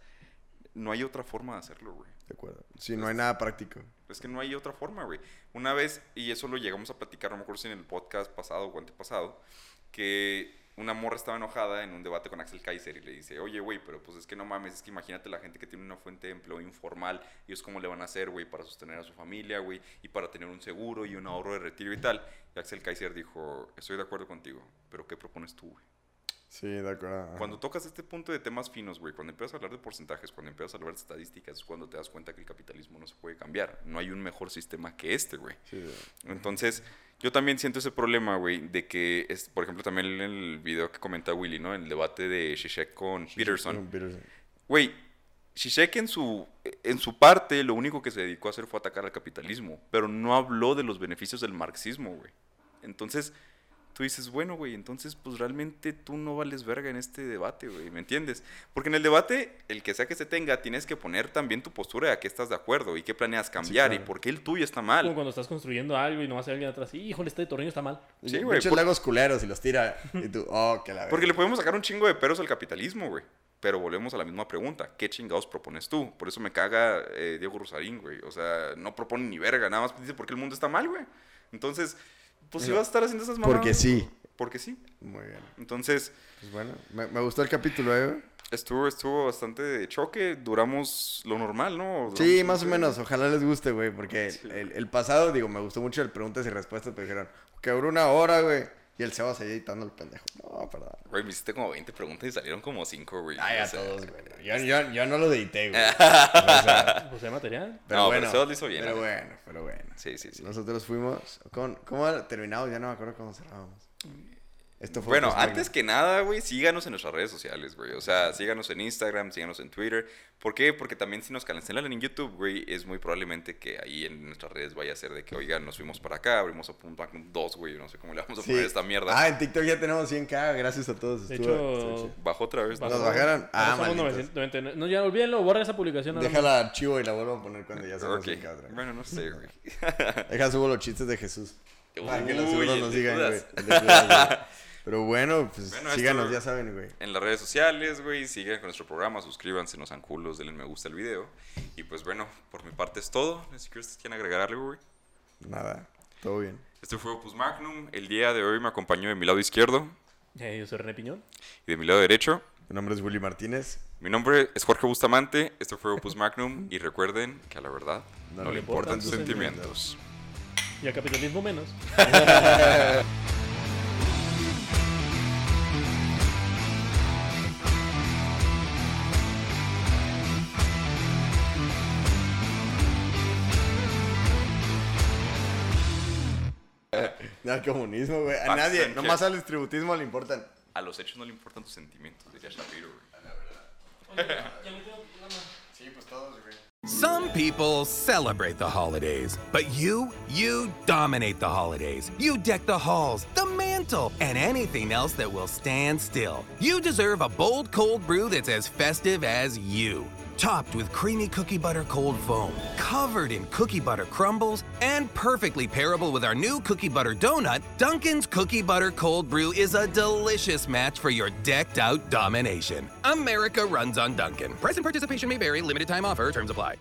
no hay otra forma de hacerlo, güey. De acuerdo. Sí, no hay nada práctico. Es que no hay otra forma, güey. Una vez, y eso lo llegamos a platicar, no me acuerdo si en el podcast pasado o antepasado, que una morra estaba enojada en un debate con Axel Kaiser y le dice, oye, güey, pero pues es que no mames, es que imagínate la gente que tiene una fuente de empleo informal, ellos cómo le van a hacer, güey, para sostener a su familia, güey, y para tener un seguro y un ahorro de retiro y tal. Y Axel Kaiser dijo, estoy de acuerdo contigo, pero ¿qué propones tú, güey? Sí, de acuerdo. Cuando tocas este punto de temas finos, güey, cuando empiezas a hablar de porcentajes, cuando empiezas a hablar de estadísticas, es cuando te das cuenta que el capitalismo no se puede cambiar. No hay un mejor sistema que este, güey. Sí. Entonces, yo también siento ese problema, güey, de que, es, por ejemplo, también en el video que comenta Willy, ¿no? En el debate de Zizek con Peterson. Peterson. Güey, Zizek en su, en su parte lo único que se dedicó a hacer fue atacar al capitalismo, pero no habló de los beneficios del marxismo, güey. Entonces, tú dices, bueno, güey, entonces pues realmente tú no vales verga en este debate, güey, ¿me entiendes? Porque en el debate, el que sea que se tenga, tienes que poner también tu postura de a qué estás de acuerdo y qué planeas cambiar y claro. por qué el tuyo está Como mal. cuando estás construyendo algo y nomás hay alguien atrás. Híjole, este tornillo está mal. Sí, güey. Muchos por- lagos culeros y los tira. Y tú, oh, que la Porque le podemos sacar un chingo de peros al capitalismo, güey. Pero volvemos a la misma pregunta. ¿Qué chingados propones tú? Por eso me caga eh, Diego Rosarín, güey. O sea, no propone ni verga. Nada más dice porque el mundo está mal, güey. Entonces, pues si vas a estar haciendo esas mamadas. Porque sí. Porque sí. Muy bien. Entonces, Pues bueno, me, me gustó el capítulo, ¿eh? estuvo, estuvo bastante de choque. Duramos lo normal, ¿no? Sí, más o menos. Ojalá les guste, güey. Porque Sí. el, el pasado, digo, me gustó mucho el preguntas y respuestas, pero dijeron que duró una hora, güey. Y el Sebas ahí editando el pendejo. No, perdón. Güey, me hiciste como 20 preguntas y salieron como 5, güey. Ay, O a sea, todos, güey. Yo, yo, yo no lo edité, güey. O sea, Pues material. pero No, pero bueno. Sebas lo hizo bien, Pero bueno, pero bueno. Sí, sí, sí. Nosotros fuimos. Con, ¿Cómo terminamos? Ya no me acuerdo cómo cerrábamos. Esto fue Bueno, pues, antes que nada, güey, síganos en nuestras redes sociales, güey. O sea, síganos en Instagram, síganos en Twitter. ¿Por qué? Porque también si nos cancelan en YouTube, güey, es muy probablemente que ahí en nuestras redes vaya a ser de que, oigan, nos fuimos para acá, abrimos a Punt Magnum 2, güey, no sé cómo le vamos a Sí. poner a esta mierda. Ah, en TikTok ya tenemos 100k. Gracias a todos. De Estuvo- hecho. Bajó otra vez. ¿no? Nos bajaron. Ah. 999. No, ya olvídenlo, borra esa publicación. ahora Déjala archivo y la vuelvo a poner cuando ya seamos Ok. 100k otra vez. Bueno, no sé, güey. Deja subo los chistes de Jesús. Para que los Uy, nos de sigan, güey. Pero bueno, pues Bueno, esto- síganos, ya saben, güey. En las redes sociales, güey, sigan con nuestro programa, suscríbanse, no sean culos, denle me gusta al video. Y pues bueno, por mi parte es todo. No sé si ustedes quieren agregar algo, güey. Nada, todo bien. Este fue Opus Magnum. El día de hoy me acompañó de mi lado izquierdo Eh, yo soy René Piñón. y de mi lado derecho. Mi nombre es Willy Martínez. Mi nombre es Jorge Bustamante, esto fue Opus Magnum y recuerden que a la verdad No no, le importan importan tus tus sentimientos. Y al capitalismo menos. al comunismo, güey. A nadie, Sánchez. nomás al distributismo le importan. A los hechos no le importan tus sentimientos, diría Shapiro. güey. Sí, pues todos, güey. Some people celebrate the holidays, but you, you dominate the holidays. You deck the halls, the mantle, and anything else that will stand still. You deserve a bold cold brew that's as festive as you. Topped with creamy cookie butter cold foam, covered in cookie butter crumbles, and perfectly pairable with our new cookie butter donut, Dunkin's Cookie Butter Cold Brew is a delicious match for your decked out domination. America runs on Dunkin'. Price and participation may vary, limited time offer, terms apply.